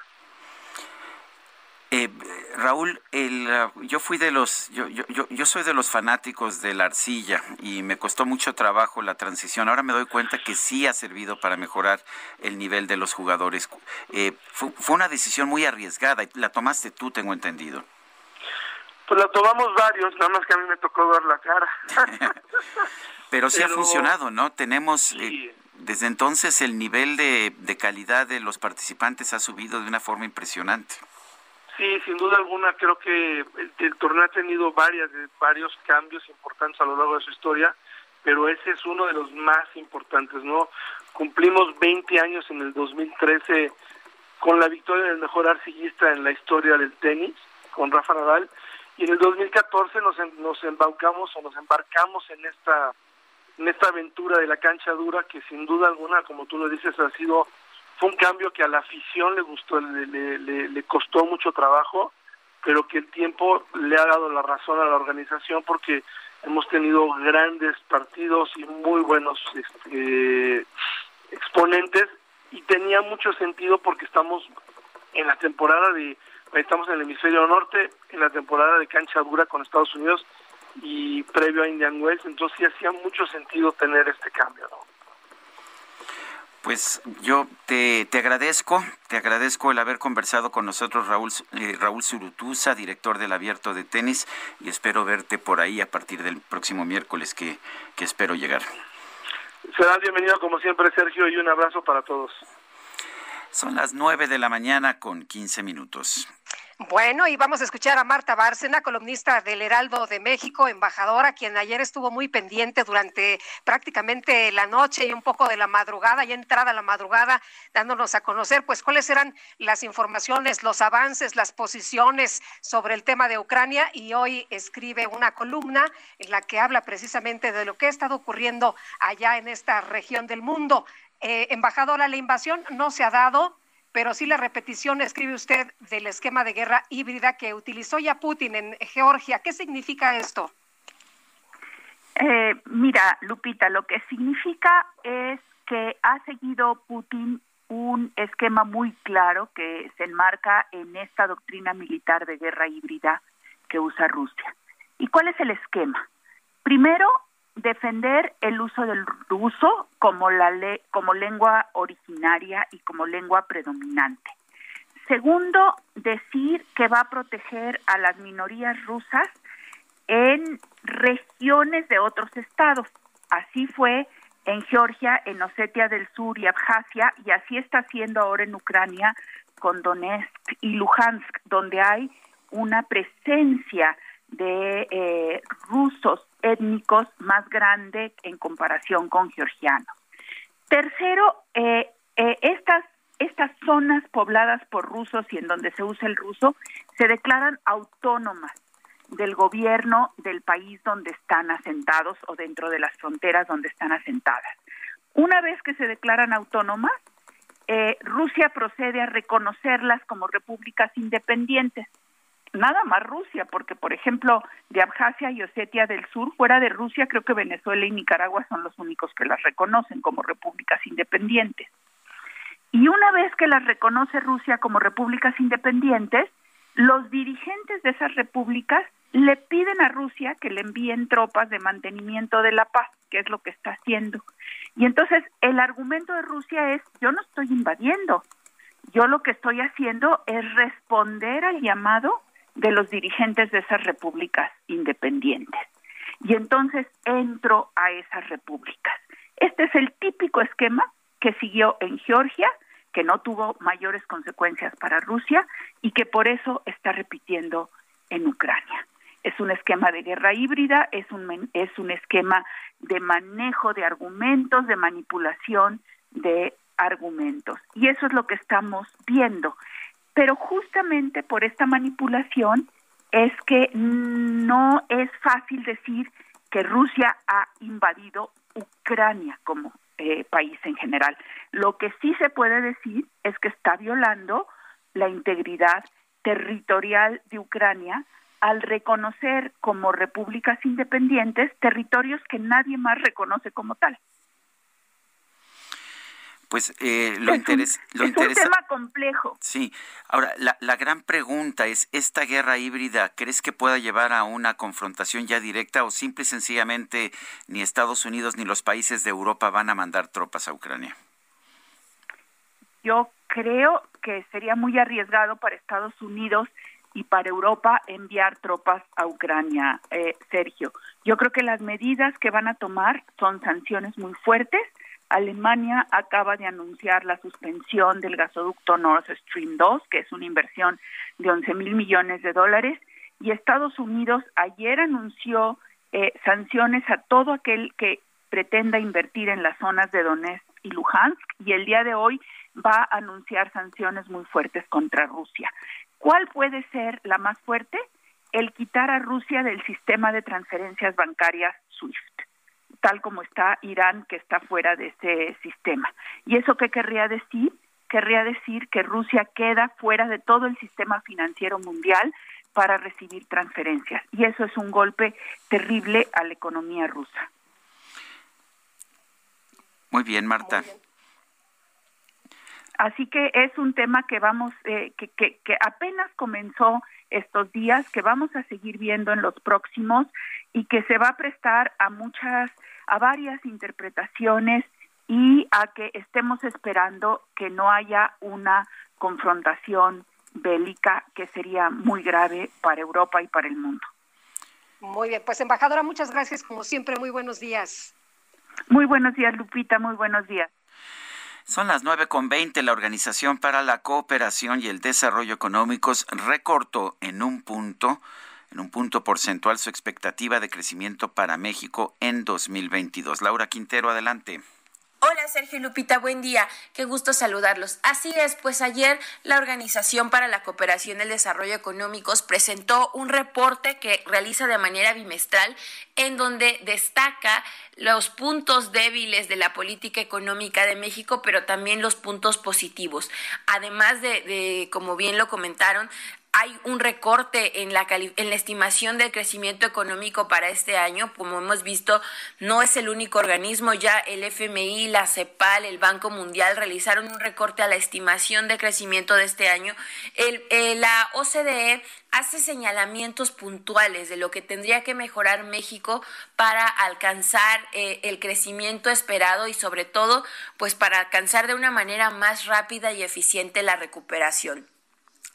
Raúl, el, ah, yo fui de los, yo, yo, yo, yo soy de los fanáticos de la arcilla y me costó mucho trabajo la transición. Ahora me doy cuenta que sí ha servido para mejorar el nivel de los jugadores. Eh, fue, fue una decisión muy arriesgada y la tomaste tú, tengo entendido. Pues la tomamos varios, nada más que a mí me tocó dar la cara. Pero sí ha funcionado, ¿no? Tenemos, eh, desde entonces el nivel de, de calidad de los participantes ha subido de una forma impresionante. Sí, sin duda alguna, creo que el, torneo ha tenido varias, varios cambios importantes a lo largo de su historia, pero ese es uno de los más importantes, ¿no? Cumplimos 20 años en el 2013 con la victoria del mejor arcillista en la historia del tenis, con Rafa Nadal, y en el 2014 nos, nos embaucamos o nos embarcamos en esta en esta aventura de la cancha dura que sin duda alguna, como tú lo dices, ha sido fue un cambio que a la afición le gustó, le, le, le- le costó mucho trabajo, pero que el tiempo le ha dado la razón a la organización porque hemos tenido grandes partidos y muy buenos este, exponentes y tenía mucho sentido porque estamos en la temporada de estamos en el hemisferio norte en la temporada de cancha dura con Estados Unidos y previo a Indian Wells entonces sí hacía mucho sentido tener este cambio ¿no? Pues yo te, te agradezco, te agradezco el haber conversado con nosotros, Raúl, eh, Raúl Zurutuza, director del Abierto de Tenis, y espero verte por ahí a partir del próximo miércoles que, que espero llegar. será bienvenido como siempre Sergio y un abrazo para todos Son las 9 de la mañana con 15 minutos. Bueno, y vamos a escuchar a Marta Bárcena, columnista del Heraldo de México, embajadora, quien ayer estuvo muy pendiente durante prácticamente la noche y un poco de la madrugada, ya entrada la madrugada, dándonos a conocer pues cuáles eran las informaciones, los avances, las posiciones sobre el tema de Ucrania y hoy escribe una columna en la que habla precisamente de lo que ha estado ocurriendo allá en esta región del mundo. Eh, embajadora, la invasión no se ha dado, pero sí la repetición, escribe usted, del esquema de guerra híbrida que utilizó ya Putin en Georgia. ¿Qué significa esto? Eh, mira, Lupita, lo que significa es que ha seguido Putin un esquema muy claro que se enmarca en esta doctrina militar de guerra híbrida que usa Rusia. ¿Y cuál es el esquema? Primero, defender el uso del ruso como, la le como lengua originaria y como lengua predominante. Segundo, decir que va a proteger a las minorías rusas en regiones de otros estados. Así fue en Georgia, en Osetia del Sur y Abjasia, y así está haciendo ahora en Ucrania con Donetsk y Luhansk, donde hay una presencia de eh, rusos étnicos más grande en comparación con georgianos. Tercero, eh, eh, estas estas zonas pobladas por rusos y en donde se usa el ruso se declaran autónomas del gobierno del país donde están asentados o dentro de las fronteras donde están asentadas. Una vez que se declaran autónomas, eh, Rusia procede a reconocerlas como repúblicas independientes. Nada más Rusia, porque por ejemplo de Abjasia y Osetia del Sur, fuera de Rusia, creo que Venezuela y Nicaragua son los únicos que las reconocen como repúblicas independientes. Y una vez que las reconoce Rusia como repúblicas independientes, los dirigentes de esas repúblicas le piden a Rusia que le envíen tropas de mantenimiento de la paz, que es lo que está haciendo. Y entonces el argumento de Rusia es, yo no estoy invadiendo, yo lo que estoy haciendo es responder al llamado de los dirigentes de esas repúblicas independientes. Y entonces entro a esas repúblicas. Este es el típico esquema que siguió en Georgia, que no tuvo mayores consecuencias para Rusia y que por eso está repitiendo en Ucrania. Es un esquema de guerra híbrida, es un, es un esquema de manejo de argumentos, de manipulación de argumentos. Y eso es lo que estamos viendo. Pero justamente por esta manipulación es que no es fácil decir que Rusia ha invadido Ucrania como eh, país en general. Lo que sí se puede decir es que está violando la integridad territorial de Ucrania al reconocer como repúblicas independientes territorios que nadie más reconoce como tal. Pues eh, lo, es lo es un tema complejo. Sí. Ahora, la, la gran pregunta es, ¿esta guerra híbrida crees que pueda llevar a una confrontación ya directa o simple y sencillamente ni Estados Unidos ni los países de Europa van a mandar tropas a Ucrania? Yo creo que sería muy arriesgado para Estados Unidos y para Europa enviar tropas a Ucrania, eh, Sergio. Yo creo que las medidas que van a tomar son sanciones muy fuertes Alemania acaba de anunciar la suspensión del gasoducto Nord Stream 2, que es una inversión de 11 mil millones de dólares, y Estados Unidos ayer anunció eh, sanciones a todo aquel que pretenda invertir en las zonas de Donetsk y Luhansk, y el día de hoy va a anunciar sanciones muy fuertes contra Rusia. ¿Cuál puede ser la más fuerte? El quitar a Rusia del sistema de transferencias bancarias SWIFT tal como está Irán, que está fuera de ese sistema. ¿Y eso qué querría decir? Querría decir que Rusia queda fuera de todo el sistema financiero mundial para recibir transferencias. Y eso es un golpe terrible a la economía rusa. Muy bien, Marta. Así que es un tema que vamos, eh, que, que, que apenas comenzó estos días, que vamos a seguir viendo en los próximos y que se va a prestar a muchas a varias interpretaciones y a que estemos esperando que no haya una confrontación bélica que sería muy grave para Europa y para el mundo. Muy bien, pues embajadora, muchas gracias como siempre, muy buenos días. Muy buenos días, Lupita, muy buenos días. Son las nueve con veinte. La Organización para la Cooperación y el Desarrollo Económicos recortó en un punto en un punto porcentual su expectativa de crecimiento para México en 2022. Laura Quintero, adelante. Hola Sergio Lupita, buen día. Qué gusto saludarlos. Así es, pues ayer la Organización para la Cooperación y el Desarrollo Económicos presentó un reporte que realiza de manera bimestral en donde destaca los puntos débiles de la política económica de México, pero también los puntos positivos. Además de, de como bien lo comentaron, hay un recorte en la, estimación del crecimiento económico para este año. Como hemos visto, no es el único organismo. Ya el FMI, la CEPAL, el Banco Mundial realizaron un recorte a la estimación de crecimiento de este año. Eh, la OCDE hace señalamientos puntuales de lo que tendría que mejorar México para alcanzar eh, el crecimiento esperado y sobre todo, pues para alcanzar de una manera más rápida y eficiente la recuperación.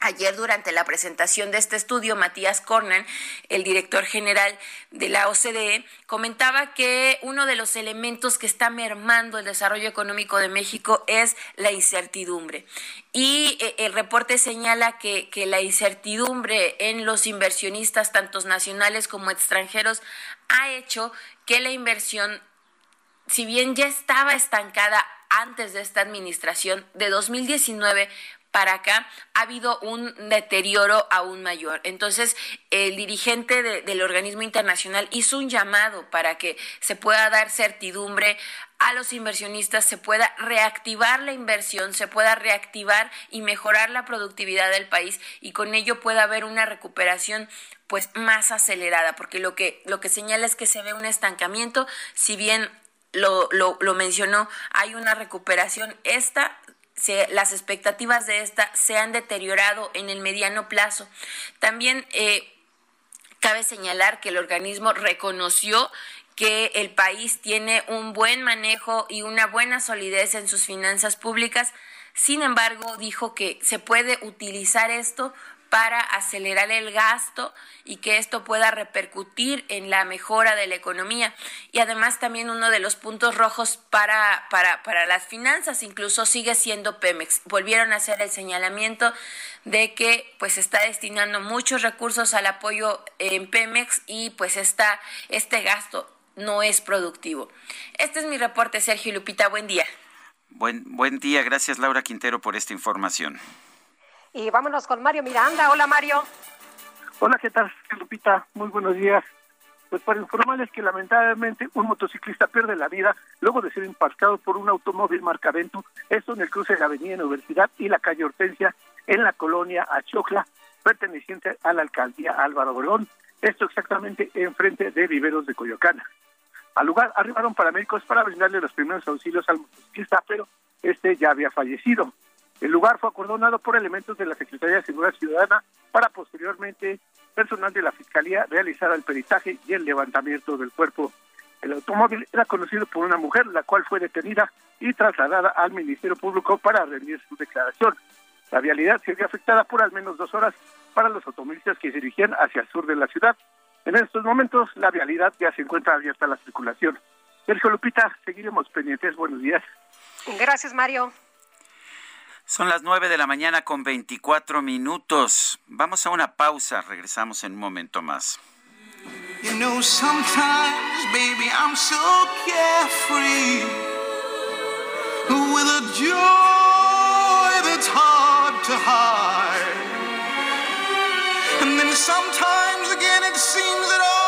Ayer, durante la presentación de este estudio, Matías Cornan, el director general de la OCDE, comentaba que uno de los elementos que está mermando el desarrollo económico de México es la incertidumbre. Y eh, el reporte señala que, que la incertidumbre en los inversionistas, tanto nacionales como extranjeros, ha hecho que la inversión, si bien ya estaba estancada antes de esta administración, de 2019 para acá ha habido un deterioro aún mayor. Entonces, el dirigente del organismo internacional hizo un llamado para que se pueda dar certidumbre a los inversionistas, se pueda reactivar la inversión, se pueda reactivar y mejorar la productividad del país y con ello pueda haber una recuperación pues más acelerada, porque lo que, lo que señala es que se ve un estancamiento, si bien lo, lo, lo mencionó, hay una recuperación, esta las expectativas de esta se han deteriorado en el mediano plazo. También eh, cabe señalar que el organismo reconoció que el país tiene un buen manejo y una buena solidez en sus finanzas públicas. Sin embargo, dijo que se puede utilizar esto para acelerar el gasto y que esto pueda repercutir en la mejora de la economía. Y además también uno de los puntos rojos para, para, para las finanzas incluso sigue siendo Pemex. Volvieron a hacer el señalamiento de que pues está destinando muchos recursos al apoyo en Pemex y pues está, este gasto no es productivo. Este es mi reporte, Sergio Lupita. Buen día. Buen, buen día. Gracias, Laura Quintero, por esta información. Y vámonos con Mario Miranda. Hola, Mario. Hola, ¿qué tal, Lupita? Muy buenos días. Pues para informarles que lamentablemente un motociclista pierde la vida luego de ser impactado por un automóvil marca Ventu, esto en el cruce de la Avenida Universidad y la calle Hortensia en la colonia Achocla, perteneciente a la alcaldía Álvaro Obregón, esto exactamente enfrente de Viveros de Coyoacán. Al lugar arribaron paramédicos para brindarle los primeros auxilios al motociclista, pero este ya había fallecido. El lugar fue acordonado por elementos de la Secretaría de Seguridad Ciudadana para posteriormente personal de la Fiscalía realizar el peritaje y el levantamiento del cuerpo. El automóvil era conocido por una mujer, la cual fue detenida y trasladada al Ministerio Público para rendir su declaración. La vialidad se vio afectada por al menos dos horas para los automovilistas que se dirigían hacia el sur de la ciudad. En estos momentos, la vialidad ya se encuentra abierta a la circulación. Sergio Lupita, seguiremos pendientes. Buenos días. Gracias, Mario. Son las nueve de la mañana con 24 minutos. Vamos a una pausa. Regresamos en un momento más. You know, sometimes, baby, I'm so carefree with a joy that's hard to hide. And then sometimes again, it seems that all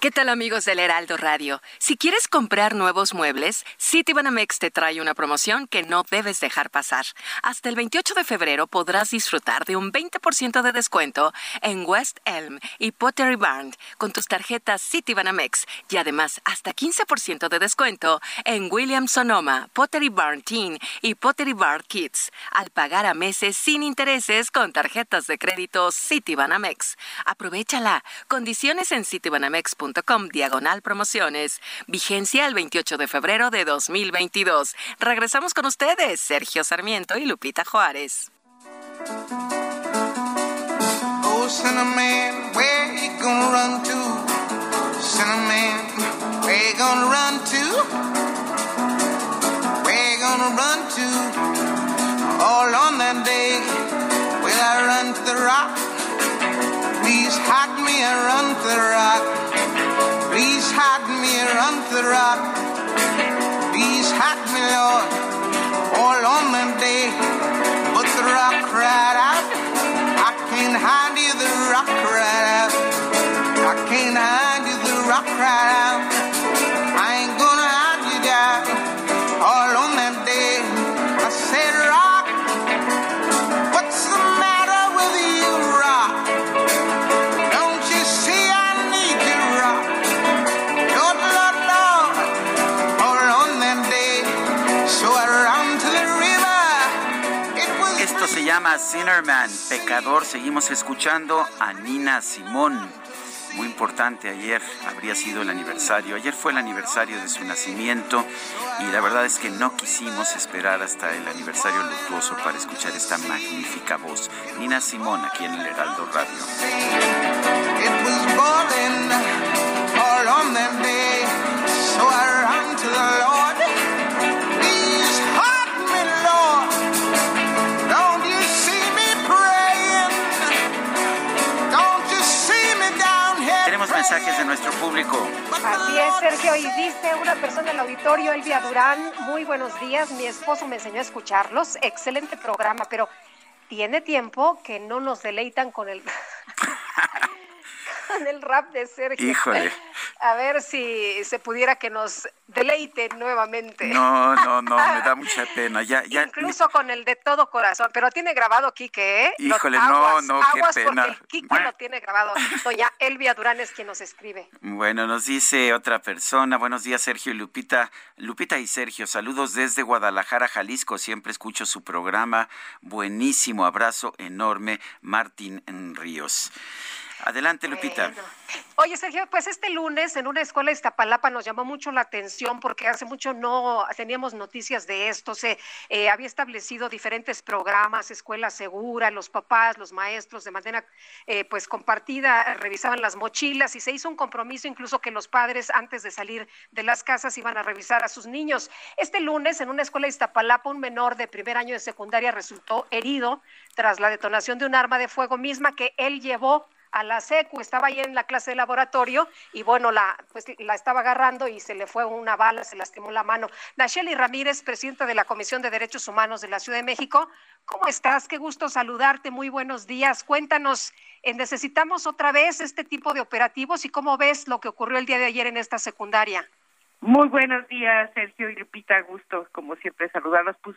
¿Qué tal amigos del Heraldo Radio? Si quieres comprar nuevos muebles, Citibanamex te trae una promoción que no debes dejar pasar. Hasta el 28 de febrero podrás disfrutar de un 20% de descuento en West Elm y Pottery Barn con tus tarjetas Citibanamex y además hasta 15% de descuento en Williams Sonoma, Pottery Barn Teen y Pottery Barn Kids al pagar a meses sin intereses con tarjetas de crédito Citibanamex. Aprovechala. Condiciones en citibanamex.com diagonal promociones. Vigencia el 28 de febrero de 2022. Regresamos con ustedes, Sergio Sarmiento y Lupita Juárez. Oh, Cinnamon, where you gonna run to? Cinnamon, where you gonna run to? Where you gonna run to? all on that day. Will I run to the rock? Please hide me and run the rock. Please hide me and run the rock. Please hide me, Lord, all on that day. But the rock cried out, I can't hide you, the rock cried out. I can't hide you, the rock cried out. Llama Sinnerman, pecador. Seguimos escuchando a Nina Simón. Muy importante, ayer habría sido el aniversario. Ayer fue el aniversario de su nacimiento y la verdad es que no quisimos esperar hasta el aniversario luctuoso para escuchar esta magnífica voz. Nina Simón, aquí en el Heraldo Radio. Mensajes de nuestro público. Así es, Sergio. Y dice una persona en el auditorio, Elvia Durán, muy buenos días. Mi esposo me enseñó a escucharlos. Excelente programa, pero tiene tiempo que no nos deleitan con el, con el rap de Sergio. Híjole. A ver si se pudiera que nos deleite nuevamente. No, no, no, me da mucha pena. Ya, ya. Incluso con el de todo corazón, pero tiene grabado Quique, ¿eh? Híjole, no, aguas, no, qué aguas pena. porque el Quique lo tiene grabado. Doña Elvia Durán es quien nos escribe. Bueno, nos dice otra persona. Buenos días, Sergio y Lupita. Lupita y Sergio, saludos desde Guadalajara, Jalisco. Siempre escucho su programa. Buenísimo abrazo enorme, Martín Ríos. Adelante, Lupita. Oye, Sergio, pues este lunes en una escuela de Iztapalapa nos llamó mucho la atención porque hace mucho no teníamos noticias de esto. Se eh, había establecido diferentes programas, escuela segura, los papás, los maestros de manera eh, pues compartida revisaban las mochilas y se hizo un compromiso incluso que los padres antes de salir de las casas iban a revisar a sus niños. Este lunes en una escuela de Iztapalapa un menor de primer año de secundaria resultó herido tras la detonación de un arma de fuego misma que él llevó a la secu, estaba ahí en la clase de laboratorio y bueno, la, pues, la estaba agarrando y se le fue una bala, se lastimó la mano. Nacheli Ramírez, presidenta de la Comisión de Derechos Humanos de la Ciudad de México, ¿cómo estás? Qué gusto saludarte, muy buenos días. Cuéntanos, eh, ¿necesitamos otra vez este tipo de operativos y cómo ves lo que ocurrió el día de ayer en esta secundaria? Muy buenos días, Sergio y Lupita, gusto como siempre saludarlos. Pues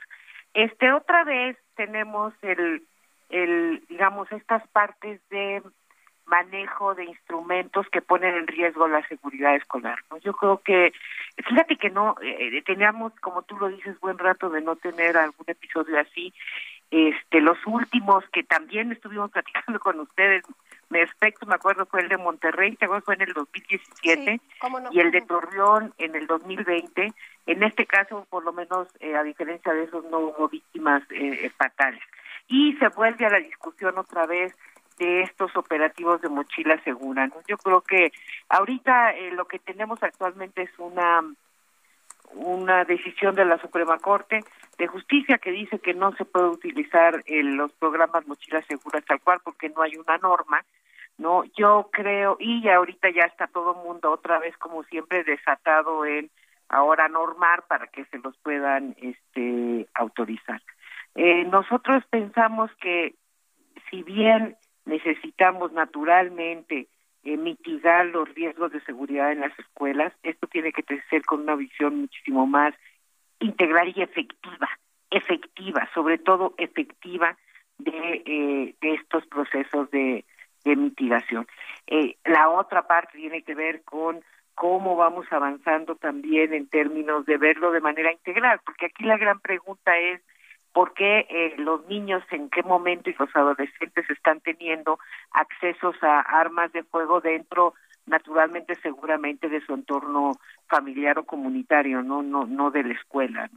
este otra vez tenemos el el digamos estas partes de manejo de instrumentos que ponen en riesgo la seguridad escolar. ¿no? Yo creo que, fíjate que no, eh, teníamos, como tú lo dices, buen rato de no tener algún episodio así. Este, los últimos que también estuvimos platicando con ustedes, me respecto, me acuerdo fue el de Monterrey, te acuerdas fue en el 2017 Sí, no. y el de Torreón en el 2020. En este caso, por lo menos, eh, a diferencia de esos, no hubo víctimas eh, fatales. Y se vuelve a la discusión otra vez de estos operativos de mochila segura. ¿no? Yo creo que ahorita eh, lo que tenemos actualmente es una una decisión de la Suprema Corte de Justicia que dice que no se puede utilizar eh, los programas mochilas seguras tal cual porque no hay una norma. No, yo creo y ahorita ya está todo el mundo otra vez como siempre desatado en ahora normar para que se los puedan este autorizar. Eh, nosotros pensamos que si bien necesitamos naturalmente eh, mitigar los riesgos de seguridad en las escuelas, esto tiene que ser con una visión muchísimo más integral y efectiva, efectiva, sobre todo efectiva de, eh, de estos procesos de, mitigación. Eh, la otra parte tiene que ver con cómo vamos avanzando también en términos de verlo de manera integral, porque aquí la gran pregunta es por qué eh, los niños en qué momento y los adolescentes están teniendo accesos a armas de fuego dentro naturalmente seguramente de su entorno familiar o comunitario no no no de la escuela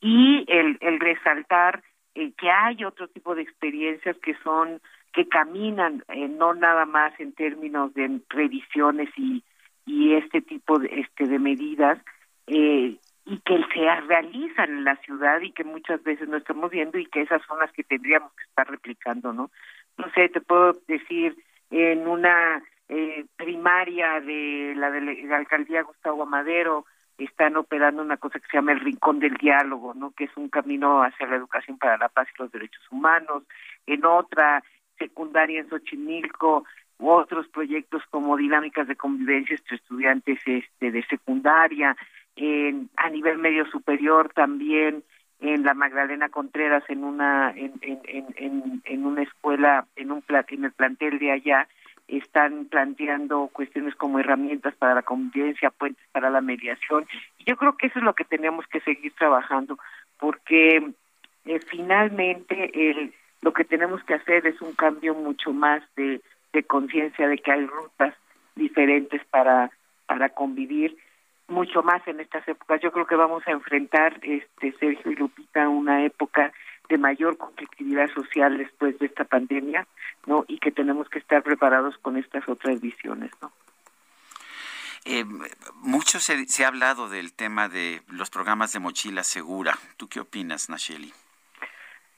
y el, el resaltar eh, que hay otro tipo de experiencias que son que caminan eh, no nada más en términos de revisiones y y este tipo de este de medidas eh, y que se realizan en la ciudad y que muchas veces no estamos viendo y que esas son las que tendríamos que estar replicando, ¿no? No sé, te puedo decir en una eh, primaria de la, de la alcaldía Gustavo Amadero están operando una cosa que se llama el Rincón del Diálogo, ¿no? Que es un camino hacia la educación para la paz y los derechos humanos. En otra secundaria en Xochimilco, otros proyectos como dinámicas de convivencia entre estudiantes este, de secundaria, en, a nivel medio superior también en la Magdalena Contreras en una en, en, en, una escuela en un en el plantel de allá están planteando cuestiones como herramientas para la convivencia, puentes para la mediación. Y yo creo que eso es lo que tenemos que seguir trabajando, porque eh, finalmente el, lo que tenemos que hacer es un cambio mucho más de, de conciencia de que hay rutas diferentes para, para convivir mucho más en estas épocas. Yo creo que vamos a enfrentar, este Sergio y Lupita, una época de mayor conflictividad social después de esta pandemia, ¿no? Y que tenemos que estar preparados con estas otras visiones, ¿no? Eh, mucho se, se, ha hablado del tema de los programas de mochila segura. ¿Tú qué opinas, Nacheli?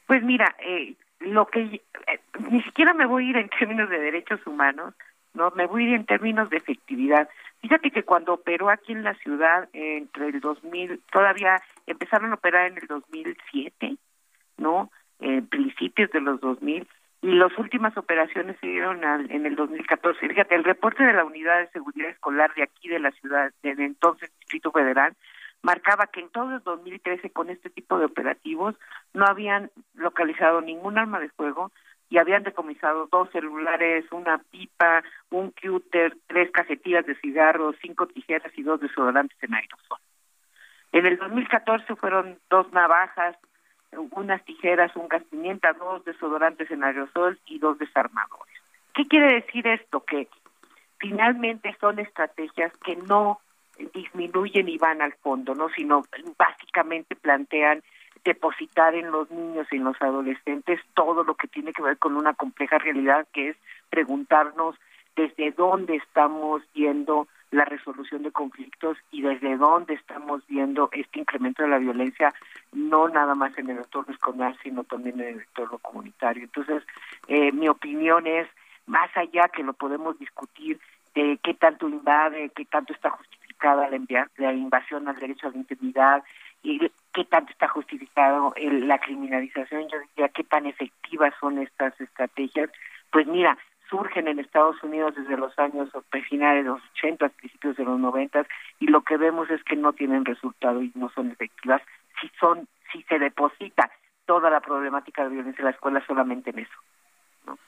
Pues mira, eh, lo que eh, ni siquiera me voy a ir en términos de derechos humanos, no, me voy a ir en términos de efectividad. Fíjate que cuando operó aquí en la ciudad entre el 2000, todavía empezaron a operar en el 2007, ¿no? En principios de los 2000 y las últimas operaciones se dieron al, en el 2014. Fíjate, el reporte de la Unidad de Seguridad Escolar de aquí de la ciudad, del entonces Distrito Federal, marcaba que en todo el 2013 con este tipo de operativos no habían localizado ningún arma de fuego y habían decomisado dos celulares, una pipa, un cúter, tres cajetillas de cigarros, cinco tijeras y dos desodorantes en aerosol. En el 2014 fueron dos navajas, unas tijeras, un gas pimienta, dos desodorantes en aerosol y dos desarmadores. ¿Qué quiere decir esto? Que finalmente son estrategias que no disminuyen y van al fondo, ¿no? Sino básicamente plantean depositar en los niños y en los adolescentes todo lo que tiene que ver con una compleja realidad que es preguntarnos desde dónde estamos viendo la resolución de conflictos y desde dónde estamos viendo este incremento de la violencia, no nada más en el entorno escolar, sino también en el entorno comunitario. Entonces, eh, mi opinión es, más allá que lo podemos discutir, de qué tanto invade, qué tanto está justificada la, la invasión al derecho a la intimidad y qué tanto está justificado el, la criminalización, yo diría qué tan efectivas son estas estrategias, pues mira, surgen en Estados Unidos desde los años finales de los 80, principios de los 90 y lo que vemos es que no tienen resultado y no son efectivas si son si se deposita toda la problemática de violencia en la escuela solamente en eso. ¿no?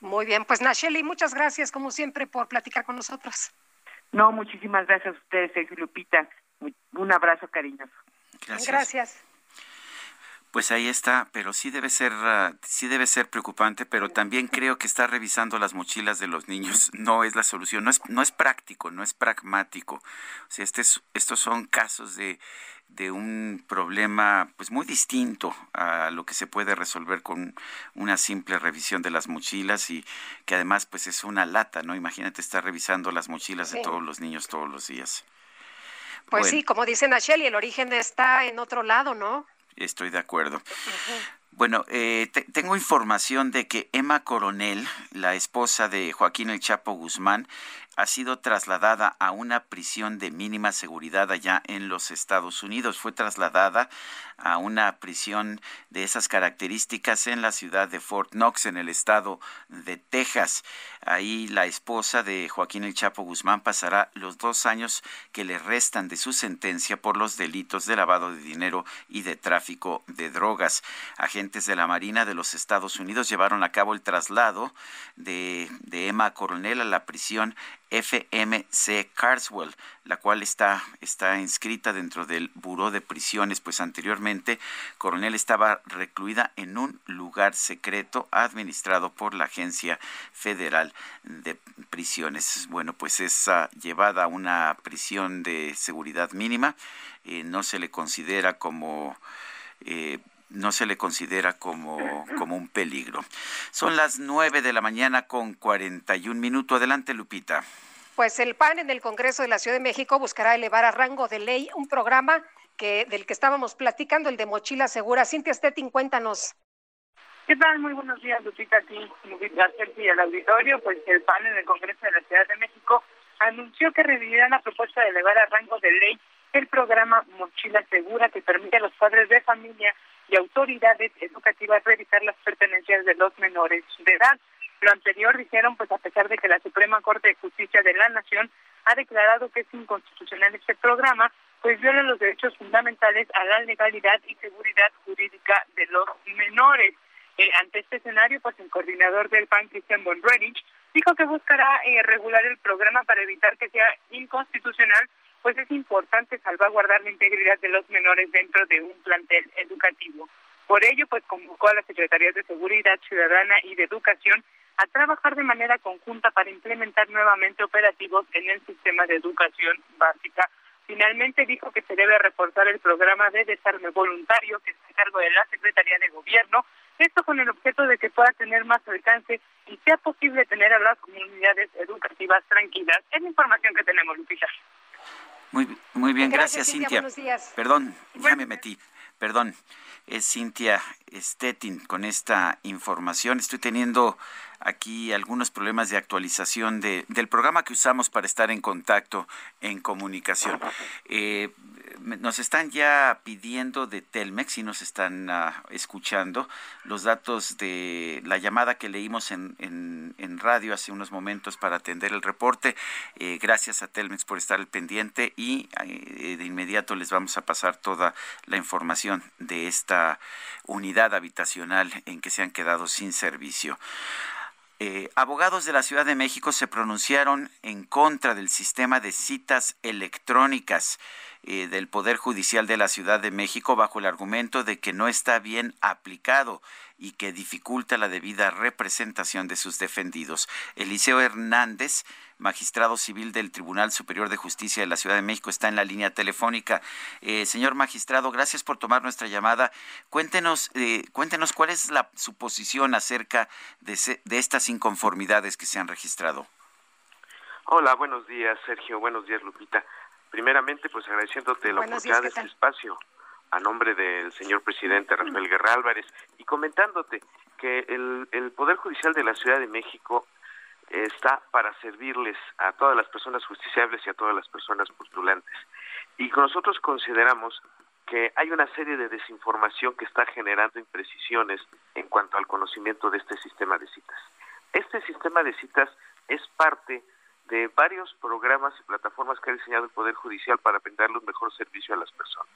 Muy bien, pues Nacheli, muchas gracias como siempre por platicar con nosotros. No, muchísimas gracias a ustedes, Sergio Lupita. Un abrazo cariñoso. Gracias. Gracias. Pues ahí está, pero sí debe ser, uh, sí debe ser preocupante, pero también creo que estar revisando las mochilas de los niños no es la solución, no es, no es práctico, no es pragmático. O sea, este es, estos son casos de, de un problema pues muy distinto a lo que se puede resolver con una simple revisión de las mochilas y que además pues es una lata, ¿no? Imagínate estar revisando las mochilas sí. de todos los niños todos los días. Pues bueno. sí, como dice Nacheli, el origen está en otro lado, ¿no? Estoy de acuerdo. Bueno, eh, te, tengo información de que Emma Coronel, la esposa de Joaquín El Chapo Guzmán, ha sido trasladada a una prisión de mínima seguridad allá en los Estados Unidos. Fue trasladada a una prisión de esas características en la ciudad de Fort Knox, en el estado de Texas. Ahí la esposa de Joaquín El Chapo Guzmán pasará los dos años que le restan de su sentencia por los delitos de lavado de dinero y de tráfico de drogas. Agentes de la Marina de los Estados Unidos llevaron a cabo el traslado de, de Emma Coronel a la prisión FMC Carswell, la cual está, está inscrita dentro del Buró de Prisiones, pues anteriormente Coronel estaba recluida en un lugar secreto administrado por la Agencia Federal de Prisiones. Bueno, pues es uh, llevada a una prisión de seguridad mínima, eh, no se le considera como... Eh, no se le considera como, como un peligro. Son las nueve de la mañana con 41 minutos. Adelante, Lupita. Pues el PAN en el Congreso de la Ciudad de México buscará elevar a rango de ley un programa que del que estábamos platicando, el de Mochila Segura. Cintia Stettin, cuéntanos. ¿Qué tal? Muy buenos días, Lupita, a ti, Lupita, y al auditorio. Pues el PAN en el Congreso de la Ciudad de México anunció que revivirán la propuesta de elevar a rango de ley el programa Mochila Segura que permite a los padres de familia y autoridades educativas revisar las pertenencias de los menores de edad. Lo anterior dijeron, pues a pesar de que la Suprema Corte de Justicia de la Nación ha declarado que es inconstitucional este programa, pues viola los derechos fundamentales a la legalidad y seguridad jurídica de los menores. Eh, ante este escenario, pues el coordinador del PAN, Christian von dijo que buscará eh, regular el programa para evitar que sea inconstitucional, pues es importante salvaguardar la integridad de los menores dentro de un plantel educativo. Por ello, pues convocó a las Secretarías de Seguridad Ciudadana y de Educación a trabajar de manera conjunta para implementar nuevamente operativos en el sistema de educación básica. Finalmente dijo que se debe reforzar el programa de desarme voluntario que está a cargo de la Secretaría de Gobierno, esto con el objeto de que pueda tener más alcance y sea posible tener a las comunidades educativas tranquilas. Es la información que tenemos, Lupita. Muy, muy bien, gracias, Gracias, Cintia. buenos días. Perdón, ya me metí. Perdón, es Cintia Stettin con esta información. Estoy teniendo aquí algunos problemas de actualización de, del programa que usamos para estar en contacto en comunicación. Eh, nos están ya pidiendo de Telmex y nos están ah, escuchando los datos de la llamada que leímos en, radio hace unos momentos para atender el reporte. Eh, gracias a Telmex por estar al pendiente y eh, de inmediato les vamos a pasar toda la información de esta unidad habitacional en que se han quedado sin servicio. Eh, abogados de la Ciudad de México se pronunciaron en contra del sistema de citas electrónicas eh, del Poder Judicial de la Ciudad de México bajo el argumento de que no está bien aplicado y que dificulta la debida representación de sus defendidos. Eliseo Hernández, magistrado civil del Tribunal Superior de Justicia de la Ciudad de México, está en la línea telefónica. Eh, señor magistrado, gracias por tomar nuestra llamada. Cuéntenos, eh, cuéntenos cuál es la, su posición acerca de, de estas inconformidades que se han registrado. Hola, buenos días, Sergio. Buenos días, Lupita. Primeramente, pues agradeciéndote la Buenos días, oportunidad de ¿qué este espacio a nombre del señor presidente Rafael Guerra Álvarez y comentándote que el, el Poder Judicial de la Ciudad de México está para servirles a todas las personas justiciables y a todas las personas postulantes. Y nosotros consideramos que hay una serie de desinformación que está generando imprecisiones en cuanto al conocimiento de este sistema de citas. Este sistema de citas es parte de varios programas y plataformas que ha diseñado el Poder Judicial para brindarle un mejor servicio a las personas.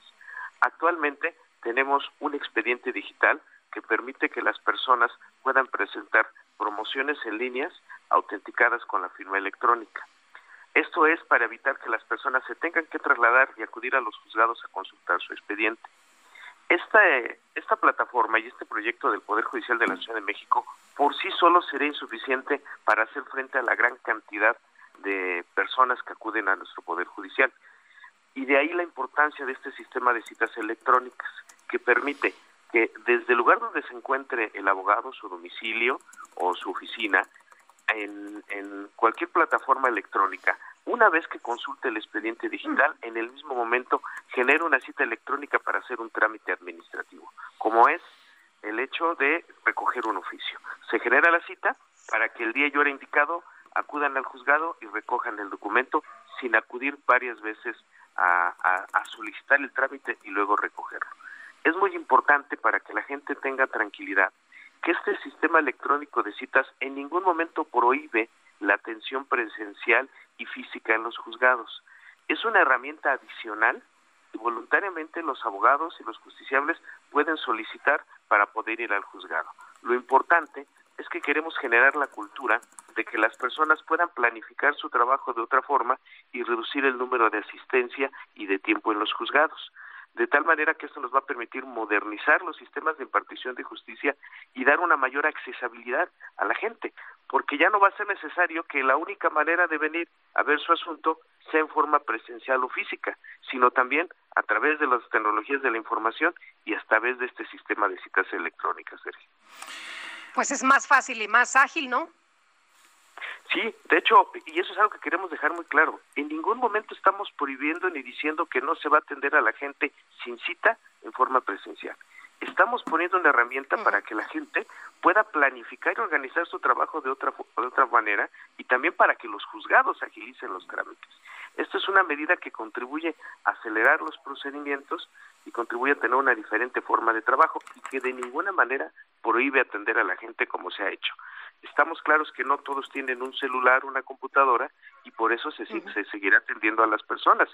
Actualmente tenemos un expediente digital que permite que las personas puedan presentar promociones en líneas autenticadas con la firma electrónica. Esto es para evitar que las personas se tengan que trasladar y acudir a los juzgados a consultar su expediente. Esta, eh, esta plataforma y este proyecto del Poder Judicial de la Ciudad de México por sí solo sería insuficiente para hacer frente a la gran cantidad de personas que acuden a nuestro Poder Judicial. Y de ahí la importancia de este sistema de citas electrónicas, que permite que desde el lugar donde se encuentre el abogado, su domicilio o su oficina, en, en cualquier plataforma electrónica, una vez que consulte el expediente digital, en el mismo momento genera una cita electrónica para hacer un trámite administrativo, como es el hecho de recoger un oficio. Se genera la cita para que el día y hora indicado acudan al juzgado y recojan el documento sin acudir varias veces a, solicitar el trámite y luego recogerlo. Es muy importante para que la gente tenga tranquilidad que este sistema electrónico de citas en ningún momento prohíbe la atención presencial y física en los juzgados. Es una herramienta adicional y voluntariamente los abogados y los justiciables pueden solicitar para poder ir al juzgado. Lo importante es que queremos generar la cultura de que las personas puedan planificar su trabajo de otra forma y reducir el número de asistencia y de tiempo en los juzgados. De tal manera que esto nos va a permitir modernizar los sistemas de impartición de justicia y dar una mayor accesibilidad a la gente, porque ya no va a ser necesario que la única manera de venir a ver su asunto sea en forma presencial o física, sino también a través de las tecnologías de la información y a través de este sistema de citas electrónicas, Sergio. Pues es más fácil y más ágil, ¿no? Sí, de hecho, y eso es algo que queremos dejar muy claro, en ningún momento estamos prohibiendo ni diciendo que no se va a atender a la gente sin cita en forma presencial. Estamos poniendo una herramienta para que la gente pueda planificar y organizar su trabajo de otra, de otra manera y también para que los juzgados agilicen los trámites. Esto es una medida que contribuye a acelerar los procedimientos y contribuye a tener una diferente forma de trabajo y que de ninguna manera prohíbe atender a la gente como se ha hecho estamos claros que no todos tienen un celular, una computadora, y por eso se, se seguirá atendiendo a las personas.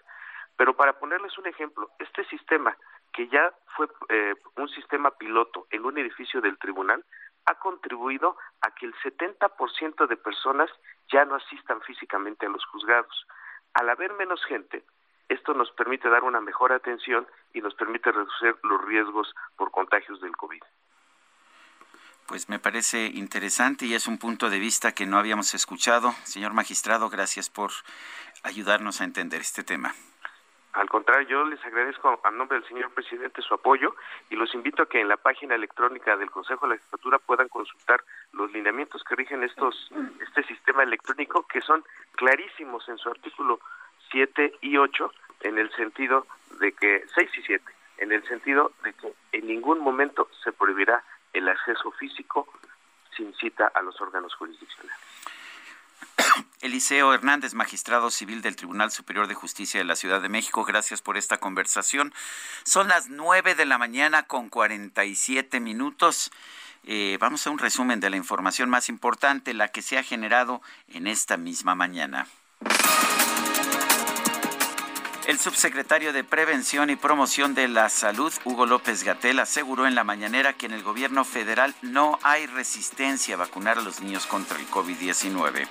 Pero para ponerles un ejemplo, este sistema, que ya fue eh, un sistema piloto en un edificio del tribunal, ha contribuido a que el 70% de personas ya no asistan físicamente a los juzgados. Al haber menos gente, esto nos permite dar una mejor atención y nos permite reducir los riesgos por contagios del COVID pues me parece interesante y es un punto de vista que no habíamos escuchado. Señor magistrado, gracias por ayudarnos a entender este tema. Al contrario, yo les agradezco a nombre del señor presidente su apoyo y los invito a que en la página electrónica del Consejo de la Legislatura puedan consultar los lineamientos que rigen estos este sistema electrónico que son clarísimos en su artículo 7 y 8 en el sentido de que 6 y 7 en el sentido de que en ningún momento se prohibirá el acceso físico sin cita a los órganos jurisdiccionales. Eliseo Hernández, magistrado civil del Tribunal Superior de Justicia de la Ciudad de México, gracias por esta conversación. Son las nueve de la mañana con 47 minutos. Eh, vamos a un resumen de la información más importante, la que se ha generado en esta misma mañana. El subsecretario de Prevención y Promoción de la Salud, Hugo López Gatel, aseguró en la mañanera que en el gobierno federal no hay resistencia a vacunar a los niños contra el COVID-19.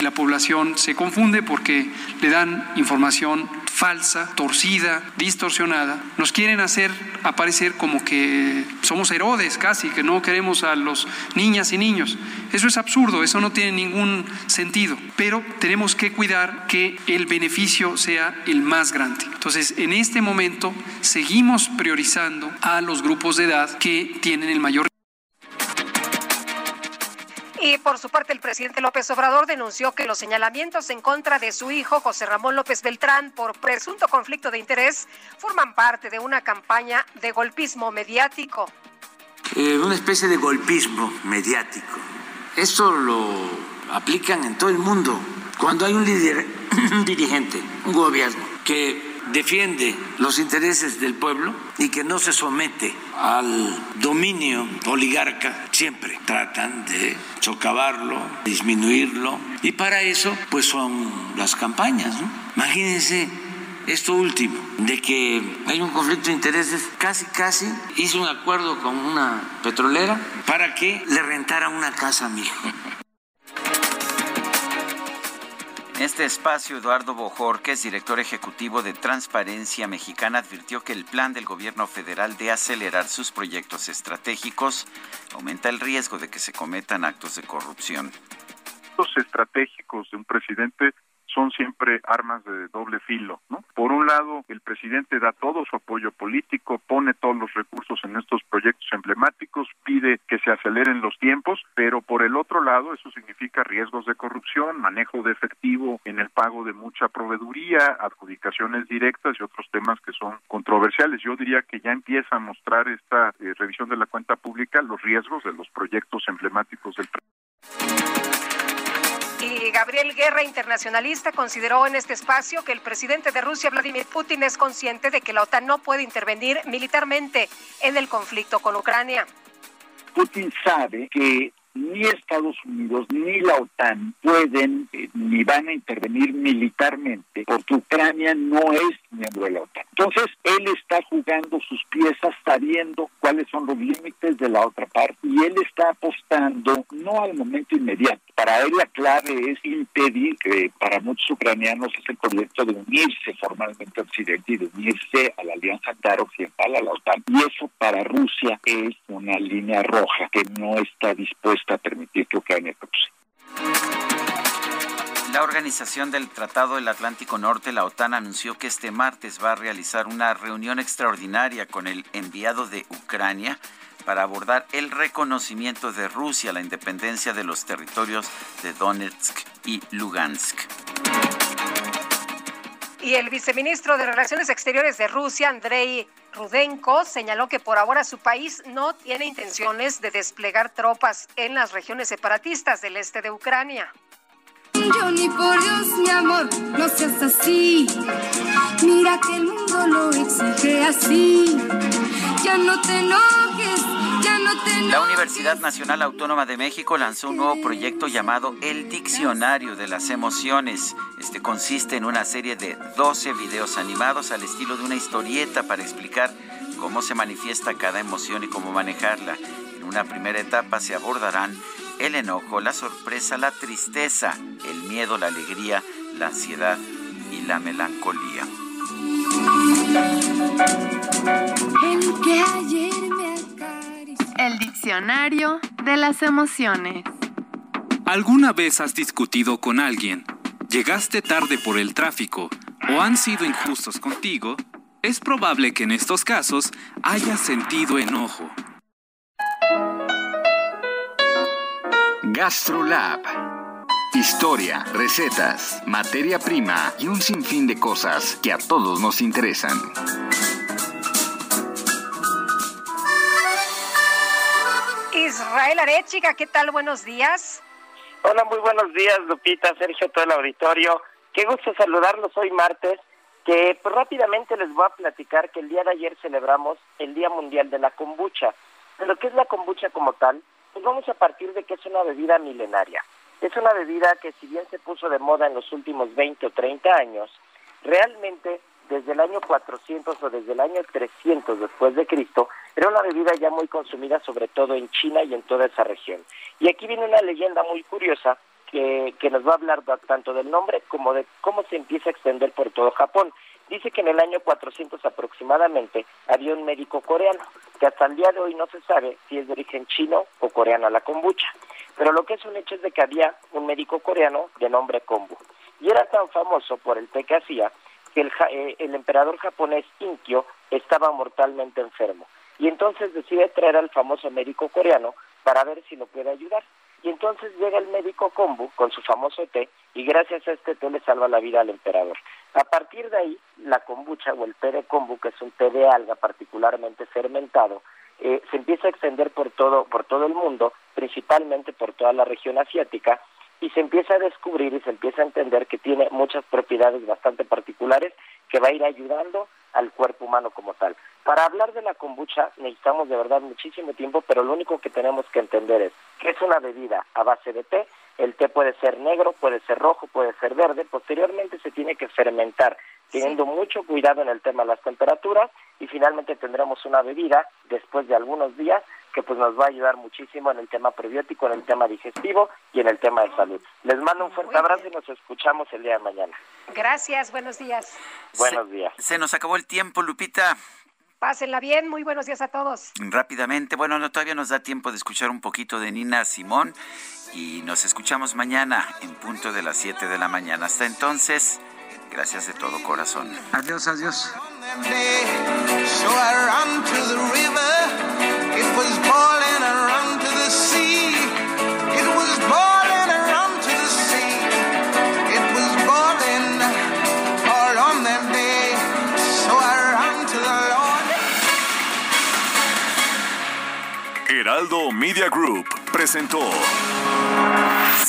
La población se confunde porque le dan información falsa, torcida, distorsionada. Nos quieren hacer aparecer como que somos Herodes casi, que no queremos a los niñas y niños. Eso es absurdo, eso no tiene ningún sentido. Pero tenemos que cuidar que el beneficio sea el más grande. Entonces, en este momento seguimos priorizando a los grupos de edad que tienen el mayor y por su parte, el presidente López Obrador denunció que los señalamientos en contra de su hijo, José Ramón López Beltrán, por presunto conflicto de interés, forman parte de una campaña de golpismo mediático. Eh, una especie de golpismo mediático. Esto lo aplican en todo el mundo. Cuando hay un, líder, un dirigente, un gobierno que defiende los intereses del pueblo y que no se somete al dominio oligarca, siempre tratan de socavarlo, disminuirlo y para eso pues son las campañas. Imagínense esto último, de que hay un conflicto de intereses, casi, casi hizo un acuerdo con una petrolera para que le rentara una casa a mi hijo. En este espacio, Eduardo Bojorquez, director ejecutivo de Transparencia Mexicana, advirtió que el plan del gobierno federal de acelerar sus proyectos estratégicos aumenta el riesgo de que se cometan actos de corrupción. Los estratégicos de un presidente son siempre armas de doble filo, ¿no? Por un lado, el presidente da todo su apoyo político, pone todos los recursos en estos proyectos emblemáticos, pide que se aceleren los tiempos, pero por el otro lado, eso significa riesgos de corrupción, manejo de efectivo en el pago de mucha proveeduría, adjudicaciones directas y otros temas que son controversiales. Yo diría que ya empieza a mostrar esta eh, revisión de la cuenta pública los riesgos de los proyectos emblemáticos del y Gabriel Guerra, internacionalista, consideró en este espacio que el presidente de Rusia, Vladimir Putin, es consciente de que la OTAN no puede intervenir militarmente en el conflicto con Ucrania. Putin sabe que ni Estados Unidos ni la OTAN pueden eh, ni van a intervenir militarmente porque Ucrania no es miembro de la OTAN. Entonces, él está jugando sus piezas sabiendo cuáles son los límites de la otra parte y él está apostando no al momento inmediato. Para él la clave es impedir que para muchos ucranianos es el proyecto de unirse formalmente a Occidente y de unirse a la Alianza Occidental, a la OTAN. Y eso para Rusia es una línea roja que no está dispuesta a permitir que Ucrania La Organización del Tratado del Atlántico Norte, la OTAN, anunció que este martes va a realizar una reunión extraordinaria con el enviado de Ucrania para abordar el reconocimiento de Rusia, la independencia de los territorios de Donetsk y Lugansk. Y el viceministro de Relaciones Exteriores de Rusia, Andrei Rudenko, señaló que por ahora su país no tiene intenciones de desplegar tropas en las regiones separatistas del este de Ucrania. Johnny, por Dios, mi amor, no seas así. Mira que el mundo lo exige así. Ya no te enojes, La Universidad Nacional Autónoma de México lanzó un nuevo proyecto llamado El Diccionario de las Emociones. Este consiste en una serie de 12 videos animados al estilo de una historieta para explicar cómo se manifiesta cada emoción y cómo manejarla. En una primera etapa se abordarán el enojo, la sorpresa, la tristeza, el miedo, la alegría, la ansiedad y la melancolía. El que ayer me. El diccionario de las emociones. ¿Alguna vez has discutido con alguien, llegaste tarde por el tráfico o han sido injustos contigo? Es probable que en estos casos hayas sentido enojo. GastroLab. Historia, recetas, materia prima y un sinfín de cosas que a todos nos interesan. Israel Arechiga, ¿qué tal? Buenos días. Hola, muy buenos días, Lupita, Sergio, todo el auditorio. Qué gusto saludarlos hoy martes, que pues, rápidamente les voy a platicar que el día de ayer celebramos el Día Mundial de la Kombucha. Pero ¿qué es la kombucha como tal? Pues vamos a partir de que es una bebida milenaria. Es una bebida que si bien se puso de moda en los últimos 20 o 30 años, realmente desde el año 400 o desde el año 300 después de Cristo, era una bebida ya muy consumida sobre todo en China y en toda esa región. Y aquí viene una leyenda muy curiosa que, que nos va a hablar tanto del nombre como de cómo se empieza a extender por todo Japón. Dice que en el año 400 aproximadamente había un médico coreano, que hasta el día de hoy no se sabe si es de origen chino o coreano la kombucha. Pero lo que es un hecho es de que había un médico coreano de nombre Kombu. Y era tan famoso por el té que hacía que el, eh, el emperador japonés Inkyo estaba mortalmente enfermo. Y entonces decide traer al famoso médico coreano para ver si lo puede ayudar. Y entonces llega el médico Kombu con su famoso té y gracias a este té le salva la vida al emperador. A partir de ahí, la kombucha o el té de kombu, que es un té de alga particularmente fermentado, eh, se empieza a extender por todo, por todo el mundo, principalmente por toda la región asiática, y se empieza a descubrir y se empieza a entender que tiene muchas propiedades bastante particulares que va a ir ayudando al cuerpo humano como tal. Para hablar de la kombucha necesitamos de verdad muchísimo tiempo, pero lo único que tenemos que entender es que es una bebida a base de té. El té puede ser negro, puede ser rojo, puede ser verde. Posteriormente se tiene que fermentar, teniendo mucho cuidado en el tema de las temperaturas y finalmente tendremos una bebida después de algunos días que pues nos va a ayudar muchísimo en el tema prebiótico, en el tema digestivo y en el tema de salud. Les mando un fuerte abrazo y nos escuchamos el día de mañana. Gracias, buenos días. Buenos días. Se nos acabó el tiempo, Lupita. Pásenla bien, muy buenos días a todos. Rápidamente, bueno, no, todavía nos da tiempo de escuchar un poquito de Nina Simón y nos escuchamos mañana en punto de las 7 de la mañana. Hasta entonces, gracias de todo corazón. Adiós, adiós. So I ran to the river. It was boiling. I ran to the sea. It was boiling. I ran to the sea. It was boiling all on that day. So I ran to the Lord. Heraldo Media Group presentó